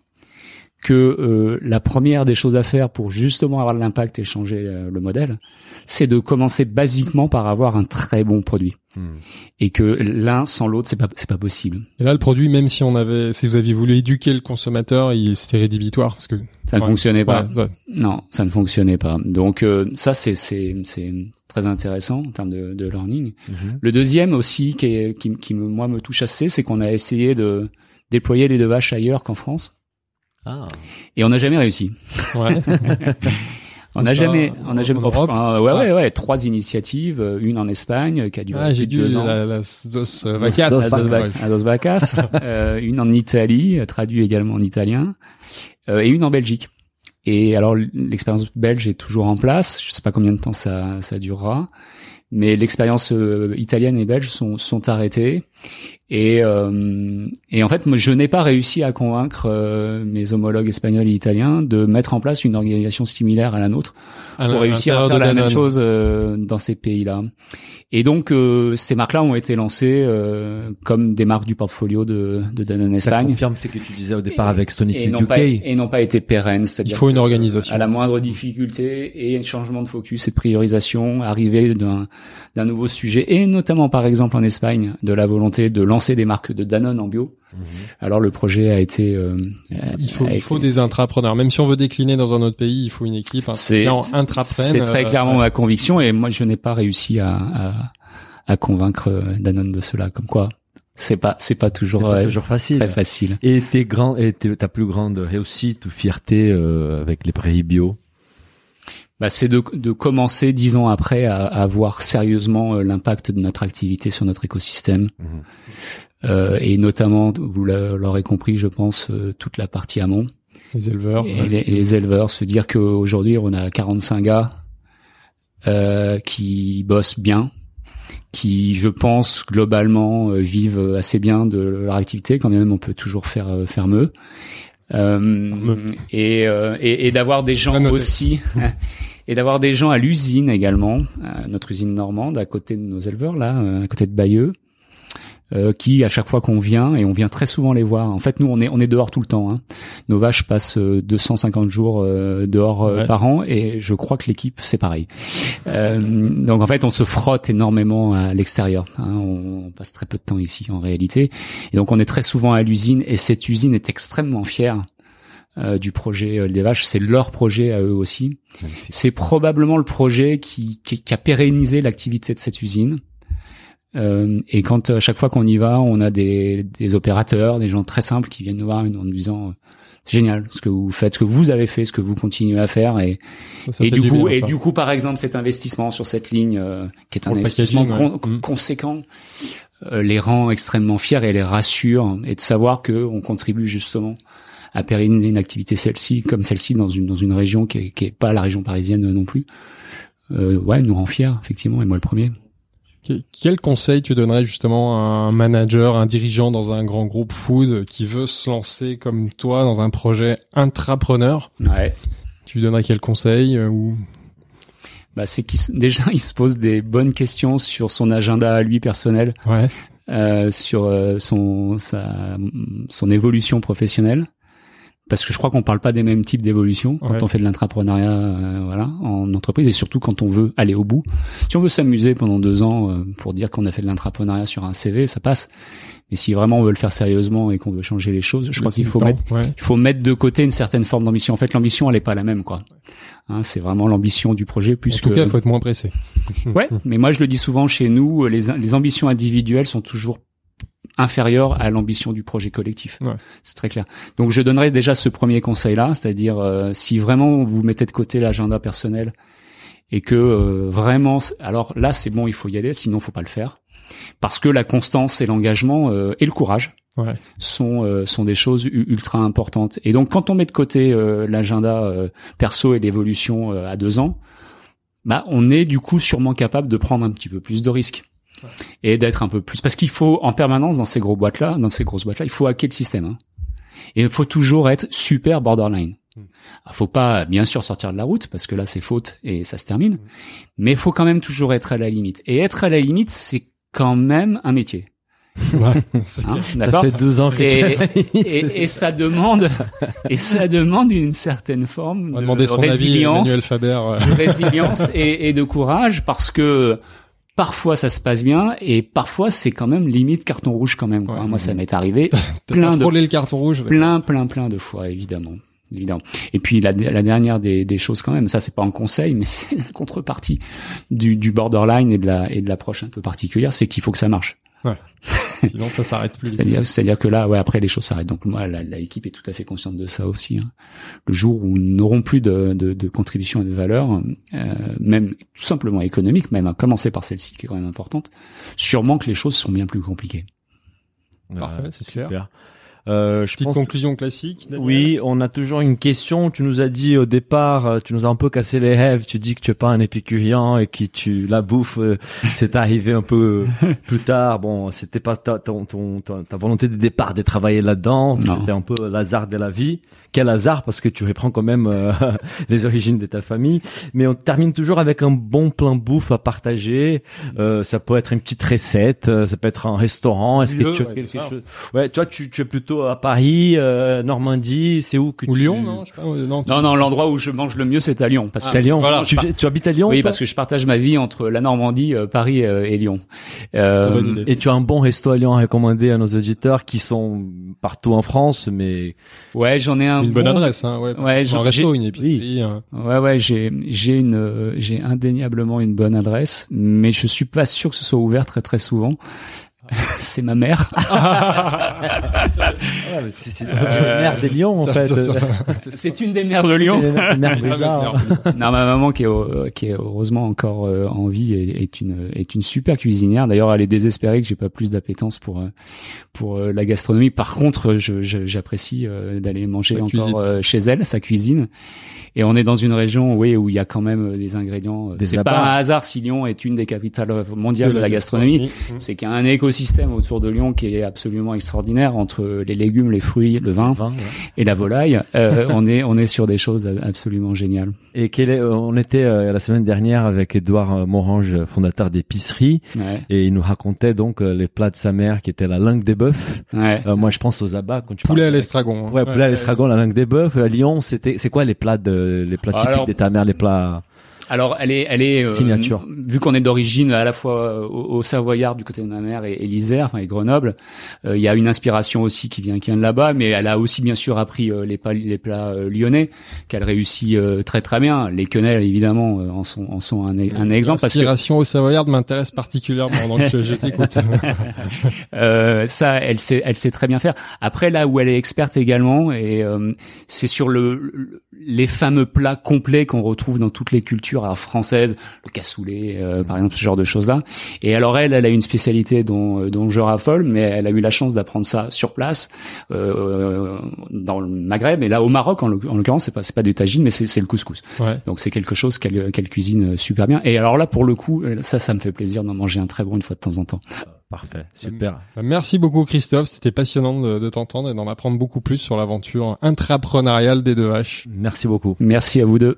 que euh, la première des choses à faire pour justement avoir de l'impact et changer euh, le modèle, c'est de commencer basiquement par avoir un très bon produit. Hmm. Et que l'un sans l'autre, c'est pas c'est pas possible. Et là, le produit, même si on avait, si vous aviez voulu éduquer le consommateur, il c'était rédhibitoire parce que Ça ne fonctionnait pas. Ouais, ouais. Non, ça ne fonctionnait pas. Donc euh, ça, c'est c'est c'est très intéressant en termes de, de learning. Mhm. Le deuxième aussi qui est, qui, qui me, moi me touche assez, c'est qu'on a essayé de déployer les deux vaches ailleurs qu'en France Ah. et on n'a jamais réussi. Ouais. On n'a jamais, on n'a jamais. Europe enfin, ouais, ouais, ouais, trois initiatives, euh, une en Espagne euh, qui a duré Ah, j'ai dû deux ans. la, la Dos euh, Vacas. Dos à Dos, Vacas. Dos euh, une en Italie, euh, traduit également en italien, euh, et une en Belgique. Et alors l'expérience belge est toujours en place. Je sais pas combien de temps ça, ça durera, mais l'expérience euh, italienne et belge sont, sont arrêtées. Et, euh, et en fait, moi, je n'ai pas réussi à convaincre euh, mes homologues espagnols et italiens de mettre en place une organisation similaire à la nôtre À pour réussir à faire de la même chose euh, dans ces pays-là. Et donc, euh, ces marques-là ont été lancées euh, comme des marques du portfolio de, de Danone Ça Espagne. confirme ce que tu disais au départ avec Et Stonyfield n'ont UK. pas, et n'ont pas été pérennes. Il faut une organisation. À la moindre difficulté et un changement de focus et de priorisation, arriver d'un d'un nouveau sujet, et notamment par exemple en Espagne, de la volonté de lancer des marques de Danone en bio. Mhm. Alors le projet a été... euh, Il faut, a il faut des intrapreneurs. Même si on veut décliner dans un autre pays, il faut une équipe. hein. C'est c'est très euh, clairement ma conviction et moi je n'ai pas réussi à, à, à convaincre euh, Danone de cela. Comme quoi, c'est pas c'est pas toujours, pas euh, toujours facile. très facile. Et tes grands, et tes- ta plus grande réussite ou fierté euh, avec les prairies bio? Bah, c'est de, de commencer dix ans après à, à voir sérieusement euh, l'impact de notre activité sur notre écosystème Mhm. euh, et notamment, vous l'a- l'aurez compris, je pense, euh, toute la partie amont Les éleveurs. et ouais. les, éleveurs. Se dire qu'aujourd'hui on a 45 gars euh, qui bossent bien, qui, je pense, globalement euh, vivent assez bien de leur activité. Quand même, on peut toujours faire faire mieux. Euh, et, euh, et, et d'avoir des gens aussi et d'avoir des gens à l'usine également, à notre usine normande à côté de nos éleveurs là, euh, à côté de Bayeux, euh, qui à chaque fois qu'on vient et on vient très souvent les voir. En fait, nous on est on est dehors tout le temps. Hein. Nos vaches passent euh, 250 jours euh, dehors euh, Ouais. par an et je crois que l'équipe c'est pareil. Euh, donc en fait, on se frotte énormément à l'extérieur. hein. On, on passe très peu de temps ici en réalité. Et donc on est très souvent à l'usine et cette usine est extrêmement fière euh, du projet euh, des vaches. C'est leur projet à eux aussi. C'est probablement le projet qui, qui, qui a pérennisé l'activité de cette usine. Euh, et quand à chaque fois qu'on y va, on a des, des opérateurs, des gens très simples qui viennent nous voir en nous disant euh, c'est génial ce que vous faites, ce que vous avez fait, ce que vous continuez à faire et Ça, ça et du coup bien, et ça. du coup par exemple cet investissement sur cette ligne euh, qui est un Pour investissement con- ouais. Mm. conséquent euh, les rend extrêmement fiers et les rassure et de savoir que on contribue justement à pérenniser une activité celle-ci comme celle-ci dans une dans une région qui est, qui est pas la région parisienne non plus. Euh, ouais, nous rend fiers effectivement et moi le premier. Que- Quel conseil tu donnerais justement à un manager, un dirigeant dans un grand groupe food qui veut se lancer comme toi dans un projet intrapreneur? Ouais. Tu lui donnerais quel conseil euh, ou? Bah c'est qu'il déjà il se pose des bonnes questions sur son agenda à lui personnel. ouais euh, sur euh, son sa, son évolution professionnelle parce que je crois qu'on parle pas des mêmes types d'évolution quand Ouais. on fait de l'intrapreneuriat euh, voilà en entreprise et surtout quand on veut aller au bout si on veut s'amuser pendant deux ans euh, pour dire qu'on a fait de l'intrapreneuriat sur un CV ça passe mais si vraiment on veut le faire sérieusement et qu'on veut changer les choses je crois qu'il faut temps, mettre ouais. il faut mettre de côté une certaine forme d'ambition en fait l'ambition elle est pas la même quoi Hein, c'est vraiment l'ambition du projet plus En tout que cas, il faut être moins pressé. Ouais, mais moi je le dis souvent chez nous, les, les ambitions individuelles sont toujours inférieures à l'ambition du projet collectif. Ouais. C'est très clair. Donc je donnerais déjà ce premier conseil-là, c'est-à-dire euh, si vraiment vous mettez de côté l'agenda personnel et que euh, vraiment, alors là c'est bon, il faut y aller, sinon faut pas le faire, parce que la constance et l'engagement euh, et le courage Ouais. sont euh, sont des choses ultra importantes. Et donc quand on met de côté euh, l'agenda euh, perso et l'évolution euh, à deux ans, bah on est du coup sûrement capable de prendre un petit peu plus de risques et d'être un peu plus parce qu'il faut en permanence dans ces gros boîtes là, dans ces grosses boîtes là, il faut hacker le système. Hein. Et il faut toujours être super borderline. Il faut pas bien sûr sortir de la route parce que là c'est faute et ça se termine, mais il faut quand même toujours être à la limite. Et être à la limite, c'est quand même un métier. Ouais, Hein. Ça fait deux ans que Et- tu et, et ça demande et ça demande une certaine forme On va de avis résilience, Faber. euh. de résilience et, et de courage parce que parfois ça se passe bien et parfois c'est quand même limite carton rouge quand même. quoi. Ouais. Moi ça m'est arrivé plein de le carton rouge. plein plein plein de fois évidemment. Évidemment. Et puis la, la dernière des, des choses quand même, ça c'est pas un conseil, mais c'est la contrepartie du, du borderline et de la et de l'approche un peu particulière, c'est qu'il faut que ça marche. Sinon, ça s'arrête plus. C'est-à-dire, c'est-à-dire que là, ouais, après les choses s'arrêtent. Donc moi, la- la- l'équipe est tout à fait consciente de ça aussi. hein. Le jour où nous n'aurons plus de, de, de contribution et de valeur, euh, même tout simplement économique, même à commencer par celle-ci qui est quand même importante, sûrement que les choses sont bien plus compliquées. Parfait, c'est clair. Euh, je Petite pense. conclusion classique. Daniel Oui, on a toujours une question. Tu nous as dit au départ, euh, tu nous as un peu cassé les rêves. Tu dis que tu es pas un épicurien et que tu la bouffe, euh, c'est arrivé un peu euh, plus tard. Bon, c'était pas ta, ton, ton, ta, ta volonté de départ de travailler là-dedans. Non. C'était un peu l'hasard de la vie. Quel hasard parce que tu reprends quand même euh, les origines de ta famille. Mais on termine toujours avec un bon plan bouffe à partager. Euh, ça peut être une petite recette, euh, ça peut être un restaurant. Est-ce que tu as ouais, quelque chose? Ouais, toi, tu, tu es plutôt à Paris, euh, Normandie. C'est où que Ou tu... Lyon, non, je sais pas, euh, non. Non, non, l'endroit où je mange le mieux, c'est à Lyon. Parce que T'es à Lyon. Voilà, tu, tu habites à Lyon oui, parce que je partage ma vie entre la Normandie, euh, Paris euh, et Lyon. Euh, idée. Et tu as un bon resto à Lyon à recommander à nos auditeurs qui sont partout en France, mais ouais, j'en ai un Une bonne bon- adresse, hein, ouais. Ouais, un j'en- resto, une épicerie. un- Ouais, ouais, j'ai j'ai une euh, j'ai indéniablement une bonne adresse, mais je suis pas sûr que ce soit ouvert très très souvent. c'est ma mère. ouais, mais c'est Euh, mère des Lions en ça- fait. ça- ça- C'est une des mères de Lyon. Mère Ah, non, ma maman qui est, qui est heureusement encore euh, en vie est, est une est une super cuisinière. D'ailleurs, elle est désespérée que j'ai pas plus d'appétence pour euh, pour euh, la gastronomie. Par contre, je je- j'apprécie d'aller manger Sa encore chez elle, sa cuisine. Et on est dans une région, oui, où il y a quand même euh, des ingrédients. euh, C'est pas un hasard si Lyon est une des capitales mondiales de la gastronomie. Mmh. C'est qu'il y a un écosystème autour de Lyon qui est absolument extraordinaire entre les légumes, les fruits, le vin Vin, ouais. et la volaille. Euh, on est on est sur des choses absolument géniales. Et quel est, euh, on était euh, la semaine dernière avec Édouard euh, Morange, fondateur d'épicerie, Ouais. et il nous racontait donc euh, les plats de sa mère qui étaient la langue des bœufs. Ouais. Euh, moi, je pense aux abats quand tu Poulet à l'estragon. hein. Ouais, poulet à l'estragon, la langue des bœufs. À Lyon, c'était, c'est quoi les plats de, les plats typiques Alors- de ta mère, les plats Alors, elle est, elle est euh, Signature. Vu qu'on est d'origine à la fois au, au Savoyard du côté de ma mère et, et l'Isère, enfin et Grenoble, euh, il y a une inspiration aussi qui vient, qui vient de là-bas. Mais elle a aussi bien sûr appris euh, les, plats euh, lyonnais qu'elle réussit euh, très très bien. Les quenelles évidemment euh, en sont, en sont un, e- un exemple parce que L'inspiration au Savoyard m'intéresse particulièrement, donc je, je t'écoute. Euh, ça, elle sait, elle sait très bien faire. Après, là où elle est experte également, et euh, c'est sur le, le- les fameux plats complets qu'on retrouve dans toutes les cultures alors, françaises, le cassoulet, euh, par exemple, ce genre de choses-là. Et alors elle, elle a une spécialité dont, euh, dont je raffole, mais elle a eu la chance d'apprendre ça sur place euh, dans le Maghreb. Et là, au Maroc, en l'oc- en l'occurrence, c'est pas, c'est pas du tagine, mais c'est c'est le couscous. Ouais. Donc c'est quelque chose qu'elle qu'elle cuisine super bien. Et alors là, pour le coup, euh, ça, ça me fait plaisir d'en manger un très bon une fois de temps en temps. Parfait, super. Bah, Merci beaucoup Christophe, c'était passionnant de, de t'entendre et d'en apprendre beaucoup plus sur l'aventure intrapreneuriale des deux H. Merci beaucoup. Merci à vous deux.